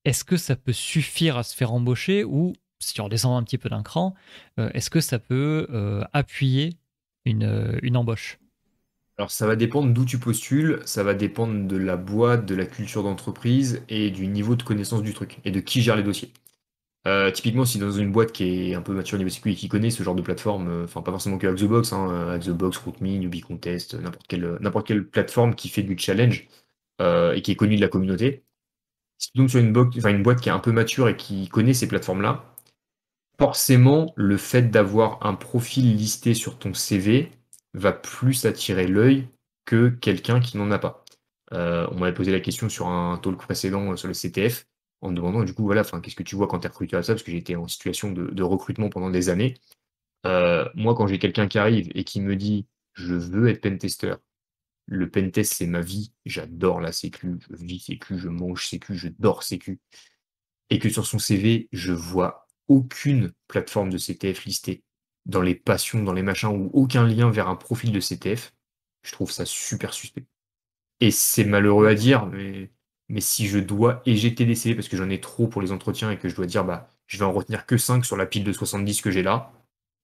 est-ce que ça peut suffire à se faire embaucher ou si on redescend un petit peu d'un cran, euh, est-ce que ça peut euh, appuyer une, une embauche alors ça va dépendre d'où tu postules, ça va dépendre de la boîte, de la culture d'entreprise et du niveau de connaissance du truc et de qui gère les dossiers. Euh, typiquement, si dans une boîte qui est un peu mature au niveau sécurité et qui connaît ce genre de plateforme, euh, enfin pas forcément que Hackthebox, hein, euh, Hackthebox, RootMe, Contest, n'importe quelle, n'importe quelle plateforme qui fait du challenge et qui est connue de la communauté, si tu tombes sur une, une boîte qui est un peu mature et qui connaît ces plateformes-là, forcément, le fait d'avoir un profil listé sur ton CV va plus attirer l'œil que quelqu'un qui n'en a pas. on m'avait posé la question sur un talk précédent sur le CTF en me demandant du coup, voilà, qu'est-ce que tu vois quand tu es recruté à ça? Parce que j'étais en situation de, recrutement pendant des années. Euh, moi, quand j'ai quelqu'un qui arrive et qui me dit je veux être pentester. Le pentest, c'est ma vie. J'adore la sécu. Je vis sécu, je mange sécu, je dors sécu. Et que sur son CV, je vois aucune plateforme de CTF listée dans les passions, dans les machins, ou aucun lien vers un profil de CTF. Je trouve ça super suspect. Et c'est malheureux à dire, mais, mais si je dois éjecter des CV parce que j'en ai trop pour les entretiens et que je dois dire, bah, je vais en retenir que 5 sur la pile de 70 que j'ai là,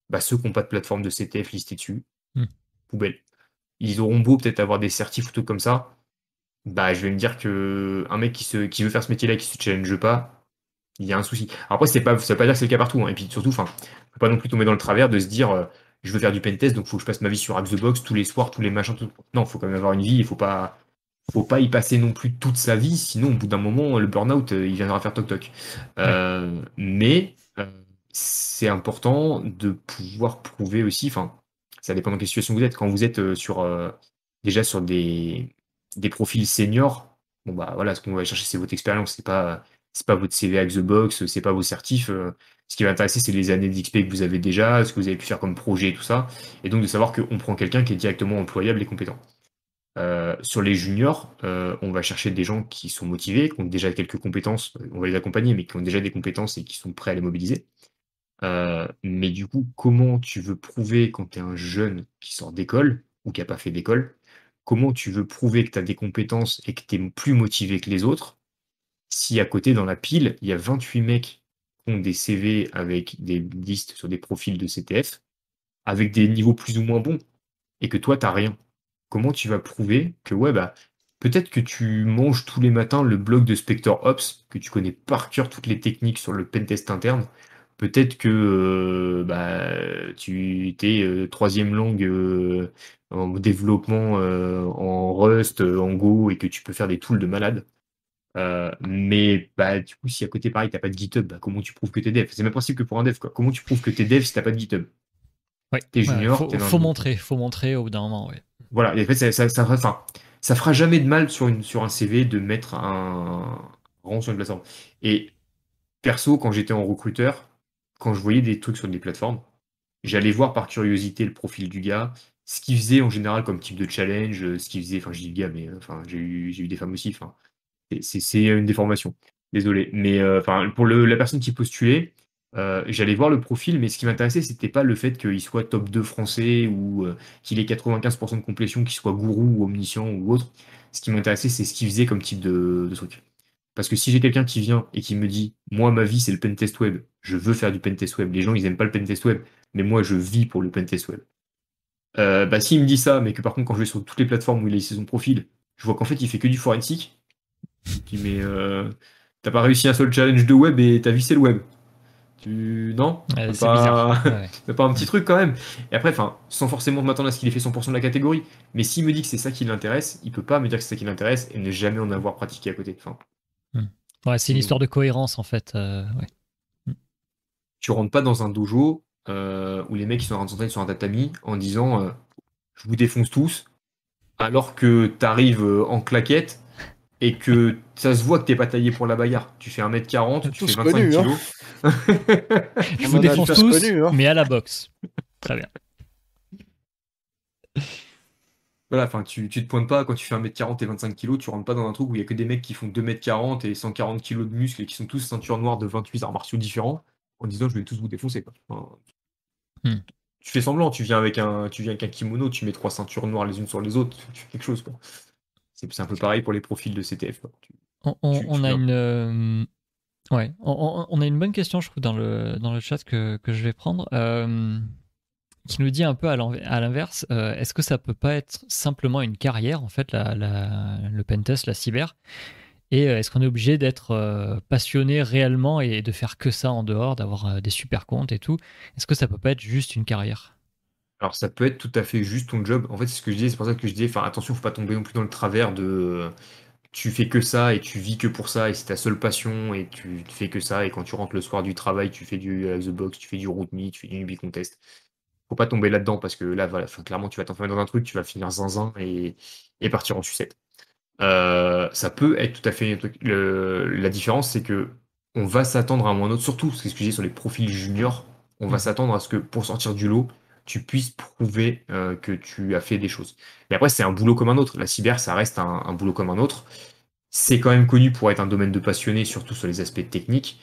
bah, ceux qui n'ont pas de plateforme de CTF listée dessus, Hmm. poubelle. Ils auront beau peut-être avoir des certifs ou tout comme ça, bah, je vais me dire que un mec qui, se, qui veut faire ce métier-là, qui se challenge pas, il y a un souci. Alors après, c'est pas, ça veut pas dire que c'est le cas partout. hein. Et puis surtout, enfin, faut pas non plus tomber dans le travers de se dire, euh, je veux faire du pentest, donc faut que je passe ma vie sur Hack the Box tous les soirs, tous les machins. Tout... Non, faut quand même avoir une vie. Il faut pas, faut pas y passer non plus toute sa vie. Sinon, au bout d'un moment, le burn-out, euh, il viendra faire toc toc. Euh, Mais c'est important de pouvoir prouver aussi. Enfin, ça dépend dans quelle situation vous êtes. Quand vous êtes sur déjà sur des, des profils seniors, bon bah voilà, ce qu'on va chercher, c'est votre expérience. C'est pas c'est pas votre CV avec The Box, c'est pas vos certifs. euh, ce qui va intéresser, c'est les années d'XP que vous avez déjà, ce que vous avez pu faire comme projet et tout ça. Et donc de savoir qu'on prend quelqu'un qui est directement employable et compétent. Euh, sur les juniors, euh, on va chercher des gens qui sont motivés, qui ont déjà quelques compétences, on va les accompagner, mais qui ont déjà des compétences et qui sont prêts à les mobiliser. Mais du coup, comment tu veux prouver quand tu es un jeune qui sort d'école ou qui n'a pas fait d'école, comment tu veux prouver que tu as des compétences et que tu es plus motivé que les autres si à côté dans la pile, il y a 28 mecs qui ont des CV avec des listes sur des profils de CTF, avec des niveaux plus ou moins bons, et que toi, tu rien Comment tu vas prouver que, ouais, bah, peut-être que tu manges tous les matins le blog de Spectre Ops, que tu connais par cœur toutes les techniques sur le pentest interne, peut-être que euh, bah, tu es euh, troisième langue euh, en développement euh, en Rust, en Go, et que tu peux faire des tools de malade. Euh, mais bah, du coup, si à côté, pareil, t'as pas de GitHub, bah, comment tu prouves que t'es dev? C'est le même principe que pour un dev. Quoi. Comment tu prouves que t'es dev si t'as pas de GitHub? Ouais. T'es Ouais, junior, faut, dans faut le- montrer, faut montrer au bout d'un moment, ouais. Voilà, et en fait, ça, ça, ça, enfin, ça fera jamais de mal sur, une, sur un CV de mettre un rang sur une plateforme. Et perso, quand j'étais en recruteur, quand je voyais des trucs sur des plateformes, j'allais voir par curiosité le profil du gars, ce qu'il faisait en général comme type de challenge, euh, ce qu'il faisait, enfin, je dis le gars, mais euh, enfin, j'ai eu, j'ai eu des femmes aussi, enfin, c'est- une déformation. Désolé. Mais euh, enfin, pour la personne qui postulait, euh, j'allais voir le profil, mais ce qui m'intéressait, c'était pas le fait qu'il soit top 2 français ou euh, qu'il ait 95% de complétion, qu'il soit gourou ou omniscient ou autre. Ce qui m'intéressait, c'est ce qu'il faisait comme type de, truc. Parce que si j'ai quelqu'un qui vient et qui me dit, moi, ma vie, c'est le pentest web, je veux faire du pentest web. Les gens, ils aiment pas le pentest web, mais moi, je vis pour le pentest web. Bah, s'il me dit ça, mais que par contre, quand je vais sur toutes les plateformes où il a laissé son profil, je vois qu'en fait, il fait que du forensic. Dis, mais euh, t'as pas réussi un seul challenge de web et ta vie, c'est le web. Tu. Non? Ouais, T'as c'est pas- bizarre. Ouais. T'as pas un petit truc quand même Et après, enfin, sans forcément m'attendre à ce qu'il ait fait 100% de la catégorie, mais s'il me dit que c'est ça qui l'intéresse, il peut pas me dire que c'est ça qui l'intéresse et ne jamais en avoir pratiqué à côté. Enfin, Ouais, c'est une histoire de cohérence en fait. euh, ouais. tu rentres pas dans un dojo euh, où les mecs ils sont en train de s'entraîner sur un tatami en disant euh, je vous défonce tous, alors que t'arrives euh, en claquette et que ça se voit que t'es pas taillé pour la bagarre. Tu fais 1m40, tu fais 25 connus, hein. kilos. Je On vous défonce tous connu, hein. mais à la boxe. Très bien. Voilà, enfin, tu, tu te pointes pas quand tu fais 1m40 et 25 kg, tu rentres pas dans un truc où il y a que des mecs qui font 2m40 et 140 kg de muscles et qui sont tous ceinture noire de 28 arts martiaux différents en disant je vais tous vous défoncer. Quoi. Enfin, Hmm. Tu fais semblant, tu viens avec un, tu viens avec un kimono, tu mets trois ceintures noires les unes sur les autres, tu fais quelque chose. quoi. C'est un peu pareil pour les profils de CTF. quoi. Tu- On, on- Tu- on tu a une, euh, ouais, on, a une bonne question, je trouve, dans le, dans le chat que, que je vais prendre, euh, qui nous dit un peu à l'inverse, euh, est-ce que ça peut pas être simplement une carrière, en fait, la, la- le pentest, la cyber? Et est-ce qu'on est obligé d'être passionné réellement et de faire que ça en dehors, d'avoir des super comptes et tout? Est-ce que ça peut pas être juste une carrière? Alors ça peut être tout à fait juste ton job. En fait, c'est ce que je disais, c'est pour ça que je disais, enfin attention, faut pas tomber non plus dans le travers de tu fais que ça et tu vis que pour ça et c'est ta seule passion et tu fais que ça et quand tu rentres le soir du travail, tu fais du euh, The Box, tu fais du Root Me, tu fais du Nubi Contest. Faut pas tomber là-dedans parce que là, voilà, enfin, clairement, tu vas t'enfermer dans un truc, tu vas finir zinzin et, et partir en sucette. Euh, ça peut être tout à fait. Le- la différence, c'est que on va s'attendre à un moment ou un autre, surtout, c'est ce que je dis sur les profils juniors, on va Mm. s'attendre à ce que pour sortir du lot, tu puisses prouver que tu as fait des choses. Mais après, c'est un boulot comme un autre. La cyber, ça reste un, boulot comme un autre. C'est quand même connu pour être un domaine de passionné, surtout sur les aspects techniques.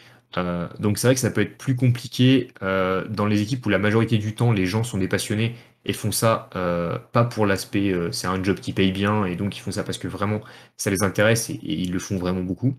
donc c'est vrai que ça peut être plus compliqué dans les équipes où la majorité du temps les gens sont des passionnés et font ça pas pour l'aspect c'est un job qui paye bien et donc ils font ça parce que vraiment ça les intéresse et, et ils le font vraiment beaucoup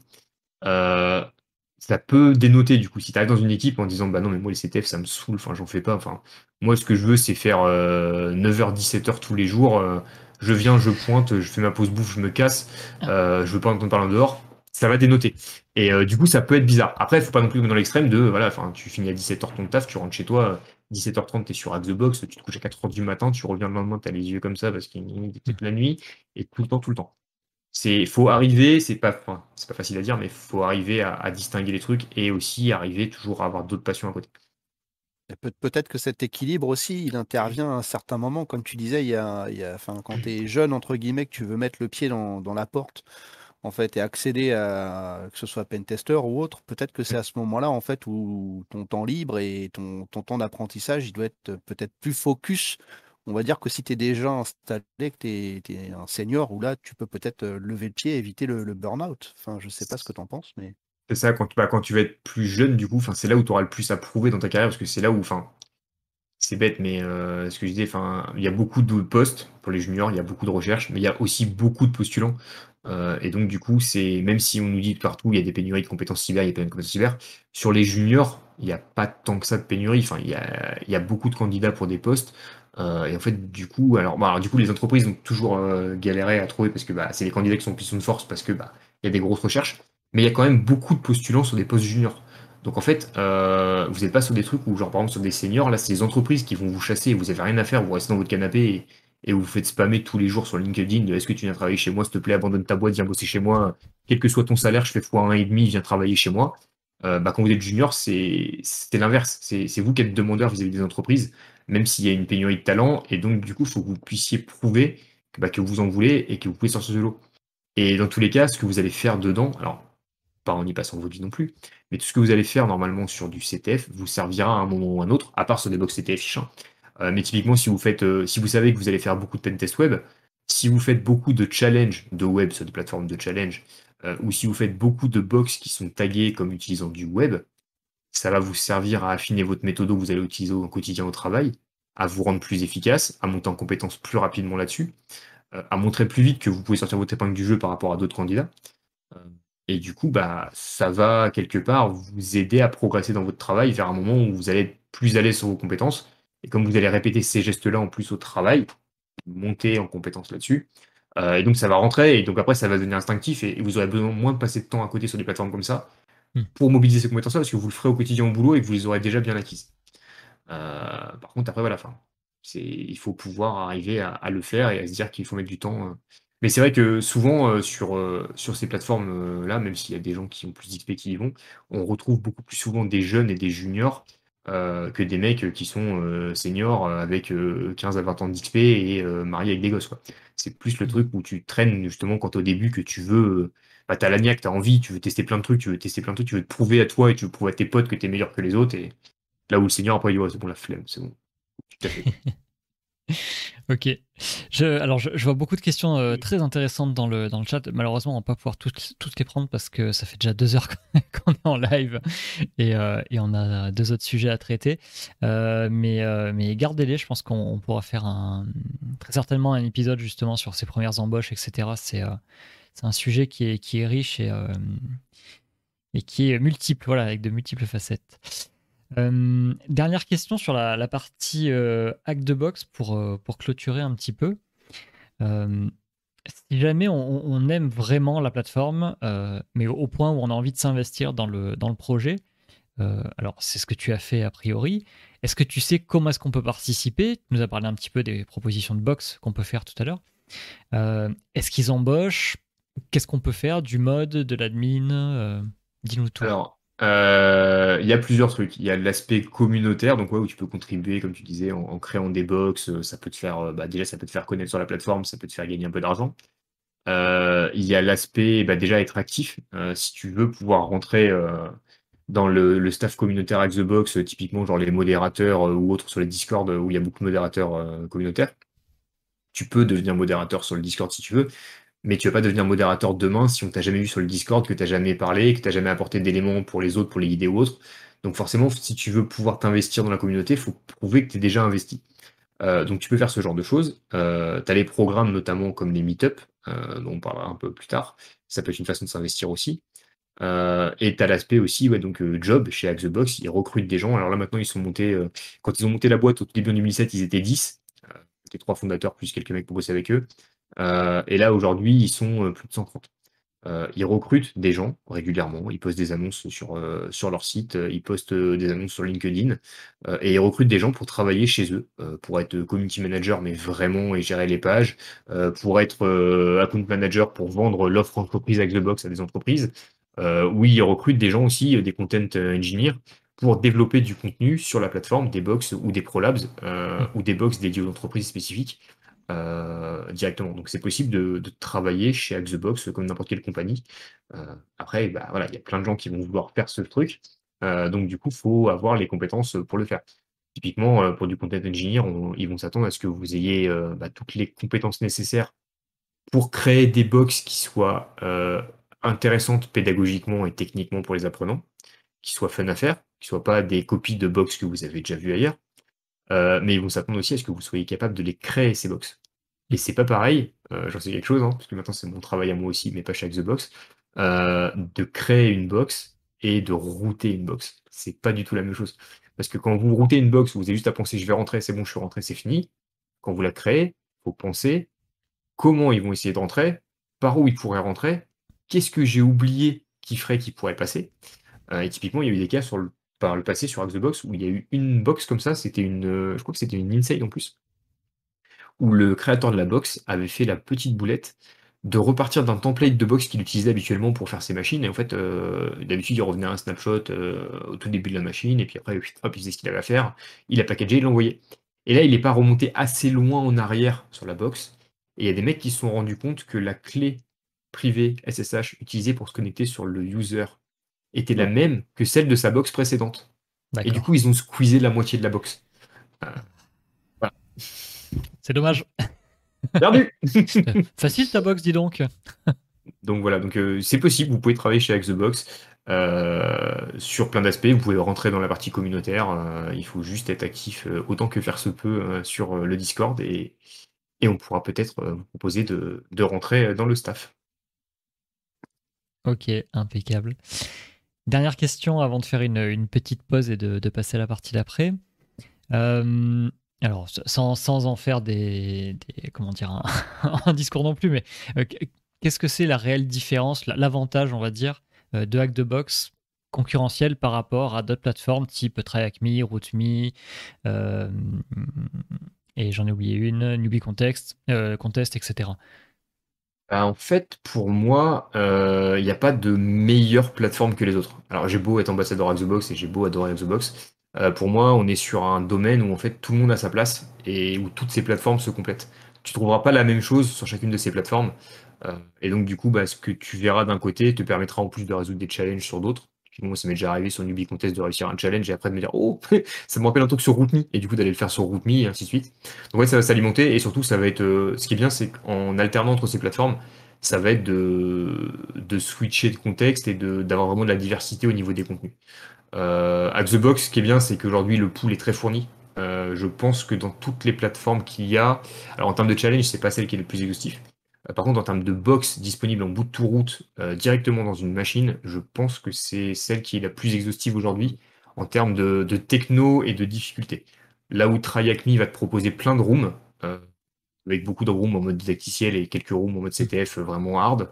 ça peut dénoter du coup. Si tu arrives dans une équipe en disant bah non mais moi les CTF ça me saoule, enfin j'en fais pas. Enfin moi ce que je veux c'est faire 9h euh, 17h tous les jours. Euh, je viens, je pointe, je fais ma pause bouffe, je me casse. Euh, je veux pas entendre parler en dehors. Ça va dénoter. Et du coup ça peut être bizarre. Après il faut pas non plus dans l'extrême de voilà, enfin tu finis à 17h ton taf, tu rentres chez toi. 17h30, tu es sur the Box, tu te couches à 4h du matin, tu reviens le lendemain, tu as les yeux comme ça parce qu'il est toute la nuit, et tout le temps, tout le temps c'est faut arriver, c'est pas, c'est pas facile à dire, mais faut arriver à, distinguer les trucs et aussi arriver toujours à avoir d'autres passions à côté. Peut-être que cet équilibre aussi, il intervient à un certain moment, comme tu disais, il y a, y a enfin, quand tu es jeune, entre guillemets, que tu veux mettre le pied dans, la porte, en fait, et accéder à, que ce soit pentester ou autre, peut-être que c'est à ce moment-là, en fait, où ton temps libre et ton, ton temps d'apprentissage, il doit être peut-être plus focus on va dire que si tu es déjà installé, que tu es, un senior, ou là, tu peux peut-être euh, lever le pied et éviter le, burn-out. Enfin, je sais pas ce que tu en penses, mais. C'est ça, quand, bah, quand tu vas être plus jeune, du coup, c'est là où tu auras le plus à prouver dans ta carrière, parce que c'est là où, enfin, c'est bête, mais euh, ce que je disais, il y a beaucoup de postes pour les juniors, il y a beaucoup de recherches, mais il y a aussi beaucoup de postulants. Euh, et donc, du coup, c'est même si on nous dit partout il y a des pénuries de compétences cyber, il y a des compétences cyber, sur les juniors, il n'y a pas tant que ça de pénurie. Il y a beaucoup de candidats pour des postes. Euh, et en fait, du coup, alors, bah, du coup, les entreprises ont toujours euh, galéré à trouver parce que bah, c'est les candidats qui sont plus de force parce que bah, y a des grosses recherches. Mais il y a quand même beaucoup de postulants sur des postes juniors. Donc en fait, euh, vous n'êtes pas sur des trucs où, genre par exemple sur des seniors, là c'est les entreprises qui vont vous chasser et vous n'avez rien à faire, vous restez dans votre canapé et, vous faites spammer tous les jours sur LinkedIn est-ce que tu viens travailler chez moi, s'il te plaît, abandonne ta boîte, viens bosser chez moi, quel que soit ton salaire, je fais fois un et demi, viens travailler chez moi. bah, quand vous êtes junior, c'est l'inverse. C'est vous qui êtes demandeur vis-à-vis des entreprises même s'il y a une pénurie de talent. Et donc, du coup, il faut que vous puissiez prouver bah, que vous en voulez et que vous pouvez sortir de l'eau. Et dans tous les cas, ce que vous allez faire dedans, alors, pas en y passant votre vie non plus, mais tout ce que vous allez faire normalement sur du CTF vous servira à un moment ou à un autre, à part sur des box CTF chiants. Euh, mais typiquement, si vous, faites, euh, si vous savez que vous allez faire beaucoup de pentest web, si vous faites beaucoup de challenge de web sur des plateformes de challenge, euh, ou si vous faites beaucoup de box qui sont taguées comme utilisant du web, ça va vous servir à affiner votre méthode que vous allez utiliser au quotidien au travail, à vous rendre plus efficace, à monter en compétence plus rapidement là-dessus, euh, à montrer plus vite que vous pouvez sortir votre épingle du jeu par rapport à d'autres candidats. Euh, et du coup, bah, ça va quelque part vous aider à progresser dans votre travail vers un moment où vous allez être plus à l'aise sur vos compétences. Et comme vous allez répéter ces gestes-là en plus au travail, monter en compétence là-dessus. Euh, et donc ça va rentrer, et donc après ça va devenir instinctif, et vous aurez besoin moins de passer de temps à côté sur des plateformes comme ça. Pour mobiliser ces compétences-là, parce que vous le ferez au quotidien au boulot et que vous les aurez déjà bien acquises. Euh, par contre, après, voilà, fin, il faut pouvoir arriver à, le faire et à se dire qu'il faut mettre du temps. Euh. Mais c'est vrai que souvent, euh, sur, sur ces plateformes-là, même s'il y a des gens qui ont plus d'XP qui y vont, on retrouve beaucoup plus souvent des jeunes et des juniors que des mecs qui sont seniors avec 15 à 20 ans d'XP et mariés avec des gosses. C'est plus le hmm. truc où tu traînes justement quand au début que tu veux bah, t'as l'agnac, t'as envie, tu veux tester plein de trucs, tu veux tester plein de trucs, tu veux te prouver à toi et tu veux prouver à tes potes que t'es meilleur que les autres. Et là où le seigneur, après, il dit, ouais, c'est bon, la flemme, c'est bon. ok. Je, alors, je, vois beaucoup de questions euh, très intéressantes dans le, dans le chat. Malheureusement, on va pas pouvoir toutes, toutes les prendre parce que ça fait déjà deux heures qu'on est en live et, euh, et, on a deux autres sujets à traiter. Euh, mais, mais gardez-les. Je pense qu'on pourra faire un, très certainement un épisode justement sur ses premières embauches, etc. C'est c'est un sujet qui est, qui est riche et, euh, et qui est multiple, voilà, avec de multiples facettes. Euh, dernière question sur la, partie euh, hack de box pour, pour clôturer un petit peu. si jamais on, aime vraiment la plateforme, mais au, point où on a envie de s'investir dans le, dans le projet, alors c'est ce que tu as fait a priori, est-ce que tu sais comment est-ce qu'on peut participer? Tu nous as parlé un petit peu des propositions de box qu'on peut faire tout à l'heure. est-ce qu'ils embauchent? Qu'est-ce qu'on peut faire Du mode, de l'admin euh, Dis-nous tout. Alors, euh, il y a plusieurs trucs. Il y a l'aspect communautaire, donc où tu peux contribuer, comme tu disais, en, créant des box. Euh, ça peut te faire, bah, déjà, ça peut te faire connaître sur la plateforme, ça peut te faire gagner un peu d'argent. il y a l'aspect, bah, déjà, être actif. si tu veux pouvoir rentrer dans le, staff communautaire avec The Box, typiquement genre les modérateurs ou autres sur les Discord où il y a beaucoup de modérateurs communautaires. Tu peux devenir modérateur sur le Discord si tu veux, mais tu vas pas devenir modérateur demain si on t'a jamais vu sur le Discord, que tu n'as jamais parlé, que tu n'as jamais apporté d'éléments pour les autres, pour les guider ou autres. Donc forcément, si tu veux pouvoir t'investir dans la communauté, il faut prouver que tu es déjà investi. Euh, donc tu peux faire ce genre de choses. Euh, tu as les programmes notamment comme les meet-up, euh, dont on parlera un peu plus tard. Ça peut être une façon de s'investir aussi. et tu as l'aspect aussi, ouais, donc job chez Axebox, ils recrutent des gens. Alors là maintenant ils sont montés, quand ils ont monté la boîte au début en 2007, ils étaient 10. les trois fondateurs plus quelques mecs pour bosser avec eux. Et là aujourd'hui ils sont plus de 130. Euh, ils recrutent des gens régulièrement, ils postent des annonces sur, euh, sur leur site, euh, ils postent des annonces sur LinkedIn, et ils recrutent des gens pour travailler chez eux, pour être community manager, mais vraiment et gérer les pages, pour être account manager pour vendre l'offre entreprise avec The Box à des entreprises. oui, ils recrutent des gens aussi, des content engineers, pour développer du contenu sur la plateforme, des box ou des prolabs, ou des box dédiées aux entreprises spécifiques. Euh, directement. Donc c'est possible de, travailler chez Axebox comme n'importe quelle compagnie. Euh, après, bah, il y a plein de gens qui vont vouloir faire ce truc. Euh, donc du coup, il faut avoir les compétences pour le faire. Typiquement, pour du content engineer, ils vont s'attendre à ce que vous ayez bah, toutes les compétences nécessaires pour créer des box qui soient intéressantes pédagogiquement et techniquement pour les apprenants, qui soient fun à faire, qui ne soient pas des copies de box que vous avez déjà vues ailleurs, euh, mais ils vont s'attendre aussi à ce que vous soyez capable de les créer, ces box? Et c'est pas pareil, euh, j'en sais quelque chose, hein, parce que maintenant c'est mon travail à moi aussi, mais pas chaque The Box, euh, de créer une box et de router une box. C'est pas du tout la même chose. Parce que quand vous routez une box, vous avez juste à penser je vais rentrer, c'est bon, je suis rentré, c'est fini. Quand vous la créez, faut penser comment ils vont essayer de rentrer, par où ils pourraient rentrer, qu'est-ce que j'ai oublié qui ferait qu'ils pourraient passer. et typiquement, il y a eu des cas sur le par le passé sur Axe Box où il y a eu une box comme ça, c'était une, euh, je crois que c'était une inside en plus, où le créateur de la box avait fait la petite boulette de repartir d'un template de box qu'il utilisait habituellement pour faire ses machines. Et en fait, euh, d'habitude, il revenait à un snapshot euh, au tout début de la machine, et puis après, hop, il faisait ce qu'il avait à faire, il a packagé, il l'a envoyé. Et là, il n'est pas remonté assez loin en arrière sur la box. Et il y a des mecs qui se sont rendus compte que la clé privée SSH utilisée pour se connecter sur le user était la même que celle de sa box précédente. Et du coup, ils ont squeezé la moitié de la box. Euh, voilà. C'est dommage. Perdu Facile ta box, dis donc. donc voilà, donc euh, c'est possible, vous pouvez travailler chez Xbox euh, sur plein d'aspects. Vous pouvez rentrer dans la partie communautaire. il faut juste être actif autant que faire se peut sur le Discord et, et on pourra peut-être vous proposer de, de rentrer dans le staff. Ok, impeccable. Dernière question avant de faire une, petite pause et de, passer à la partie d'après. Euh, alors, sans, en faire des, comment dire un, discours non plus, mais euh, qu'est-ce que c'est la réelle différence, l'avantage, on va dire, euh, de Hack the Box concurrentiel par rapport à d'autres plateformes type TryHackMe, RootMe, et j'en ai oublié une, Newbie Contest, Contest etc. Bah, en fait, pour moi, il euh, n'y a pas de meilleure plateforme que les autres. Alors, j'ai beau être ambassadeur Xbox et j'ai beau adorer Xbox. Euh, pour moi, on est sur un domaine où en fait tout le monde a sa place et où toutes ces plateformes se complètent. Tu trouveras pas la même chose sur chacune de ces plateformes. Euh, et donc, du coup, bah, ce que tu verras d'un côté te permettra en plus de résoudre des challenges sur d'autres. Moi, ça m'est déjà arrivé sur Newbie Contest de réussir un challenge et après de me dire Oh, ça me rappelle un truc sur RootMe et du coup d'aller le faire sur RootMe et ainsi de suite. Donc, ouais, ça va s'alimenter et surtout, ça va être. Euh, ce qui est bien, c'est qu'en alternant entre ces plateformes, ça va être de, de switcher de contexte et d'avoir vraiment de la diversité au niveau des contenus. Euh, The Box, ce qui est bien, c'est qu'aujourd'hui, le pool est très fourni. Euh, je pense que dans toutes les plateformes qu'il y a, alors en termes de challenge, c'est pas celle qui est le plus exhaustif. Euh, par contre, en termes de box disponible en bout de tout route euh, directement dans une machine, je pense que c'est celle qui est la plus exhaustive aujourd'hui en termes de, techno et de difficulté. Là où TryAcme va te proposer plein de rooms, euh, avec beaucoup de rooms en mode didacticiel et quelques rooms en mode CTF vraiment hard,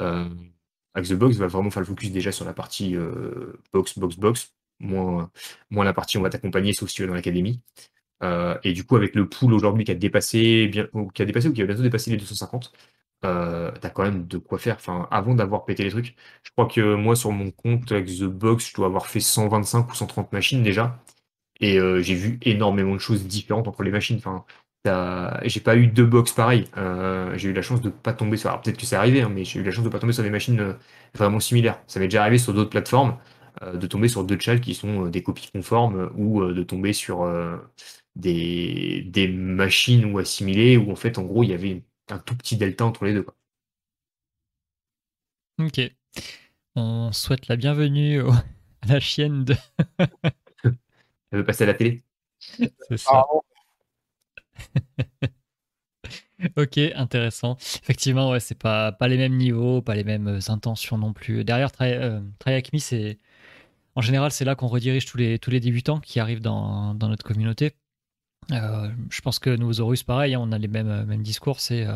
euh, Box va vraiment faire le focus déjà sur la partie box, box, box, moins, moins la partie on va t'accompagner sauf si tu es dans l'académie. Et du coup, avec le pool aujourd'hui qui a dépassé, bien, ou qui a dépassé ou qui va bientôt dépasser les 250, euh, t'as quand même de quoi faire. Enfin, avant d'avoir pété les trucs, je crois que moi, sur mon compte avec The Box, je dois avoir fait 125 ou 130 machines déjà. Et euh, j'ai vu énormément de choses différentes entre les machines. Enfin, j'ai pas eu deux box pareilles. Euh, j'ai eu la chance de pas tomber sur. Alors peut-être que c'est arrivé, hein, mais j'ai eu la chance de pas tomber sur des machines vraiment similaires. Ça m'est déjà arrivé sur d'autres plateformes. de tomber sur deux chals qui sont des copies conformes ou de tomber sur des, des machines ou assimilées où en fait en gros il y avait un tout petit delta entre les deux. Quoi. Ok. On souhaite la bienvenue à la chienne de. Elle veut passer à la télé C'est ça. ok, intéressant. Effectivement, ouais, c'est pas, pas les mêmes niveaux, pas les mêmes intentions non plus. Derrière, Try, euh, c'est. En général, c'est là qu'on redirige tous les, tous les débutants qui arrivent dans, dans notre communauté. Euh, je pense que nous, Horus, pareil, hein, on a les mêmes, mêmes discours. C'est. Euh,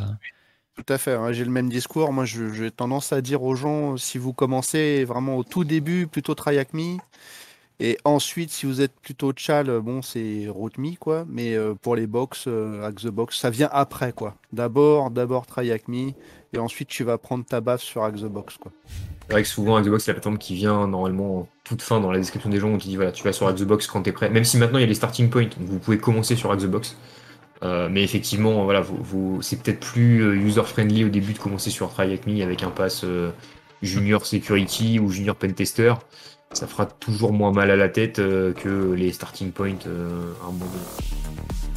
tout à fait, hein, j'ai le même discours. Moi, j'ai tendance à dire aux gens, si vous commencez vraiment au tout début, plutôt Try et ensuite, si vous êtes plutôt Chal, bon, c'est Rootme, quoi. Mais euh, pour les box, euh, the Box, ça vient après, quoi. D'abord, d'abord Try et ensuite tu vas prendre ta base sur the Box, quoi. C'est vrai que souvent, the Box, c'est la plateforme qui vient normalement toute fin dans la description des gens où tu dis voilà, tu vas sur the Box quand tu es prêt. Même si maintenant il y a les starting points, donc vous pouvez commencer sur the Box. Euh, mais effectivement, voilà, vous, c'est peut-être plus euh, user-friendly au début de commencer sur Try Me avec un pass euh, Junior Security ou Junior Pentester ça fera toujours moins mal à la tête que les starting points un.